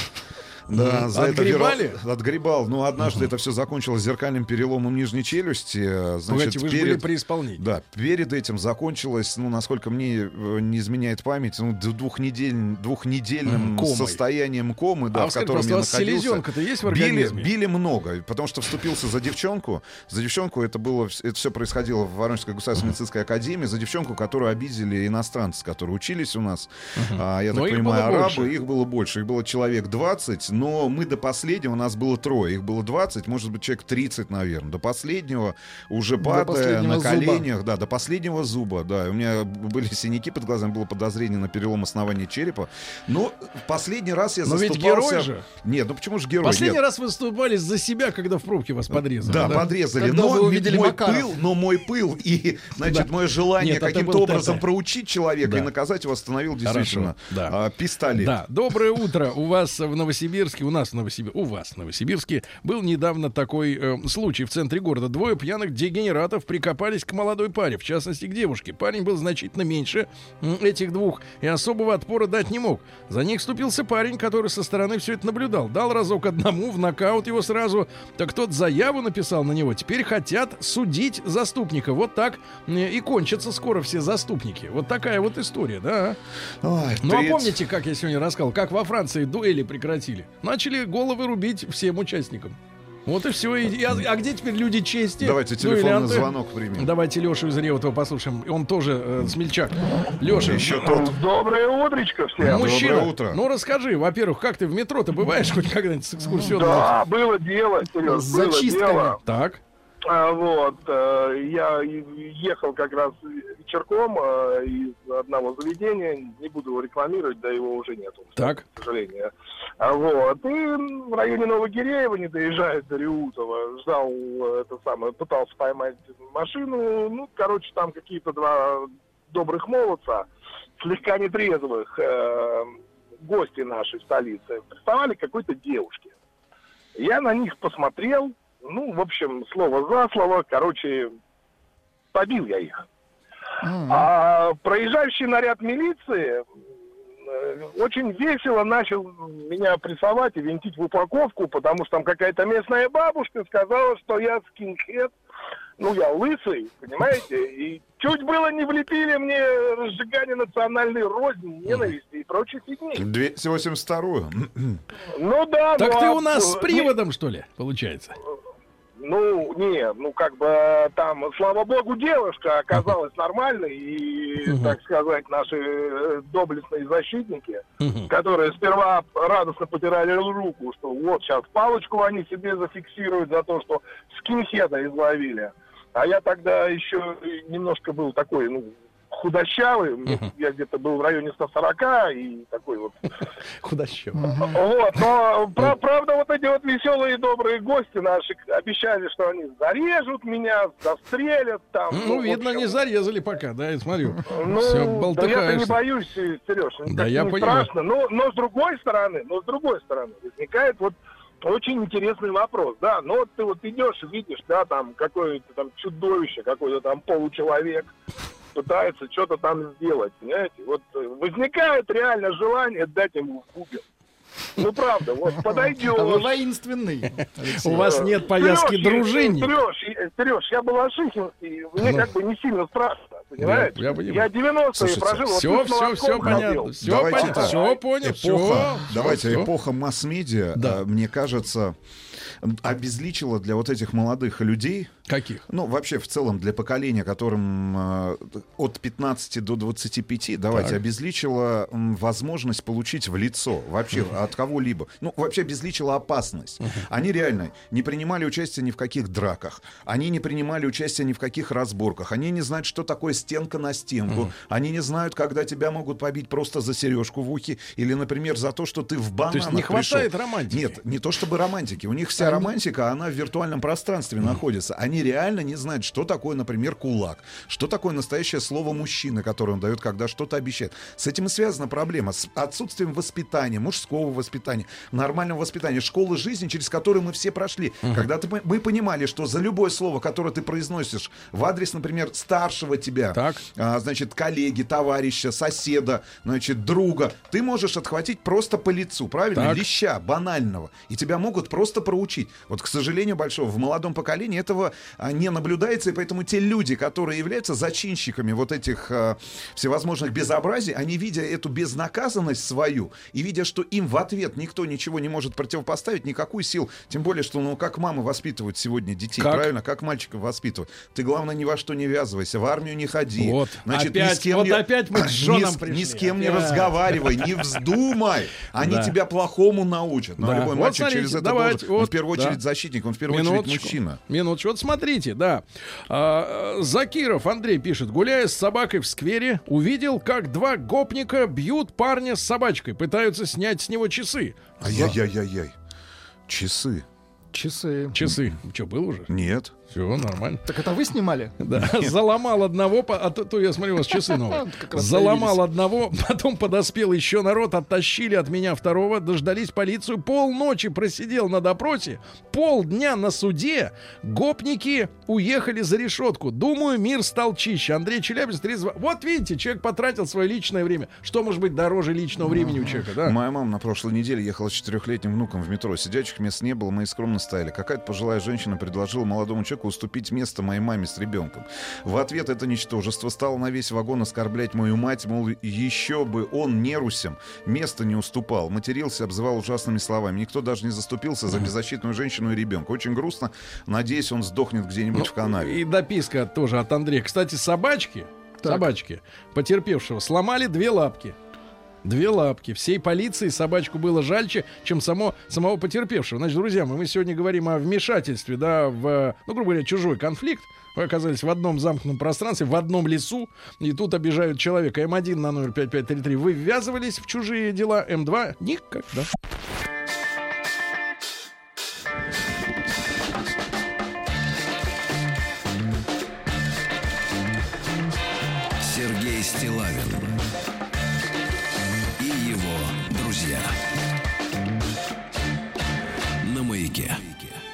Да, за это Отгребали? веро- Отгребал. Но однажды это все закончилось зеркальным переломом нижней челюсти. э, Значит, Погодите, вы же были перед- при исполнении. Да, перед этим закончилось, ну, насколько мне э, не изменяет память, ну, двухнедель, двухнедельным комой. состоянием комы, да, а в котором я находился. селезенка-то есть в Били, организме? били много, потому что вступился за девчонку. За девчонку это было, это все происходило в Воронежской государственной медицинской академии. За девчонку, которую обидели иностранцы, которые учились у нас. А, я Но так их понимаю, арабы. больше. Их было больше. Их было человек 20, но мы до последнего, у нас было трое. Их было 20, может быть, человек 30, наверное. До последнего, уже падая последнего на зуба. коленях, да, до последнего зуба, да. У меня были синяки под глазами, было подозрение на перелом основания черепа. Но в последний раз я Но ведь заступался... герой же. Нет, ну почему же герой? Последний Нет. раз выступали за себя, когда в пробке вас подрезали. Да, подрезали. Когда но вы увидели мой Макаров. пыл, но мой пыл и, значит, Да. мое желание каким-то образом ТТ. проучить человека Да. и наказать его остановил действительно да. а, пистолет. Да, доброе утро. У вас в Новосибирске, у нас в Новосибирске, у вас в Новосибирске был недавно такой э, случай в центре города. Двое пьяных дегенератов прикопались к молодой паре, в частности к девушке. Парень был значительно меньше этих двух и особого отпора дать не мог. За них вступился парень, который со стороны все это наблюдал. Дал разок одному, в нокаут его сразу. Так тот заяву написал на него. Теперь хотят судить заступника. Вот так э, и кончатся скоро все заступники. Вот такая вот история, да. Ой, Ну а помните, как я сегодня рассказал, как во Франции дуэли прекратили? Начали головы рубить всем участникам. Вот и все. И, а, а где теперь люди чести? Давайте телефонный дуэлянты? звонок примем. Давайте Лешу из Реутова послушаем. Он тоже э, смельчак. Леша, Еще тот. Доброе утречко всем. мужчина. Доброе утро. Ну расскажи, во-первых, как ты в метро-то бываешь хоть когда-нибудь с экскурсионным? Да, было дело, Сереж, было зачистками. дело. Так. А, вот, э, я ехал как раз вечерком э, из одного заведения, не буду его рекламировать, да его уже нету, Так. к сожалению. А, вот, и в районе Новогиреева, не доезжая до Реутова, ждал э, это самое, пытался поймать машину, ну, короче, там какие-то два добрых молодца, слегка нетрезвых, э, гости нашей столицы, приставали к какой-то девушке. Я на них посмотрел, ну, в общем, слово за слово, короче, побил я их. М. А проезжающий наряд милиции э, очень весело начал меня прессовать и винтить в упаковку, потому что там какая-то местная бабушка сказала, что я скинхед, ну, я лысый, понимаете, и чуть было не влепили мне разжигание национальной розни, ненависти и прочей фигни. 282 Ну да, Так ну, ты а, у нас с э, приводом, что ли, получается? Ну, не, ну как бы там, слава богу, девушка оказалась нормальной, и, Мгм. так сказать, наши э, доблестные защитники, Мгм. которые сперва радостно потирали руку, что вот сейчас палочку они себе зафиксируют за то, что скинхеда изловили. А я тогда еще немножко был такой, ну, худощавый, Мгм. я где-то был в районе 140 и такой вот Худощавый. вот, но пра- правда вот эти вот веселые и добрые гости наши обещали, что они зарежут меня, застрелят там. Ну, в видно, общем, не зарезали пока, да, я смотрю. Ну, да я-то не болтыхаешься. боюсь, Сереж, Да, я не понимаю. страшно. Но, но с другой стороны, но с другой стороны, возникает вот очень интересный вопрос, да, ну вот ты вот идешь, видишь, да, там какое-то там чудовище, какой-то там получеловек пытается что-то там сделать, понимаете, вот э, возникает реально желание дать ему в губе. Ну, правда, вот подойдет. А вы воинственный. У вас нет повязки дружинник. Сереж, я был Ашихинский, мне как бы не сильно страшно, понимаете? Я- я понимаю. Я 90-е Слушайте, прожил, Все, все, все понятно. Все Давайте понятно. Все понял. Эпоха, давайте, эпоха масс-медиа, Да. э, мне кажется, обезличила для вот этих молодых людей, Каких? ну, вообще, в целом, для поколения, которым э, от 15 до 25, давайте, Так. обезличила м, возможность получить в лицо вообще от кого-либо. Ну, вообще обезличила опасность. Они реально не принимали участие ни в каких драках. Они не принимали участие ни в каких разборках. Они не знают, что такое стенка на стенку. Они не знают, когда тебя могут побить просто за сережку в ухе или, например, за то, что ты в бананах есть не пришел. хватает романтики? Нет, не то чтобы романтики. У них вся романтика, она в виртуальном пространстве находится. Они реально не знают, что такое, например, кулак. Что такое настоящее слово мужчины, которое он дает, когда что-то обещает. С этим и связана проблема. С отсутствием воспитания, мужского воспитания, нормального воспитания, школы жизни, через которую мы все прошли. Когда ты, мы понимали, что за любое слово, которое ты произносишь в адрес, например, старшего тебя, Так. а, значит, коллеги, товарища, соседа, значит, друга, ты можешь отхватить просто по лицу, правильно? Так. Леща банального. И тебя могут просто проучить. Вот, к сожалению, большого, в молодом поколении этого не наблюдается, и поэтому те люди, которые являются зачинщиками вот этих а, всевозможных безобразий, они, видя эту безнаказанность свою, и видя, что им в ответ никто ничего не может противопоставить, никакую силу, тем более, что, ну, как мамы воспитывают сегодня детей, Как? правильно? Как мальчиков воспитывают. Ты, главное, ни во что не ввязывайся, в армию не ходи. Вот. Значит, ни Опять- с кем вот не- опять мы ни с- пришли. Ни с кем не Опять. разговаривай, не вздумай. Они Да. тебя плохому научат. Но Да. любой Вот мальчик смотрите, через это давайте, должен. Он вот, в первую да. очередь защитник, он в первую очередь мужчина. Минуточку. Вот смотрите, да. А, Закиров Андрей пишет. Гуляя с собакой в сквере, увидел, как два гопника бьют парня с собачкой. Пытаются снять с него часы. Ай-яй-яй-яй. Часы. Часы. Часы. Что, был уже? Нет. Все, нормально. Так это вы снимали? Да, заломал одного, по- а то, то я смотрю, у вас часы новые. Заломал одного, потом подоспел еще народ, оттащили от меня второго, дождались полицию, полночи просидел на допросе, полдня на суде, гопники уехали за решетку. Думаю, мир стал чище. Андрей Челябинск, 32. Вот видите, человек потратил свое личное время. Что может быть дороже личного времени у человека, да? Моя мама на прошлой неделе ехала с четырехлетним внуком в метро. Сидячих мест не было, мы и скромно стояли. Какая-то пожилая женщина предложила молодому человеку уступить место моей маме с ребенком. В ответ это ничтожество стало на весь вагон оскорблять мою мать, мол, еще бы он не русем, место не уступал, матерился, обзывал ужасными словами. Никто даже не заступился за беззащитную женщину и ребенка. Очень грустно. Надеюсь, он сдохнет где-нибудь в канаве. Ну, И дописка тоже от Андрея. Кстати, собачки, собачки потерпевшего сломали две лапки. Две лапки. Всей полиции собачку было жальче, чем само, самого потерпевшего. Значит, друзья мои, мы сегодня говорим о вмешательстве, да, в, ну, грубо говоря, чужой конфликт. Вы оказались в одном замкнутом пространстве, в одном лесу, и тут обижают человека. М1 на номер 5533. Вы ввязывались в чужие дела, М2 никогда. Сергей Стилавин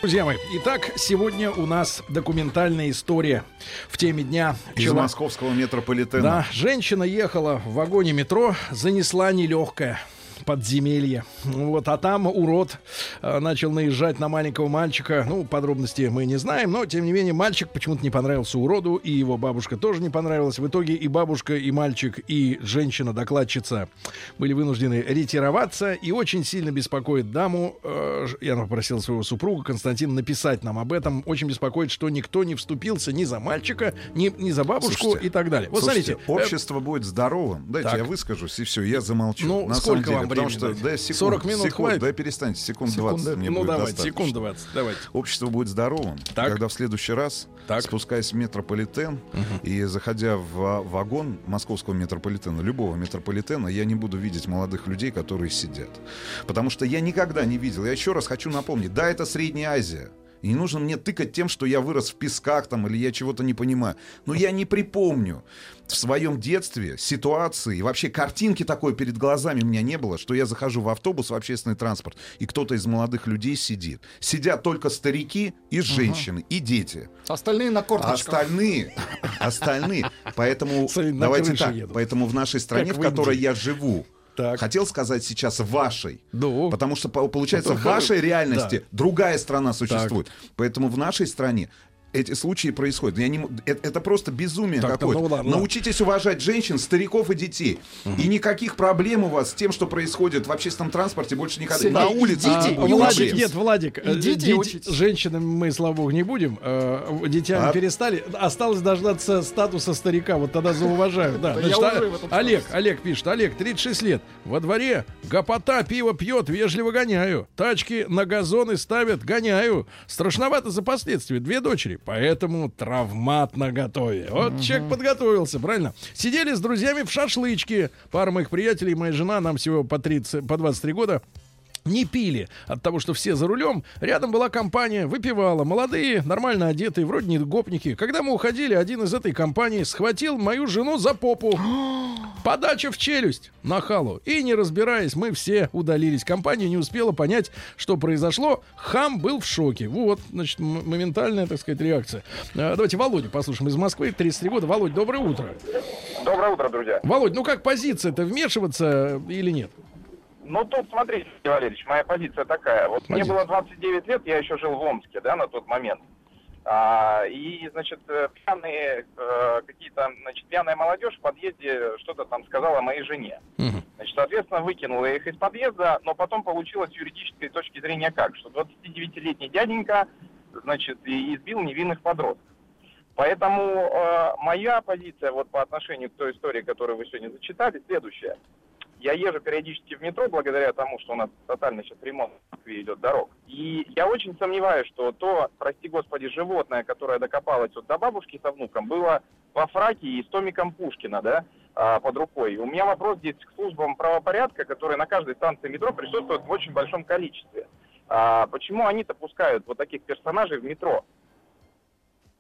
Друзья мои, итак, сегодня у нас документальная история в теме дня. Из Чело- московского метрополитена. Да, женщина ехала в вагоне метро, занесла нелегкое подземелье. Вот, а там урод э, начал наезжать на маленького мальчика. Ну, подробности мы не знаем, но, тем не менее, мальчик почему-то не понравился уроду, и его бабушка тоже не понравилась. В итоге и бабушка, и мальчик, и женщина-докладчица были вынуждены ретироваться, и очень сильно беспокоит даму. э, я попросил своего супруга Константина написать нам об этом. Очень беспокоит, что никто не вступился ни за мальчика, ни, ни за бабушку Слушайте, и так далее. Вот слушайте, смотрите. э, общество будет здоровым. Дайте так. я выскажусь, и все, я замолчу. Ну, На сколько самом деле, вам потому времени что, да, секунд, 40 минут секунд, хватит? Да, перестаньте, секунд 20 Секунда. мне ну будет давайте, достаточно. секунд 20, давайте. Общество будет здоровым, Так. когда в следующий раз, Так. спускаясь в метрополитен и заходя в а, вагон московского метрополитена, любого метрополитена, я не буду видеть молодых людей, которые сидят. Потому что я никогда не видел. Я еще раз хочу напомнить, да, это Средняя Азия. И не нужно мне тыкать тем, что я вырос в песках там, или я чего-то не понимаю. Но я не припомню в своем детстве ситуации, вообще картинки такой перед глазами у меня не было, что я захожу в автобус, в общественный транспорт, и кто-то из молодых людей сидит. Сидят только старики и женщины, и дети. Остальные на корточках. остальные, остальные. Поэтому давайте так. едут. Поэтому в нашей стране, Как в которой я живу, Так. хотел сказать сейчас вашей. Ну. Потому что по- получается Это в вашей реальности да. другая страна существует. Поэтому в нашей стране эти случаи происходят. Я не это, это просто безумие Так, какое-то. ну ладно. Научитесь уважать женщин, стариков и детей. И никаких проблем у вас с тем, что происходит в общественном транспорте, больше никогда. Сергей, На улице идите не будет Владик, проблем. нет, Владик, э, Идите дети- учитесь. женщинами мы, слава богу, не будем. э, детьми А? перестали. Осталось дождаться статуса старика. Вот тогда зауважаю. Да, значит, а- Олег. Олег пишет. Олег, 36 лет. Во дворе гопота, пиво пьет, вежливо гоняю. Тачки на газоны ставят, гоняю. Страшновато за последствия. Две дочери. Поэтому травмат на готове. Вот человек подготовился, правильно? Сидели с друзьями в шашлычке. Пара моих приятелей, моя жена, нам всего по 30, по 23 года не пили от того, что все за рулем. Рядом была компания, выпивала. Молодые, нормально одетые, вроде не гопники. Когда мы уходили, один из этой компании схватил мою жену за попу. Подача в челюсть на халу. И не разбираясь, мы все удалились. Компания не успела понять, что произошло. Хам был в шоке. Вот, значит, моментальная, так сказать, реакция. А, Давайте Володю послушаем из Москвы, 33 года. Володь, доброе утро. Доброе утро, друзья. Володь, ну как позиция-то, вмешиваться или нет? Ну, тут, смотрите, Валерьевич, моя позиция такая. Вот мне Позиция. было 29 лет, я еще жил в Омске, да, на тот момент. А, и, значит, э, пьяные э, какие-то, значит, пьяная молодежь в подъезде что-то там сказала моей жене. Значит, соответственно, выкинула их из подъезда, но потом получилось с юридической точки зрения как? Что 29-летний дяденька, значит, и избил невинных подростков. Поэтому э, моя позиция вот по отношению к той истории, которую вы сегодня зачитали, следующая. Я езжу периодически в метро благодаря тому, что у нас тотально сейчас ремонт в Москве идет дорог. И я очень сомневаюсь, что то, прости господи, животное, которое докопалось вот до бабушки со внуком, было во фраке и с томиком Пушкина, да, а, под рукой. У меня вопрос здесь к службам правопорядка, которые на каждой станции метро присутствуют в очень большом количестве. А почему они-то пускают вот таких персонажей в метро?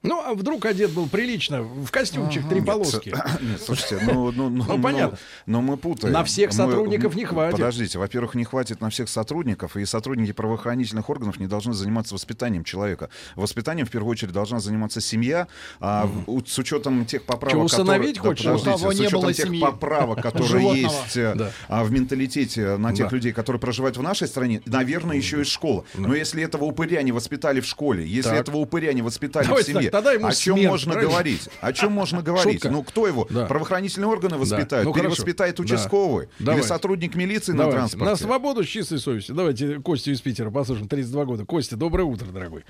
Ну, а вдруг одет был прилично, в костюмчик три полоски. Нет, слушайте, ну, ну, ну, Ну, понятно. Но мы путаем. На всех Мы- сотрудников не хватит. Подождите, во-первых, не хватит на всех сотрудников, и сотрудники правоохранительных органов не должны заниматься воспитанием человека. Воспитанием, в первую очередь, должна заниматься семья, а у- с учетом тех поправок, усыновить которые... хочешь? Да, подождите, с не учетом было тех семьи. поправок, которые есть э, Да. а, в менталитете на тех Да. людей, которые проживают в нашей стране, наверное, еще и школа. Но если этого упыря не воспитали в школе, если Так. этого упыря не воспитали Давайте в семье, тогда ему о чем смерть, можно правильно? говорить? О чем можно говорить? Шутка. Ну, кто его? Да. Правоохранительные органы воспитают? Ну, хорошо. Перевоспитает Да. участковый? Или Давайте. сотрудник милиции на Давайте. транспорте? На свободу с чистой совестью. Давайте Костю из Питера послушаем. 32 года. Костя, доброе утро, дорогой.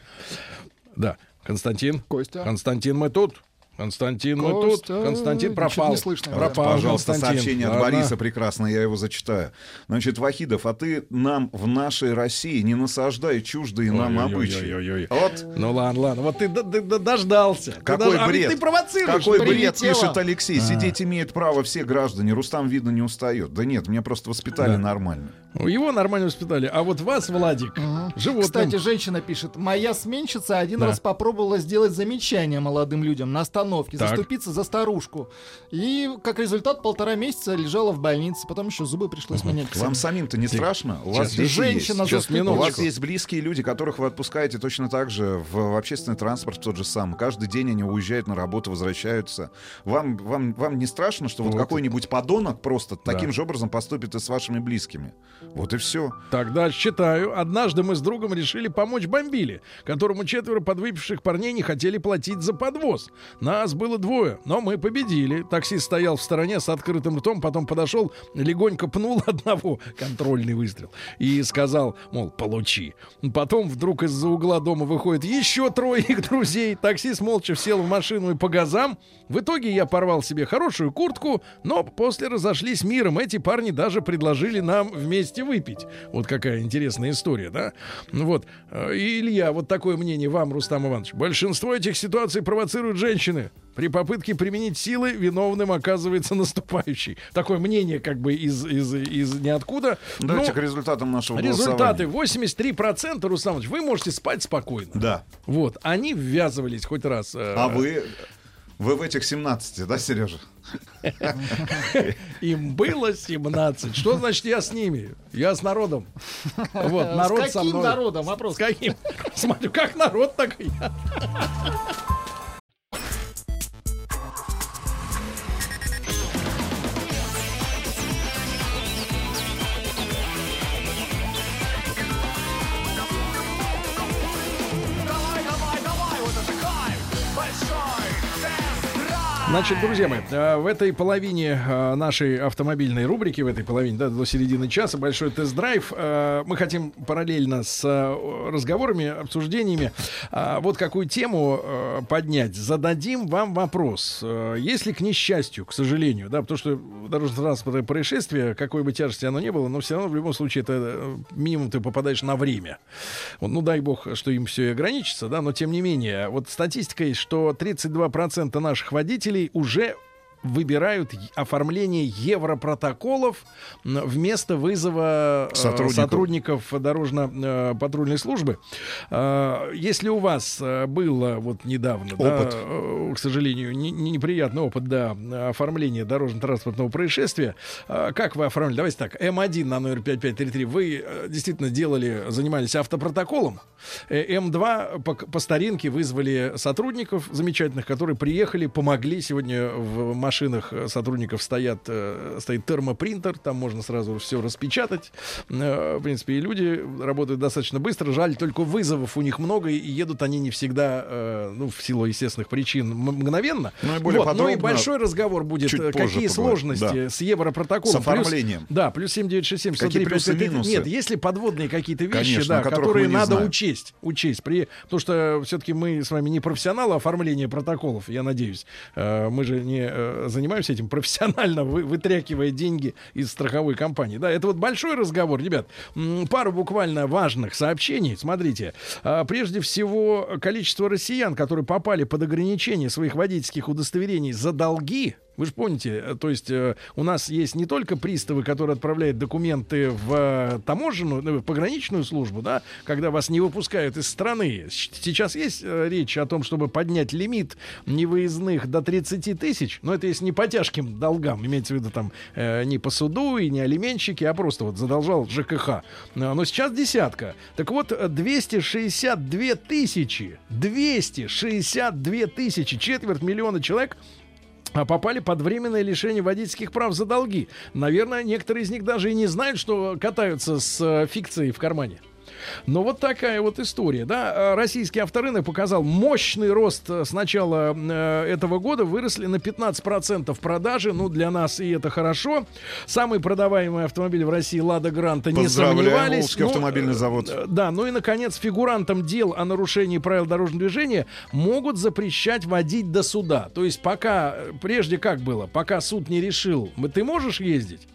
Да. Константин. Костя. Константин, мы тут. Константин, мы тут. Константин пропал. не слышно. Пропал, Пожалуйста, Константин. сообщение от Ладно. Бориса прекрасно, я его зачитаю. Значит, Вахидов, а ты нам в нашей России не насаждай чуждые нам обычаи. Ой-ой-ой-ой-ой. Вот Ну ладно, ладно. Вот ты д- д- дождался. Ты Какой дож- а ведь бред? ты провоцируешь. Какой бред, Прилетело. пишет Алексей. А. Сидеть имеют право все граждане. Рустам, видно, не устает. Да нет, меня просто воспитали Да. нормально. Его нормально воспитали. А вот вас, Владик, животным. Кстати, женщина пишет, моя сменщица один Да. раз попробовала сделать замечание молодым людям на остановке, Так. заступиться за старушку. И как результат полтора месяца лежала в больнице, потом еще зубы пришлось менять. Вам самим-то не страшно? У вас Сейчас, женщина есть. Сейчас, заступилась. У вас минуточку. есть близкие люди, которых вы отпускаете точно так же в, в общественный транспорт тот же самый. Каждый день они уезжают на работу, возвращаются. Вам, вам, вам не страшно, что вот, Вот. какой-нибудь подонок просто Да. таким же образом поступит и с вашими близкими? Вот и все. Тогда читаю. Однажды мы с другом решили помочь бомбиле, которому четверо подвыпивших парней не хотели платить за подвоз. Нас было двое, но мы победили. Таксист стоял в стороне с открытым ртом, потом подошел, легонько пнул одного, контрольный выстрел, и сказал, мол, получи. Потом вдруг из-за угла дома выходит еще трое их друзей. Таксист молча сел в машину и по газам. В итоге я порвал себе хорошую куртку, но после разошлись миром. Эти парни даже предложили нам вместе выпить. Вот какая интересная история, да? Вот. Э, И, Илья, вот такое мнение вам, Рустам Иванович. Большинство этих ситуаций провоцируют женщины. При попытке применить силы виновным оказывается наступающий. Такое мнение как бы из, из, из ниоткуда. Давайте Ну, к результатам нашего Результаты голосования. 83%, Рустам Иванович, вы можете спать спокойно. Да. Вот, они ввязывались хоть раз. э, А вы... Вы в этих 17, да, Сережа? Им было 17. Что значит я с ними? Я с народом. Вот, народ С со каким мной. народом? Вопрос. С каким? Смотрю, как народ, так и я. Значит, друзья мои, э, в этой половине э, нашей автомобильной рубрики, в этой половине, да, до середины часа, большой тест-драйв, э, мы хотим параллельно с разговорами, обсуждениями, вот какую тему поднять. Зададим вам вопрос. Если к несчастью, к сожалению, да, потому что дорожно-транспортное происшествие, какой бы тяжести оно ни было, но все равно в любом случае это минимум ты попадаешь на время. Ну, дай бог, что им все и ограничится, да, но тем не менее, вот статистика есть, что 32% наших водителей уже выбирают оформление европротоколов вместо вызова э, Сотрудников. сотрудников дорожно-патрульной службы. Э, Если у вас э, было вот недавно, да, Опыт. э, к сожалению, не- не- неприятный опыт да, оформления дорожно-транспортного происшествия, э, как вы оформили? Давайте так, М1 на номер 5533, вы э, действительно делали, занимались автопротоколом, Э, М2 по, по старинке вызвали сотрудников замечательных, которые приехали, помогли. Сегодня в машинах э, сотрудников стоят, э, стоит термопринтер, там можно сразу все распечатать. Э, В принципе, и люди работают достаточно быстро. Жаль, только вызовов у них много, и едут они не всегда, ну, в силу естественных причин, мгновенно. Ну и более Вот, ну и большой разговор будет, чуть какие поговорим. сложности Да. с европротоколом. С оформлением. Плюс, да, плюс 7967 Какие 103 плюсы, 5533. минусы? Нет, если подводные какие-то вещи, Конечно, да, которые надо знаем. учесть, учесть, при, потому что все-таки мы с вами не профессионалы оформления протоколов, я надеюсь, мы же не занимаемся этим профессионально, вы, вытряхивая деньги из страховой компании, да, это вот большой разговор, ребят, пару буквально важных сообщений, смотрите, А, прежде всего количество россиян, которые попали под ограничение своих водительских удостоверений за долги, Вы же помните, э, то есть э, у нас есть не только приставы, которые отправляют документы в э, таможенную, ну, в пограничную службу, да, когда вас не выпускают из страны. Сейчас есть э, речь о том, чтобы поднять лимит невыездных до 30 тысяч, но это если не по тяжким долгам, имеется в виду там э, не по суду и не алименщики, а просто вот задолжал ЖКХ. Э, Но сейчас десятка. Так вот, э, 262 тысячи, 262 тысячи, четверть миллиона человек попали под временное лишение водительских прав за долги. Наверное, некоторые из них даже и не знают, что катаются с э, фикцией в кармане. Но вот такая вот история, да. А Российский авторынок показал мощный рост э, с начала э, этого года. Выросли на 15% продажи. Ну, для нас и это хорошо. Самый продаваемый автомобиль в России Лада Гранта не сомневались. Волжский Ну, автомобильный завод. э, Да, ну и, наконец, фигурантам дел о нарушении правил дорожного движения могут запрещать водить до суда. То есть пока, прежде как было, пока суд не решил, ты можешь ездить?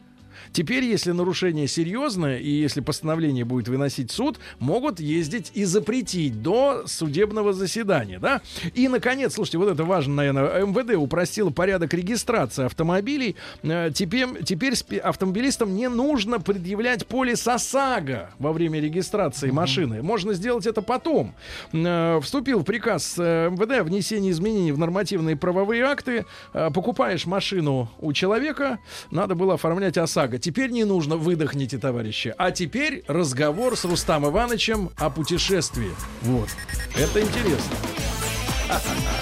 Теперь, если нарушение серьезное и если постановление будет выносить суд, могут ездить и запретить до судебного заседания, да? И, наконец, слушайте, вот это важно, наверное, МВД упростило порядок регистрации автомобилей. Э, Теперь, теперь автомобилистам не нужно предъявлять полис ОСАГО во время регистрации машины. Можно сделать это потом. Э, Вступил в приказ э, МВД о внесении изменений в нормативные правовые акты. Покупаешь машину у человека, надо было оформлять ОСАГО. Теперь не нужно, выдохните, товарищи. А теперь разговор с Рустам Ивановичем о путешествии. Вот. Это интересно.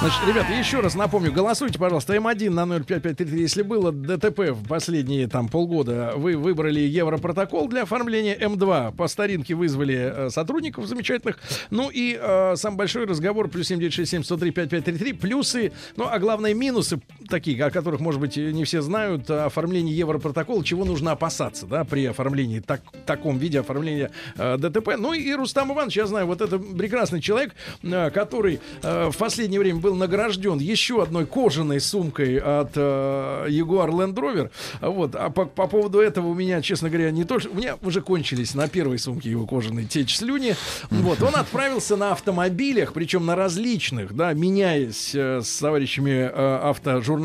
Значит, ребята, еще раз напомню, голосуйте, пожалуйста, М1 на 05533. Если было ДТП в последние там полгода, вы выбрали Европротокол для оформления М2. По старинке вызвали э, сотрудников замечательных. Ну и э, самый большой разговор, плюс 7967 103 5533. Плюсы, ну а главное минусы, такие, о которых, может быть, не все знают, оформление Европротокола, чего нужно опасаться, да, при оформлении, так, таком виде оформления э, ДТП. Ну и Рустам Иванович, я знаю, вот это прекрасный человек, э, который э, в последнее время был награжден еще одной кожаной сумкой от э, Jaguar Land Rover. Вот. А по, по поводу этого у меня, честно говоря, не то, что... У меня уже кончились на первой сумке его кожаной течь слюни. Вот. Он отправился на автомобилях, причем на различных, да, меняясь э, с товарищами э, автожурналистами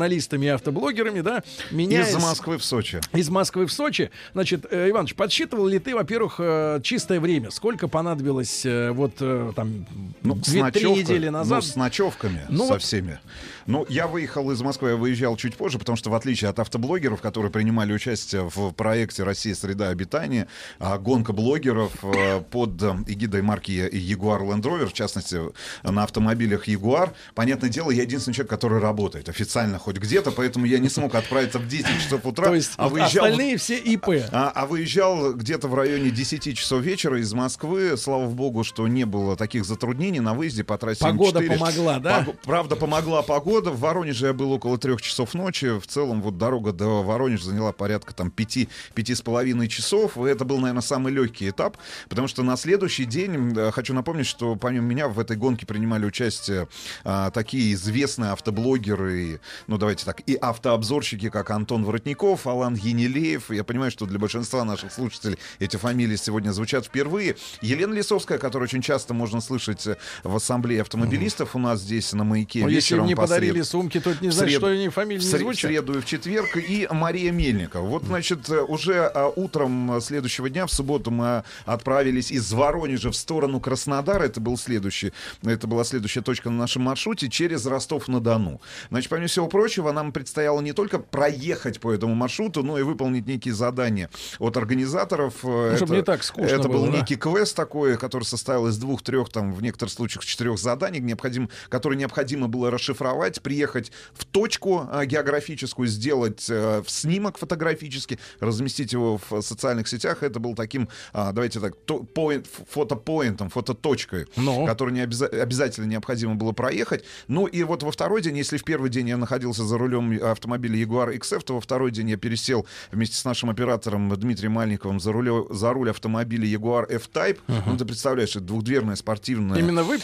и автоблогерами, да, меняясь... Из Москвы в Сочи. Из Москвы в Сочи. Значит, э, Иваныч, подсчитывал ли ты, во-первых, э, чистое время? Сколько понадобилось э, вот э, там Ну, с 2-3 ночевкой- недели назад? Ну, с ночевками, Ну, со вот- всеми. Ну, я выехал из Москвы, я выезжал чуть позже, потому что, в отличие от автоблогеров, которые принимали участие в проекте «Россия. Среда обитания», а, гонка блогеров э, под эгидой марки Jaguar Land Rover, в частности, на автомобилях Jaguar, понятное дело, я единственный человек, который работает официально хоть где-то, поэтому я не смог отправиться в 10 часов утра, То есть а выезжал... остальные все ИП. А, а выезжал где-то в районе 10 часов вечера из Москвы. Слава богу, что не было таких затруднений на выезде по трассе Погода М4. помогла, да? Пог- Правда, помогла погода. В Воронеже я был около трех часов ночи. В целом, вот дорога до Воронежа заняла порядка там пяти, пяти с половиной часов. И это был, наверное, самый легкий этап, потому что на следующий день, хочу напомнить, что помимо меня в этой гонке принимали участие а, такие известные автоблогеры, ну давайте так, и автообзорщики, как Антон Воротников, Алан Енилеев. Я понимаю, что для большинства наших слушателей эти фамилии сегодня звучат впервые. Елена Лисовская, которую очень часто можно слышать э, в ассамблее автомобилистов у нас здесь на маяке Ну, если вечером им не по подарили сред- сумки, это не среду- что они фамилии не звучат. В среду и в четверг. И Мария Мельникова. Вот, значит, э, уже а, утром э, следующего дня, в субботу, мы отправились из Воронежа в сторону Краснодара. Это был следующий, это была следующая точка на нашем маршруте через Ростов-на-Дону. Значит, помимо всего прочего, нам предстояло не только проехать по этому маршруту, но и выполнить некие задания от организаторов. Э, Ну, чтобы не так скучно Это был было, да? некий квест такой, который состоял из двух, трех, там, в некоторых случаях четырех заданий, необходим, которые необходимо было расшифровать, приехать в точку а, географическую, сделать э, снимок фотографический, разместить его в социальных сетях. Это был таким, а, давайте так, поинт, фотопоинтом, фототочкой, Ну. которую не обяза- обязательно необходимо было проехать. Ну и вот во второй день, если в первый день я находился за рулем автомобиля Jaguar XF, то во второй день я пересел вместе с нашим оператором Дмитрием Мальниковым за, рулё- за руль автомобиля Jaguar F-Type. Ну, ты представляешь, это двухдверная спортивная... Именно вы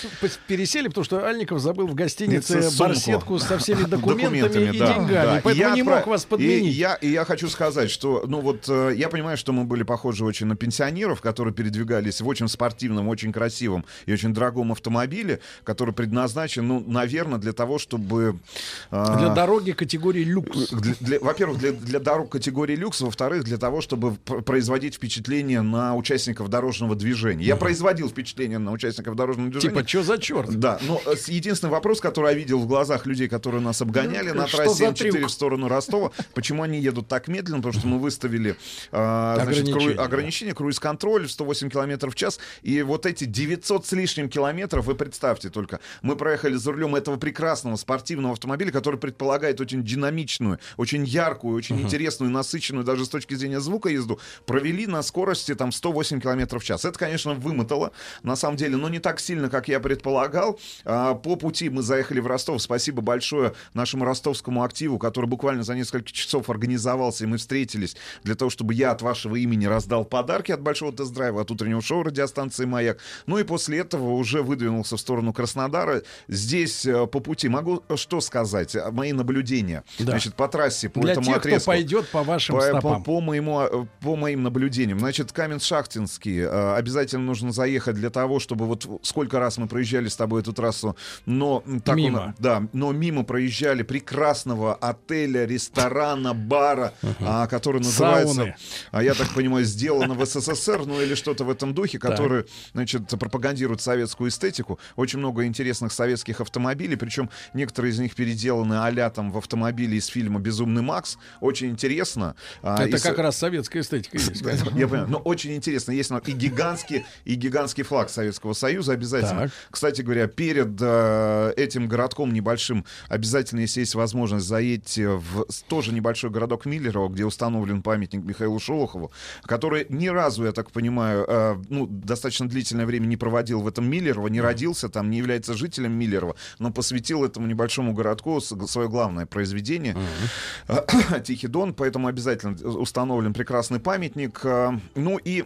пересели, потому что Альников забыл в гостинице Это барсетку со всеми документами, и да, деньгами. да. Поэтому И я не мог вас И подменить. я, и я хочу сказать, что, ну вот, э, я понимаю, что мы были похожи очень на пенсионеров, которые передвигались в очень спортивном, очень красивом и очень дорогом автомобиле, который предназначен, ну, наверное, для того, чтобы... э, Для дороги категории люкс. для- для- во-первых, для, для дорог категории люкс, во-вторых, для того, чтобы пр- производить впечатление на участников дорожного движения. Я производил впечатление на участников дорожного движения. Типа, что за черт? Да, но э, единственный вопрос, который я видел в глазах людей, которые нас обгоняли Ну, на трассе за М4 трюк? в сторону Ростова, почему они едут так медленно, потому что мы выставили э, значит, Ограничения, кру- да. ограничение, круиз-контроль 108 километров в час, и вот эти 900 с лишним километров, вы представьте только, мы проехали за рулем этого прекрасного спортивного автомобиля, который предполагает очень динамичную, очень яркую, очень интересную, насыщенную даже с точки зрения звука езду, провели на скорости там 108 километров в час. Это, конечно, вымотало, на самом деле, но не так сильно, как я предполагал. А, По пути мы заехали в Ростов. Спасибо большое нашему ростовскому активу, который буквально за несколько часов организовался, и мы встретились для того, чтобы я от вашего имени раздал подарки от большого тест-драйва, от утреннего шоу радиостанции «Маяк». Ну и после этого уже выдвинулся в сторону Краснодара. Здесь э, по пути могу э, что сказать? А, Мои наблюдения. Да. Значит, по трассе, по Для этому тех, отрезку. кто пойдет по вашим По, по- стопам. по моему, э, по моим наблюдениям. Значит, Каменшахтинский э, обязательно нужно заехать для того, чтобы вот сколько раз мы проезжали с тобой эту трассу, но так он- Мимо. да, но мимо проезжали прекрасного отеля, ресторана, бара, а, который называется, Сауны. а я так понимаю, сделано в СССР, ну или что-то в этом духе, который, значит, пропагандирует советскую эстетику. Очень много интересных советских автомобилей, причем некоторые из них переделаны а там в автомобили из фильма «Безумный Макс». Очень интересно. А, Это и с- как раз советская эстетика есть. я понимаю. Но очень интересно. Есть и гигантский, и гигантский флаг Советского Союза обязательно. Кстати говоря, перед э, этим городком небольшим обязательно, если есть возможность, заедьте в тоже небольшой городок Миллерово, где установлен памятник Михаилу Шолохову, который ни разу, я так понимаю, э, ну, достаточно длительное время не проводил в этом Миллерово, не родился там, не является жителем Миллерова, но посвятил этому небольшому городку свое главное произведение Тихий Дон, поэтому обязательно установлен прекрасный памятник. э, Ну и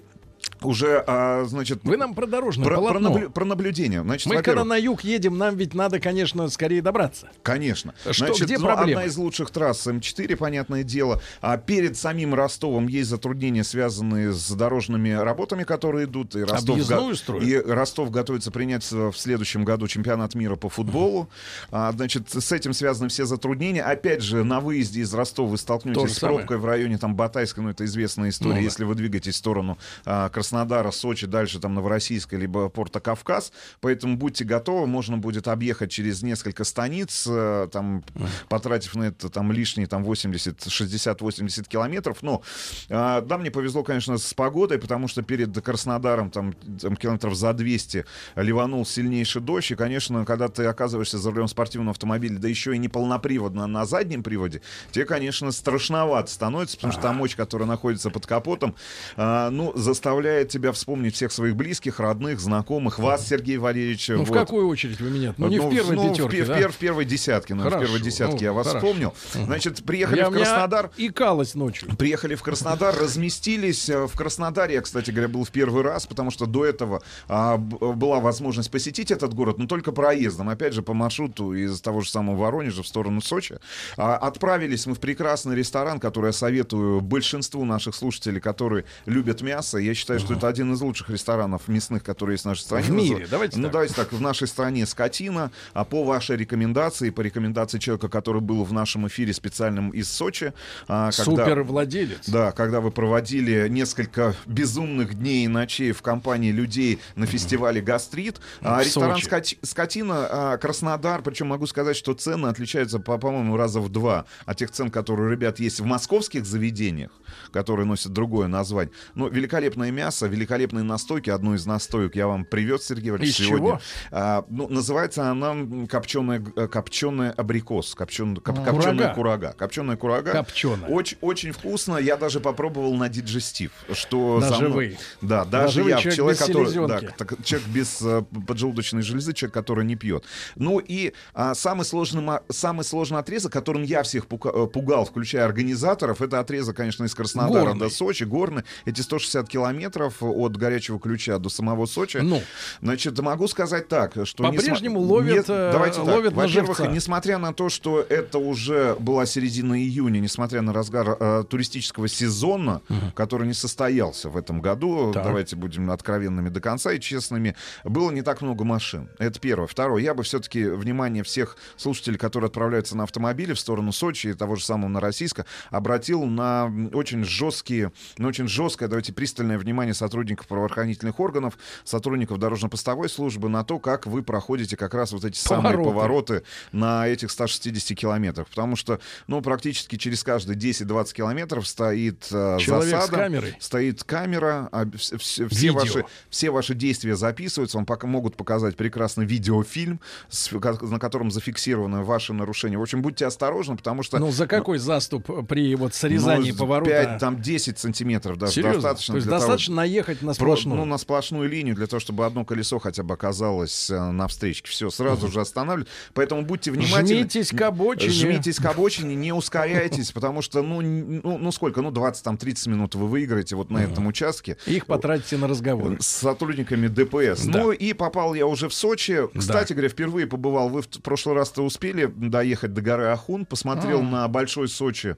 уже, а, значит... Вы нам про дорожное про, про полотно. наблю- про наблюдение. Значит, Мы когда на юг едем, нам ведь надо, конечно, скорее добраться. Конечно. Что, Значит, где ну, проблемы? одна из лучших трасс М4, понятное дело. А перед самим Ростовом есть затруднения, связанные с дорожными работами, которые идут. И Ростов, строят? и Ростов готовится принять в следующем году чемпионат мира по футболу. А, значит, с этим связаны все затруднения. Опять же, на выезде из Ростова вы То столкнетесь с самое. пробкой в районе там Батайска, ну это известная история. Ну да. Если вы двигаетесь в сторону а, Краснодара, Сочи, дальше там Новороссийска, либо Порта Кавказ. Поэтому будьте готовы, можно будет объехать через несколько станиц, э, там, потратив на это там лишние там 80, 60, 80 километров. Но э, да, мне повезло, конечно, с погодой, потому что перед Краснодаром там, там километров за 200 ливанул сильнейший дождь. И, конечно, когда ты оказываешься за рулем спортивного автомобиля, да еще и не полноприводно, на заднем приводе, тебе, конечно, страшновато становится, потому что та мощь, которая находится под капотом, а, ну, заставляет тебя вспомнить всех своих близких, родных, знакомых, вас, Сергей Валерьевич. Ну, в вот. какую очередь вы меня? Ну, не в первой ну, пятерке, в, да? в пер- в первой десятке, ну, в Хорошо, первой десятке ну, я вас хорошо. вспомнил. Значит, приехали Я в Краснодар. икалась ночью. Приехали в Краснодар, разместились э, в Краснодаре. Я, кстати говоря, был в первый раз, потому что до этого а, б- была возможность посетить этот город, но только проездом. Опять же, по маршруту из того же самого Воронежа в сторону Сочи. А, отправились мы в прекрасный ресторан, который я советую большинству наших слушателей, которые любят мясо. Я считаю, что это один из лучших ресторанов мясных, которые есть в нашей стране. В мире, Назыв- давайте Ну, давайте так. В нашей стране скотина, а по вашей рекомендации, по рекомендации человека, который был в нашем эфире специальном из Сочи, а, Супер владелец. да, когда вы проводили несколько безумных дней и ночей в компании людей на фестивале «Гастрит». А, В ресторан Сочи. «Скоти- «Скотина», а, Краснодар, причем могу сказать, что цены отличаются, по- по-моему, раза в два от тех цен, которые, у ребят, есть в московских заведениях, которые носят другое название. Но великолепное мясо, мяса, великолепные настойки. Одну из настоек я вам привез, Сергей Валерьевич, Из сегодня. чего? А, ну, называется она копченая, копченая абрикос, копченая, Курага. копченая курага. Копченая курага. Копченая. Очень, очень вкусно. Я даже попробовал на диджестив, что На за мной-. Да, даже живые я, человек человек, без который, да, так, человек без э, поджелудочной железы, человек, который не пьет. Ну и а, самый сложный, самый сложный отрезок, которым я всех э, пугал, включая организаторов, это отрезок, конечно, из Краснодара Горный. до Сочи, горный. Эти 160 километров от горячего ключа до самого Сочи. Ну. Значит, могу сказать так, что... По-прежнему несма- ловят, Нет, э, давайте так. ловят на Во-первых, несмотря на то, что это уже была середина июня, несмотря на разгар э, туристического сезона, который не состоялся в этом году, Так. давайте будем откровенными до конца и честными, было не так много машин. Это первое. Второе, я бы все-таки внимание всех слушателей, которые отправляются на автомобиле в сторону Сочи и того же самого Новороссийска, обратил на очень жесткие, на очень жесткое, давайте пристальное внимание сотрудников правоохранительных органов, сотрудников дорожно-постовой службы на то, как вы проходите как раз вот эти самые Повороты. на этих 160 километрах. Потому что, ну, практически через каждые 10-20 километров стоит э, Человек с засада, камерой. стоит камера, а, вс- вс- все, Видео. ваши, все ваши действия записываются, вам пока могут показать прекрасный видеофильм, с- на котором зафиксированы ваши нарушения. В общем, будьте осторожны, потому что... Ну, за какой заступ при вот срезании ну, поворота? 5, там 10 сантиметров даже Серьезно? достаточно. То есть для достаточно наехать на Про- сплошную? ну, на сплошную линию, для того, чтобы одно колесо хотя бы оказалось э, на встречке. Все, сразу же останавливают. Поэтому будьте внимательны. Жмитесь к обочине. Жмитесь к обочине, не ускоряйтесь, потому что, ну, ну, ну сколько, ну, 20-30 минут вы выиграете вот на этом участке. Их потратите на разговор. С сотрудниками ДПС. Да. Ну и попал я уже в Сочи. Кстати говоря, впервые побывал. Вы в прошлый раз-то успели доехать до горы Ахун, посмотрел А. на большой Сочи.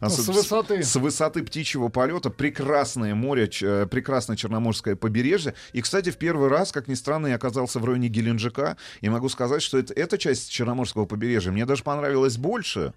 а, Ну, с высоты. С высоты птичьего полета. Прекрасное море, э, прекрасное черноморское побережье. И, кстати, в первый раз, как ни странно, я оказался в районе Геленджика. И могу сказать, что это, эта часть черноморского побережья мне даже понравилась больше.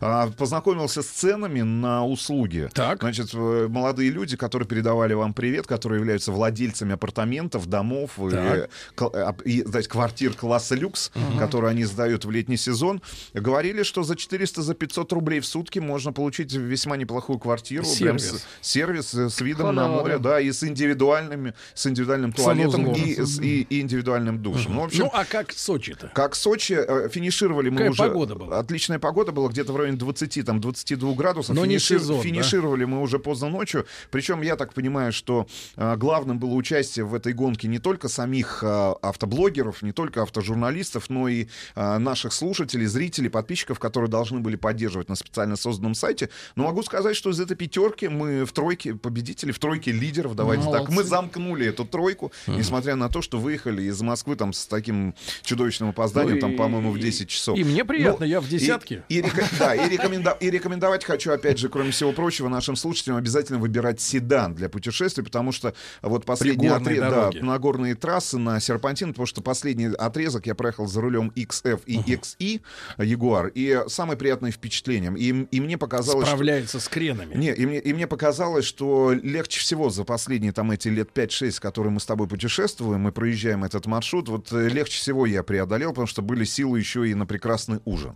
А, Познакомился с ценами на услуги. Так. Значит, э, молодые люди, которые передавали вам привет, которые являются владельцами апартаментов, домов, и, Так. а, и, знаете, квартир класса люкс, которые они сдают в летний сезон, говорили, что за 400, за 500 рублей в сутки можно получить весьма неплохую квартиру. прям Сервис. с, сервис э, с видом на Халява, море, да. да, и с индивидуальными, с индивидуальным туалетом Санузлом. и, с- и- и индивидуальным душем. Ну, в общем, Ну, а как Сочи-то? как Сочи, э, финишировали мы Какая уже... погода была? Отличная погода была, где-то в районе 20, там, 22 градусов. Но не Финиши- сезон, да? Финишировали мы уже поздно ночью. Причем я так понимаю, что э, главным было участие в этой гонке не только самих э, автоблогеров, не только автожурналистов, но и э, наших слушателей, зрителей, подписчиков, которые должны были поддерживать на специально созданном сайте. Но могу сказать, что из этой пятерки мы в тройке победителей, в тройке лидеров, давайте так, мы Молодцы. замкнули эту тройку, несмотря на то, что выехали из Москвы там с таким чудовищным опозданием, Ну там, по-моему, в 10 часов. И мне приятно, Ну, я в десятке. И, и река- да, и, рекоменда- и рекомендовать хочу, опять же, кроме всего прочего, нашим слушателям обязательно выбирать седан для путешествий, потому что вот последний отрезок, да, на горные трассы, на серпантин, потому что последний отрезок я проехал за рулем XF и XI Ягуар, и самое приятное впечатление. И, и мне показалось, что- Справляется с кренами. не, и мне, и мне показалось, что легче всего за последние там эти лет 5-6, которые мы с тобой путешествуем, мы проезжаем этот маршрут, вот э, легче всего я преодолел, потому что были силы еще и на прекрасный ужин.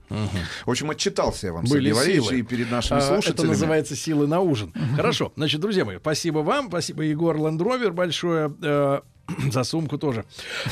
В общем, отчитался я вам, Были силы. и перед нашими А, Это слушателями. называется силы на ужин. Хорошо. Значит, друзья мои, спасибо вам. Спасибо, Егор Лендровер, большое. За сумку тоже.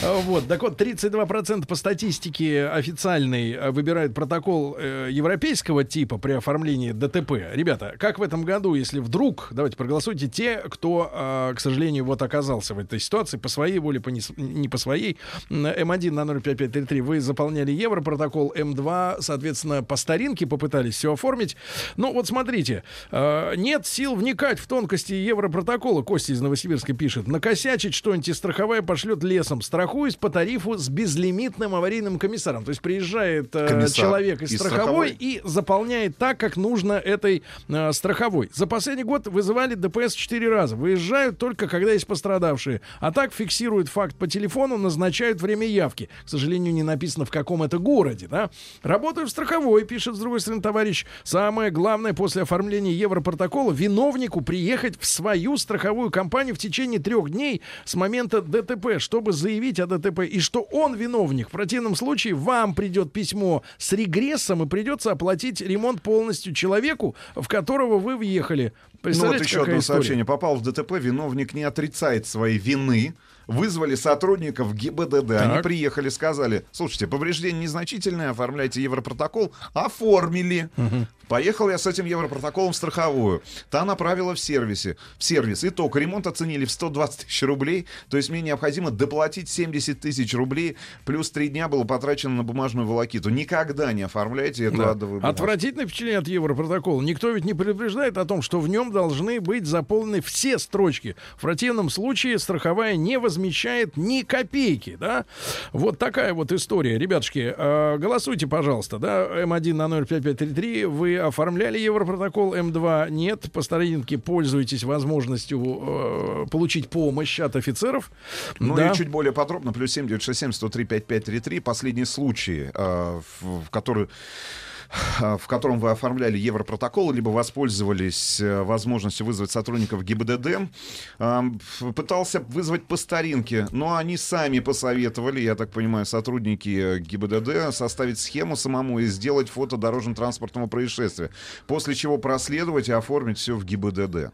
А, Вот, так вот, 32% по статистике официальной э, выбирают протокол э, европейского типа при оформлении ДТП. Ребята, как в этом году, если вдруг, давайте проголосуйте, те, кто, э, к сожалению, вот оказался в этой ситуации по своей воле, по не, не по своей, М, М1 на 05533, вы заполняли европротокол, М2, соответственно, по старинке попытались все оформить. Ну, вот смотрите, э, нет сил вникать в тонкости европротокола, Костя из Новосибирска пишет, накосячить что-нибудь страховая пошлет лесом, страхуюсь по тарифу с безлимитным аварийным комиссаром. То есть приезжает э, Комиссар человек из из страховой, страховой. и заполняет так, как нужно этой э, страховой. За последний год вызывали ДПС 4 раза. Выезжают только, когда есть пострадавшие. А так фиксируют факт по телефону, назначают время явки. К сожалению, не написано, в каком это городе. Да? Работаю в страховой, пишет с другой стороны товарищ. Самое главное после оформления европротокола виновнику приехать в свою страховую компанию в течение трех дней с момента каком-то ДТП, чтобы заявить о ДТП, и что он виновник. В противном случае вам придет письмо с регрессом, и придется оплатить ремонт полностью человеку, в которого вы въехали. Ну вот еще одно история? сообщение. Попал в ДТП, виновник не отрицает своей вины. Вызвали сотрудников ГИБДД. Они Так. приехали, сказали, слушайте, повреждение незначительное, оформляйте европротокол. Оформили. Поехал я с этим европротоколом в страховую. Та направила в сервисе. В сервис. Итог. Ремонт оценили в 120 тысяч рублей. То есть мне необходимо доплатить 70 тысяч рублей. Плюс три дня было потрачено на бумажную волокиту. Никогда не оформляйте эту Да. адовую бумажку. Отвратительное впечатление от Европротокола. Никто ведь не предупреждает о том, что в нем должны быть заполнены все строчки. В противном случае страховая не возмещает ни копейки, да? Вот такая вот история. Ребятушки, э, голосуйте, пожалуйста, да? М1 на 05533. Вы оформляли Европротокол, М2 нет. По старинке пользуйтесь возможностью э, получить помощь от офицеров. Ну Да. и чуть более подробно, плюс 7967 103 5533, последние случаи, э, в, в которые э, в котором вы оформляли европротокол, либо воспользовались э, возможностью вызвать сотрудников ГИБДД, э, ф- пытался вызвать по старинке, но они сами посоветовали, я так понимаю, сотрудники э, ГИБДД, составить схему самому и сделать фото дорожно-транспортного происшествия, после чего проследовать и оформить все в ГИБДД.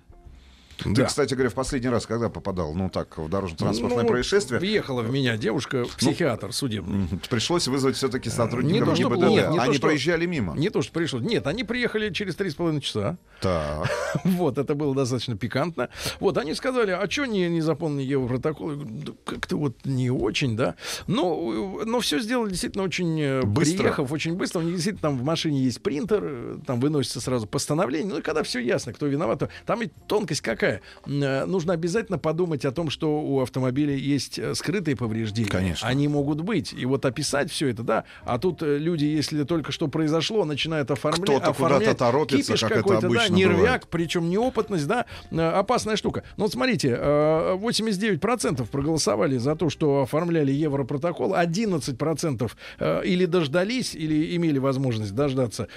Ты, Да. кстати говоря, в последний раз когда попадал, ну так, в дорожно-транспортное Ну, происшествие, Въехала в меня девушка, психиатр судебный. Мгм. пришлось вызвать все-таки сотрудников то, что- ГИБДД. нет, не то, Они что- проезжали мимо. Не то, что пришло. Нет, они приехали через три с половиной часа. Так. Вот, это было достаточно пикантно. Вот, они сказали, а что не, не заполнили Европротокол? «Да как-то вот не очень, да. Но, но все сделали действительно очень э, Быстро. приехав, очень быстро. У них действительно там в машине есть принтер, э, там выносится сразу постановление. Ну, и когда все ясно, кто виноват, то там ведь тонкость какая. М, э, Нужно обязательно подумать о том, что у автомобиля есть э, скрытые повреждения. Конечно. Они могут быть. И вот описать все это, да. А тут э, люди, если только что произошло, начинают оформлять. Кто-то куда-то торопится, как это какой-то, да, обычно нервяк, бывает. причем неопытность, да, опасная штука. Но вот смотрите, э, 89% проголосовали за то, что оформляли Европротокол, 11% э, или дождались, или имели возможность дождаться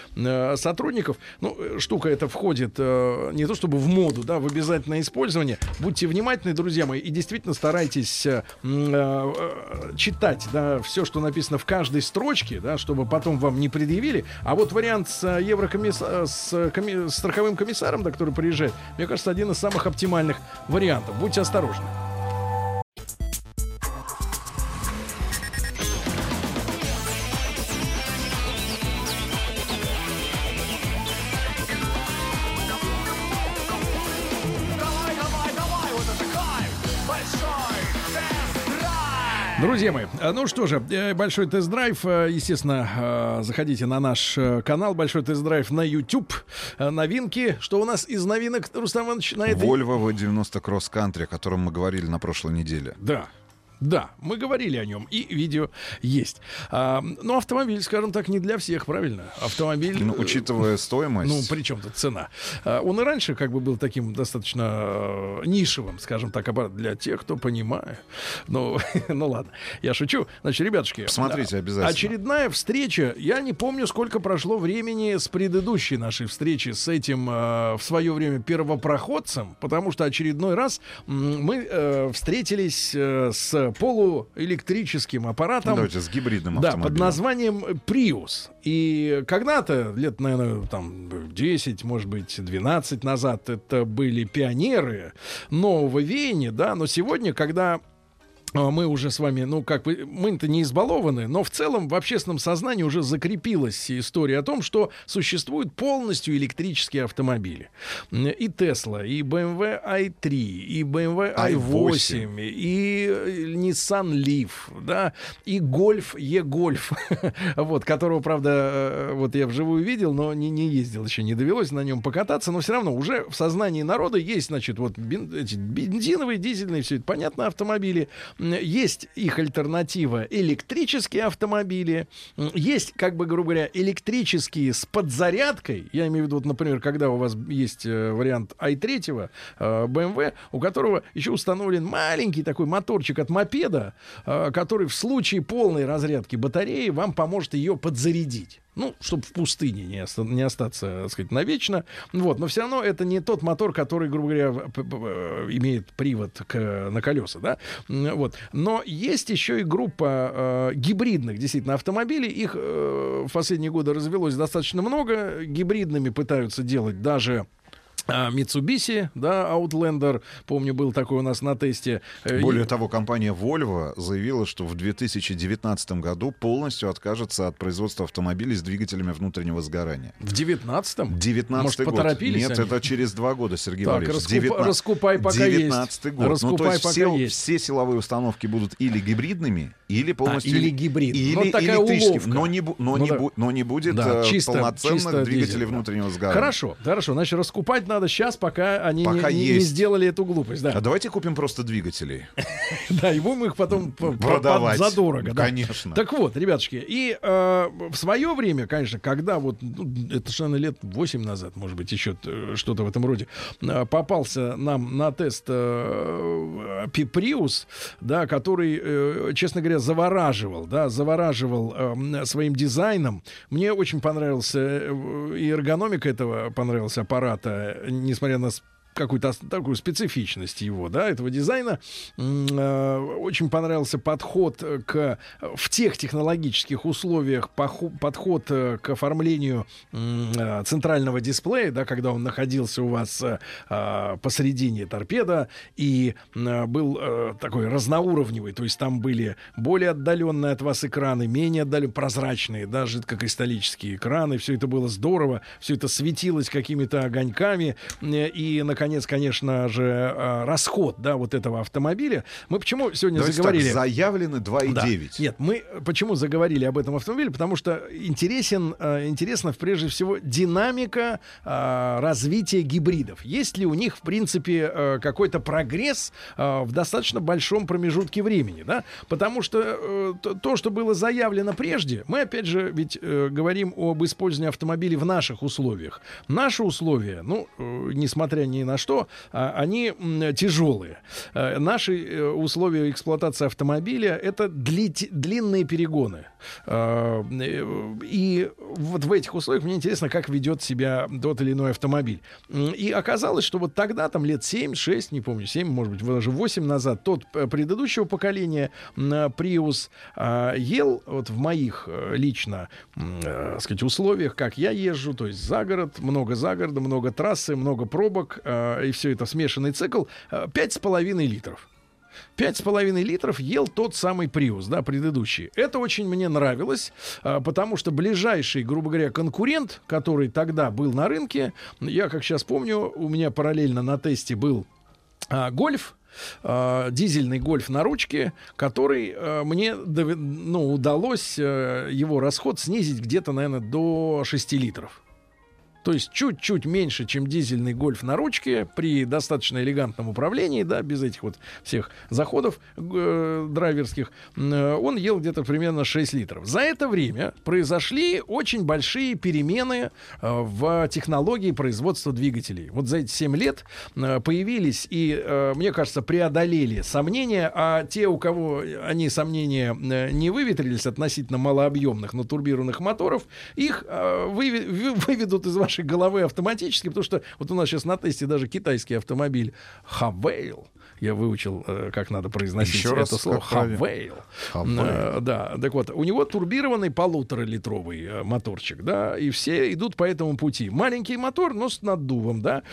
сотрудников. Ну, штука эта входит не то чтобы в моду, да, в обязательное использование. Будьте внимательны, друзья мои, и действительно старайтесь э, э, э, читать, да, все, что написано в каждой строчке, да, чтобы потом вам не предъявили. А вот вариант с э, еврокомисс- э, с, коми- страховым комиссаром, да, который приезжает, мне кажется, один из самых оптимальных вариантов. Будьте осторожны. Друзья мои, э, ну что же, э, большой тест-драйв. э, Естественно, заходите на наш канал Большой тест-драйв на YouTube. Новинки. Что у нас из новинок, Рустам Иванович, на этой... Volvo V90 Cross Country, о котором мы говорили на прошлой неделе. Да. Да, мы говорили о нем, и видео есть. А, но автомобиль, скажем так, не для всех, правильно? Автомобиль... Ну, э, учитывая стоимость. Ну, при чем тут цена? А, Он и раньше как бы был таким достаточно э, нишевым, скажем так, аппарат для тех, кто понимает. Ну, ну ладно, я шучу. Значит, ребятушки... Посмотрите а, обязательно. Очередная встреча. Я не помню, сколько прошло времени с предыдущей нашей встречи с этим э, в свое время первопроходцем, потому что очередной раз мы э, встретились э, с полуэлектрическим аппаратом. Ну, давайте с гибридным Да, под названием Prius. И когда-то, лет, наверное, там 10, может быть, 12 назад, это были пионеры нового веяния, да, но сегодня, когда мы уже с вами, ну, как бы, мы-то не избалованы, но в целом в общественном сознании уже закрепилась история о том, что существуют полностью электрические автомобили. И Tesla, и BMW i3, и BMW i8, и э, Nissan Leaf, да, и Golf E-Golf, вот, которого, правда, э, вот я вживую видел, но не, не ездил еще, не довелось на нем покататься, но все равно уже в сознании народа есть, значит, вот бен- эти бензиновые, дизельные, все это понятно, автомобили. Есть их альтернатива электрические автомобили. Есть, как бы, грубо говоря, электрические с подзарядкой. Я имею в виду, вот, например, когда у вас есть э, вариант i3 э, BMW, у которого еще установлен маленький такой моторчик от мопеда, э, который в случае полной разрядки батареи вам поможет ее подзарядить. Ну, чтобы в пустыне не, оста- не остаться, так сказать, навечно. Вот, но все равно это не тот мотор, который, грубо говоря, э, имеет привод к, на колеса, да. Вот. Но есть еще и группа э, гибридных, действительно, автомобилей. Их э, в последние годы развелось достаточно много. Гибридными пытаются делать даже Mitsubishi, да, Outlander, помню, был такой у нас на тесте. Э, Более того, компания Volvo заявила, что в 2019 году полностью откажется от производства автомобилей с двигателями внутреннего сгорания. В 19-м? 19 Может, год. поторопились Нет, они? это через два года, Сергей Так, Валерьевич. раскупа- 19 раскупай, пока есть. 19 год. ну, то Раскупай, есть пока все, есть. все силовые установки будут или гибридными, или полностью... или гибрид. Или Ну, такая электрическими. уловка. Но не, но, Ну не да. но не будет Да, э, чисто- полноценных чисто двигателей дизель, да. внутреннего сгорания. Хорошо, хорошо. Значит, раскупать надо сейчас, пока они Пока не, не- не сделали эту глупость. Да. А давайте купим просто двигатели. Да, и будем их потом Продавать. задорого. Конечно. Так вот, ребятушки, и э, в свое время, конечно, когда вот, ну, это совершенно лет 8 назад, может быть, еще э, что-то в этом роде, э, попался нам на тест Prius, да, который, честно говоря, завораживал, да, завораживал э, своим дизайном. Мне очень понравился и эргономика этого понравилась аппарата, несмотря на какую-то такую специфичность его, да, этого дизайна. Э, Очень понравился подход э, к в тех технологических условиях подход э, к оформлению центрального дисплея, да, когда он находился у вас а, посередине торпеда и был такой разноуровневый, то есть там были более отдаленные от вас экраны, менее отдаленные, прозрачные, да, жидкокристаллические экраны, все это было здорово, все это светилось какими-то огоньками и, наконец, конечно же, э, расход, да, вот этого автомобиля. Мы почему сегодня Давайте заговорили? так, заявлены 2,9. Да. Нет, мы почему заговорили об этом автомобиле? Потому что интересен, э, интересна прежде всего динамика э, развития гибридов. Есть ли у них, в принципе, какой-то прогресс в достаточно большом промежутке времени, да? Потому что то, то, что было заявлено прежде, мы опять же ведь говорим об использовании автомобилей в наших условиях. Наши условия, ну, несмотря ни на что, а, они тяжелые. Э, Наши э, условия эксплуатации автомобиля это дли- длинные перегоны. Э, И вот в этих условиях мне интересно, как ведет себя тот или иной автомобиль. И оказалось, что вот тогда, там лет 7-6, не помню, 7, может быть, даже 8 назад, тот предыдущего поколения Prius а, ел вот в моих лично, э, сказать, условиях, как я езжу, то есть за город, много за города, много трассы, много пробок, э, и все это смешанный цикл, э, пять с половиной литров. Пять с половиной литров ел тот самый Prius, да, предыдущий. Это очень мне нравилось, а, потому что ближайший, грубо говоря, конкурент, который тогда был на рынке, я, как сейчас помню, у меня параллельно на тесте был а, гольф, дизельный гольф на ручке, который мне ну, удалось его расход снизить где-то, наверное, до 6 литров. То есть чуть-чуть меньше, чем дизельный гольф на ручке при достаточно элегантном управлении, да, без этих вот всех заходов э, драйверских, э, он ел где-то примерно 6 литров. За это время произошли очень большие перемены э, в технологии производства двигателей. Вот за эти 7 лет э, появились и, э, мне кажется, преодолели сомнения, а те, у кого они сомнения э, не выветрились относительно малообъемных, но турбированных моторов, их э, выведут из вашей головы автоматически, потому что вот у нас сейчас на тесте даже китайский автомобиль Хавейл. Я выучил, э, как надо произносить Еще это раз, слово. Хавейл. Хавейл. Э, да, так вот, у него турбированный полуторалитровый э, моторчик, да, и все идут по этому пути. Маленький мотор, но с наддувом, да.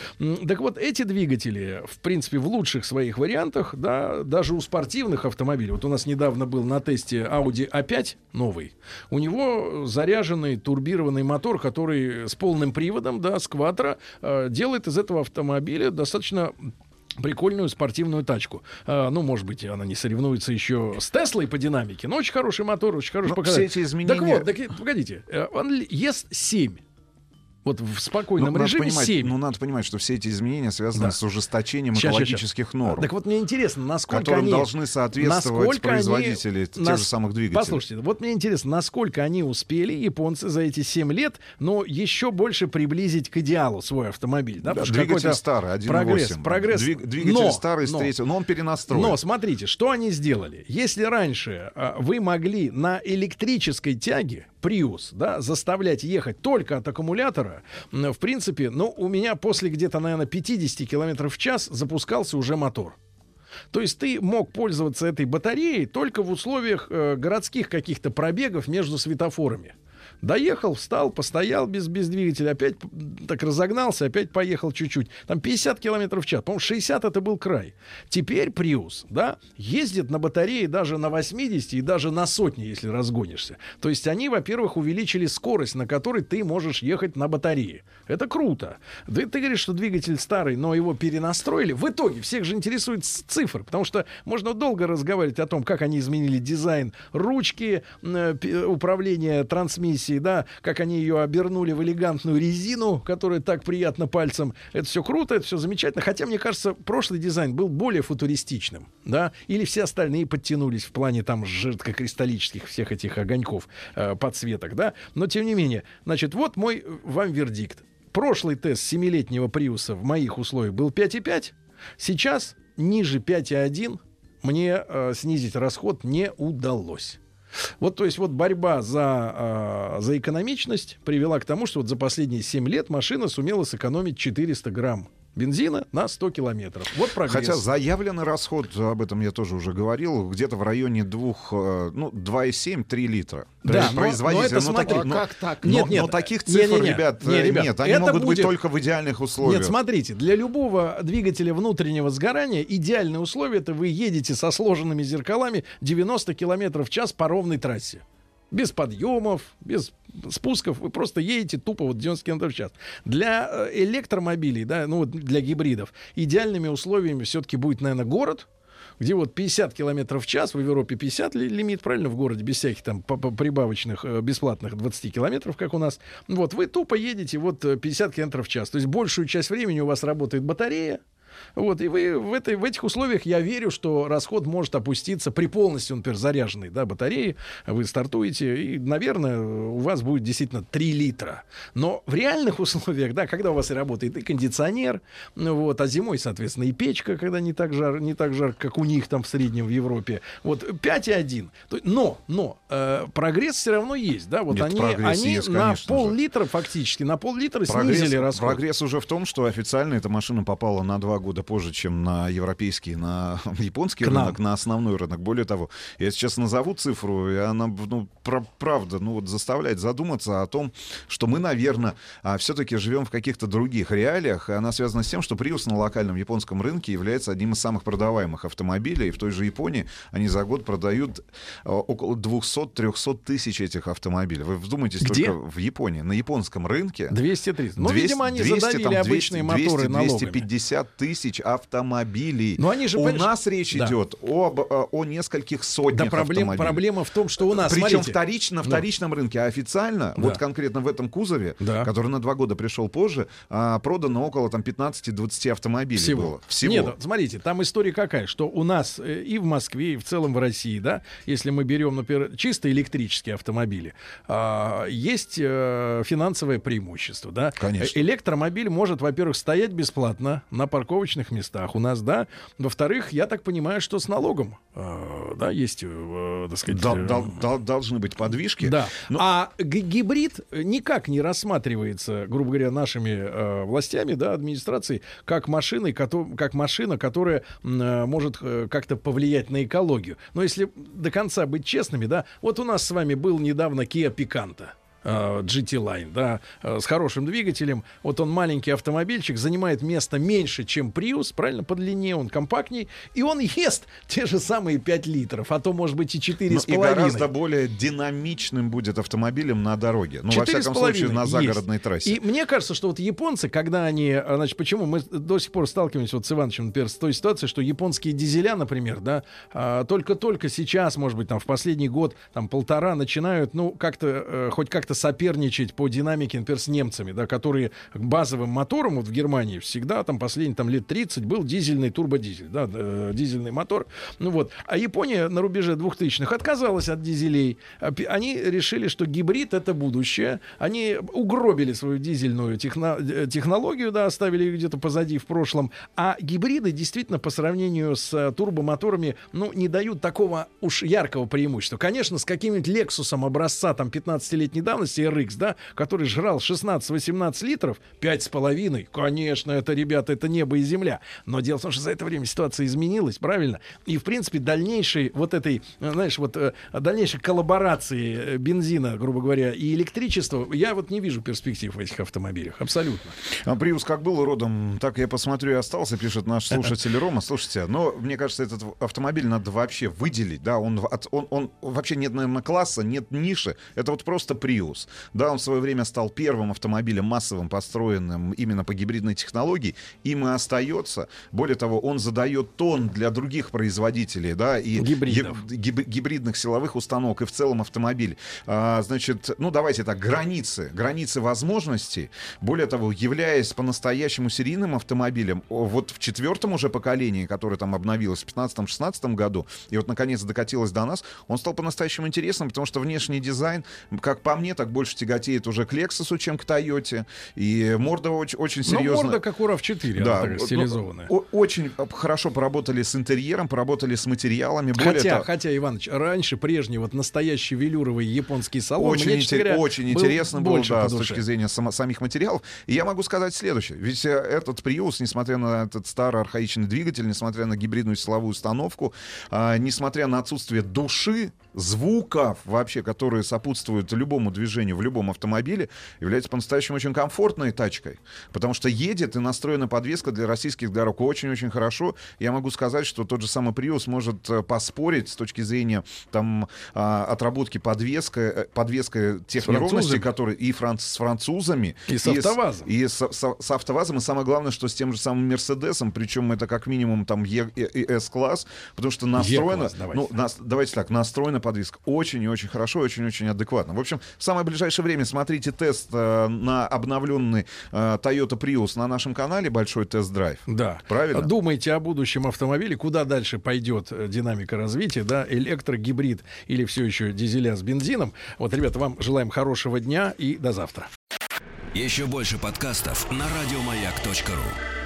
Так вот, эти двигатели, в принципе, в лучших своих вариантах, да, даже у спортивных автомобилей, вот у нас недавно был на тесте Audi A5 новый, у него заряженный турбированный мотор, который с полным приводом, да, с квадро, э, делает из этого автомобиля достаточно прикольную спортивную тачку. А, ну, может быть, она не соревнуется еще с Теслой по динамике, но очень хороший мотор, очень хороший Но показатель. все эти изменения- Так вот, так, погодите, э, он ест 7. Вот в спокойном Ну, надо режиме понимать, 7. ну, надо понимать, что все эти изменения связаны Да. с ужесточением щас. экологических норм. Так вот мне интересно, насколько которым они... должны соответствовать насколько производители тех нас- же самых двигателей. Послушайте, вот мне интересно, насколько они успели, японцы, за эти 7 лет, но еще больше приблизить к идеалу свой автомобиль. Да, Да, двигатель старый, 1.8. Прогресс, прогресс. Двиг- двигатель Но, старый но- третьего, но он перенастроен. но смотрите, что они сделали. Если раньше а, вы могли на электрической тяге Prius, да, заставлять ехать только от аккумулятора, в принципе, ну, у меня после где-то, наверное, 50 километров в час запускался уже мотор. То есть ты мог пользоваться этой батареей только в условиях э, городских каких-то пробегов между светофорами. Доехал, встал, постоял без, без двигателя, опять так разогнался, опять поехал чуть-чуть. Там 50 километров в час. По-моему, 60 это был край. Теперь Prius, да, ездит на батарее даже на 80 и даже на сотни, если разгонишься. То есть они, во-первых, увеличили скорость, на которой ты можешь ехать на батарее. Это круто. Да ты говоришь, что двигатель старый, но его перенастроили. В итоге всех же интересует цифры, потому что можно долго разговаривать о том, как они изменили дизайн ручки, э, пи- трансмиссией, да, как они ее обернули в элегантную резину, которая так приятно пальцем. Это все круто, это все замечательно. Хотя, мне кажется, прошлый дизайн был более футуристичным, да, или все остальные подтянулись в плане там жидкокристаллических всех этих огоньков, э, подсветок, да. Но, тем не менее, значит, вот мой э, вам вердикт. Прошлый тест семилетнего Приуса в моих условиях был 5,5. Сейчас ниже 5,1 мне э, снизить расход не удалось. Вот, то есть, вот борьба за, э, за экономичность привела к тому, что вот за последние 7 лет машина сумела сэкономить 400 грамм бензина на 100 километров. Вот прогресс. Хотя заявленный расход, об этом я тоже уже говорил, где-то в районе двух, э, ну, 2,7-3 литра. Да, но- производителя. но это но смотри, но- как так? но- Нет, нет, но таких не, цифр, не, не. ребят, Не, э, ребят, нет. Они могут быть будет- только в идеальных условиях. Нет, смотрите, для любого двигателя внутреннего сгорания идеальное условие это вы едете со сложенными зеркалами 90 километров в час по ровной трассе. Без подъемов, без спусков, вы просто едете тупо вот 90 км в час. Для э, электромобилей, да, ну вот для гибридов, идеальными условиями все-таки будет, наверное, город, где вот 50 километров в час, в Европе 50 ли- лимит, правильно, в городе, без всяких там прибавочных, э, бесплатных 20 километров, как у нас. Вот, вы тупо едете вот э, 50 километров в час. То есть большую часть времени у вас работает батарея, вот, и вы в, этой, в этих условиях, я верю, что расход может опуститься при полностью, например, заряженной да, батареи. Вы стартуете, и, наверное, у вас будет действительно 3 литра. Но в реальных условиях, да, когда у вас и работает и кондиционер, ну вот, а зимой, соответственно, и печка, когда не так, жар, не так жарко, как у них там в среднем в Европе. Вот 5,1. То- Но, но э, прогресс все равно есть, да, вот Нет, они, они есть, на пол-литра фактически, на пол-литра снизили расход. прогресс уже в том, что официально эта машина попала на два года позже, чем на европейский, на японский К нам. рынок, на основной рынок. Более того, я сейчас назову цифру, и она, ну, пра- правда, ну, вот заставляет задуматься о том, что мы, наверное, все-таки живем в каких-то других реалиях, и она связана с тем, что Prius на локальном японском рынке является одним из самых продаваемых автомобилей, в той же Японии они за год продают э, около 200-300 тысяч этих автомобилей. Вы вдумайтесь Где? только в Японии, на японском рынке 200-300. Ну, 200, видимо, они 200, задавили там, 200, обычные моторы 200, налогами. 250 тысяч автомобилей. Но они же, у понимаешь, нас речь да. идет об, о, о нескольких сотнях Да проблем, автомобилей. проблема в том, что у нас, Причем смотрите, вторично, на Да. вторичном рынке, а официально, Да. вот конкретно в этом кузове, Да. который на два года пришел позже, а, продано около там 15-20 автомобилей всего. было. Всего. Нет, смотрите, там история какая, что у нас э, и в Москве, и в целом в России, да, если мы берем, например, чисто электрические автомобили, а, есть э, финансовое преимущество, да. Конечно. Э, Электромобиль может, во-первых, стоять бесплатно на парковочных местах у нас, да. Во-вторых, я так понимаю, что с налогом, э, да, есть, э, так сказать... Дол- э, дол- дол- должны быть подвижки. Да. Ну, А гибрид никак не рассматривается, грубо говоря, нашими э, властями, да, администрацией, как машиной, как машина, которая э, может э, как-то повлиять на экологию. Но если до конца быть честными, да, вот у нас с вами был недавно Kia Picanto. Э, GT Line, да, э, с хорошим двигателем. Вот он маленький автомобильчик, занимает место меньше, чем Prius, правильно, по длине, он компактней, и он ест те же самые 5 литров, а то, может быть, и 4,5. ну, и гораздо более динамичным будет автомобилем на дороге. Ну, во всяком случае, на есть. загородной трассе. И мне кажется, что вот японцы, когда они, а, значит, почему мы до сих пор сталкиваемся вот с Ивановичем, например, с той ситуацией, что японские дизеля, например, да, а, только-только сейчас, может быть, там в последний год, там полтора начинают, ну, как-то, э, хоть как-то как-то соперничать по динамике, например, с немцами, да, которые базовым моторам вот в Германии всегда там последние там лет 30 был дизельный турбодизель, да, э, дизельный мотор. Ну вот. А Япония на рубеже 2000-х отказалась от дизелей. А Они решили, что гибрид это будущее. Они угробили свою дизельную техно- э, технологию, да, оставили ее где-то позади в прошлом. А гибриды действительно по сравнению с э, турбомоторами, ну, не дают такого уж яркого преимущества. Конечно, с каким-нибудь Лексусом образца там 15-летней давности RX, да, который жрал 16-18 литров, 5,5, конечно, это, ребята, это небо и земля. Но дело в том, что за это время ситуация изменилась, правильно? И, в принципе, дальнейшей вот этой, знаешь, вот э, дальнейшей коллаборации э, бензина, грубо говоря, и электричества, я вот не вижу перспектив в этих автомобилях. Абсолютно. А Приус как был родом, так я посмотрю и остался, пишет наш слушатель Рома. Слушайте, но мне кажется, этот автомобиль надо вообще выделить, да, он, он, он вообще нет, наверное, класса, нет ниши, это вот просто Приус. Да, он в свое время стал первым автомобилем массовым, построенным именно по гибридной технологии, им и остается. Более того, он задает тон для других производителей, да, и Гибридов. ги- гиб- гибридных силовых установок и в целом автомобиль. А, значит, ну давайте так, границы, границы возможностей. Более того, являясь по-настоящему серийным автомобилем, вот в четвертом уже поколении, которое там обновилось в 15-16 году, и вот наконец докатилось до нас, он стал по-настоящему интересным, потому что внешний дизайн, как по мне, так больше тяготеет уже к Lexus, чем к Toyota, и морда очень, очень Но серьезно. морда как у RAV4, Да, она ну, стилизованная. о- очень хорошо поработали с интерьером, поработали с материалами. Более Хотя, того, хотя, Иваныч, раньше прежний вот настоящий велюровый японский салон очень, мне, интер- говоря, очень был интересно было, да, с точки зрения само- самих материалов. И я могу сказать следующее. Ведь э, этот Prius, несмотря на этот старый архаичный двигатель, несмотря на гибридную силовую установку, а, несмотря на отсутствие души, звуков вообще, которые сопутствуют любому движению в любом автомобиле, является по-настоящему очень комфортной тачкой. Потому что едет и настроена подвеска для российских дорог очень-очень хорошо. Я могу сказать, что тот же самый Prius может э, поспорить с точки зрения там а, отработки подвеска, э, подвеской тех неровностей, которые и франц- с французами, И с автовазом. и с, с- с автовазом, и самое главное, что с тем же самым Мерседесом, причем это как минимум там Е и- и S-класс, потому что настроена, E-класс, давайте. ну, нас- давайте так, настроена подвеска очень и очень хорошо, очень-очень адекватно. В общем, в самое ближайшее время смотрите тест э, на обновленный э, Toyota Prius на нашем канале, большой тест-драйв. Да. Правильно? Думайте о будущем автомобиле, куда дальше пойдет э, динамика развития, да, электрогибрид или все еще дизеля с бензином. Вот, ребята, вам желаем хорошего дня и до завтра. Еще больше подкастов на радиомаяк.ру.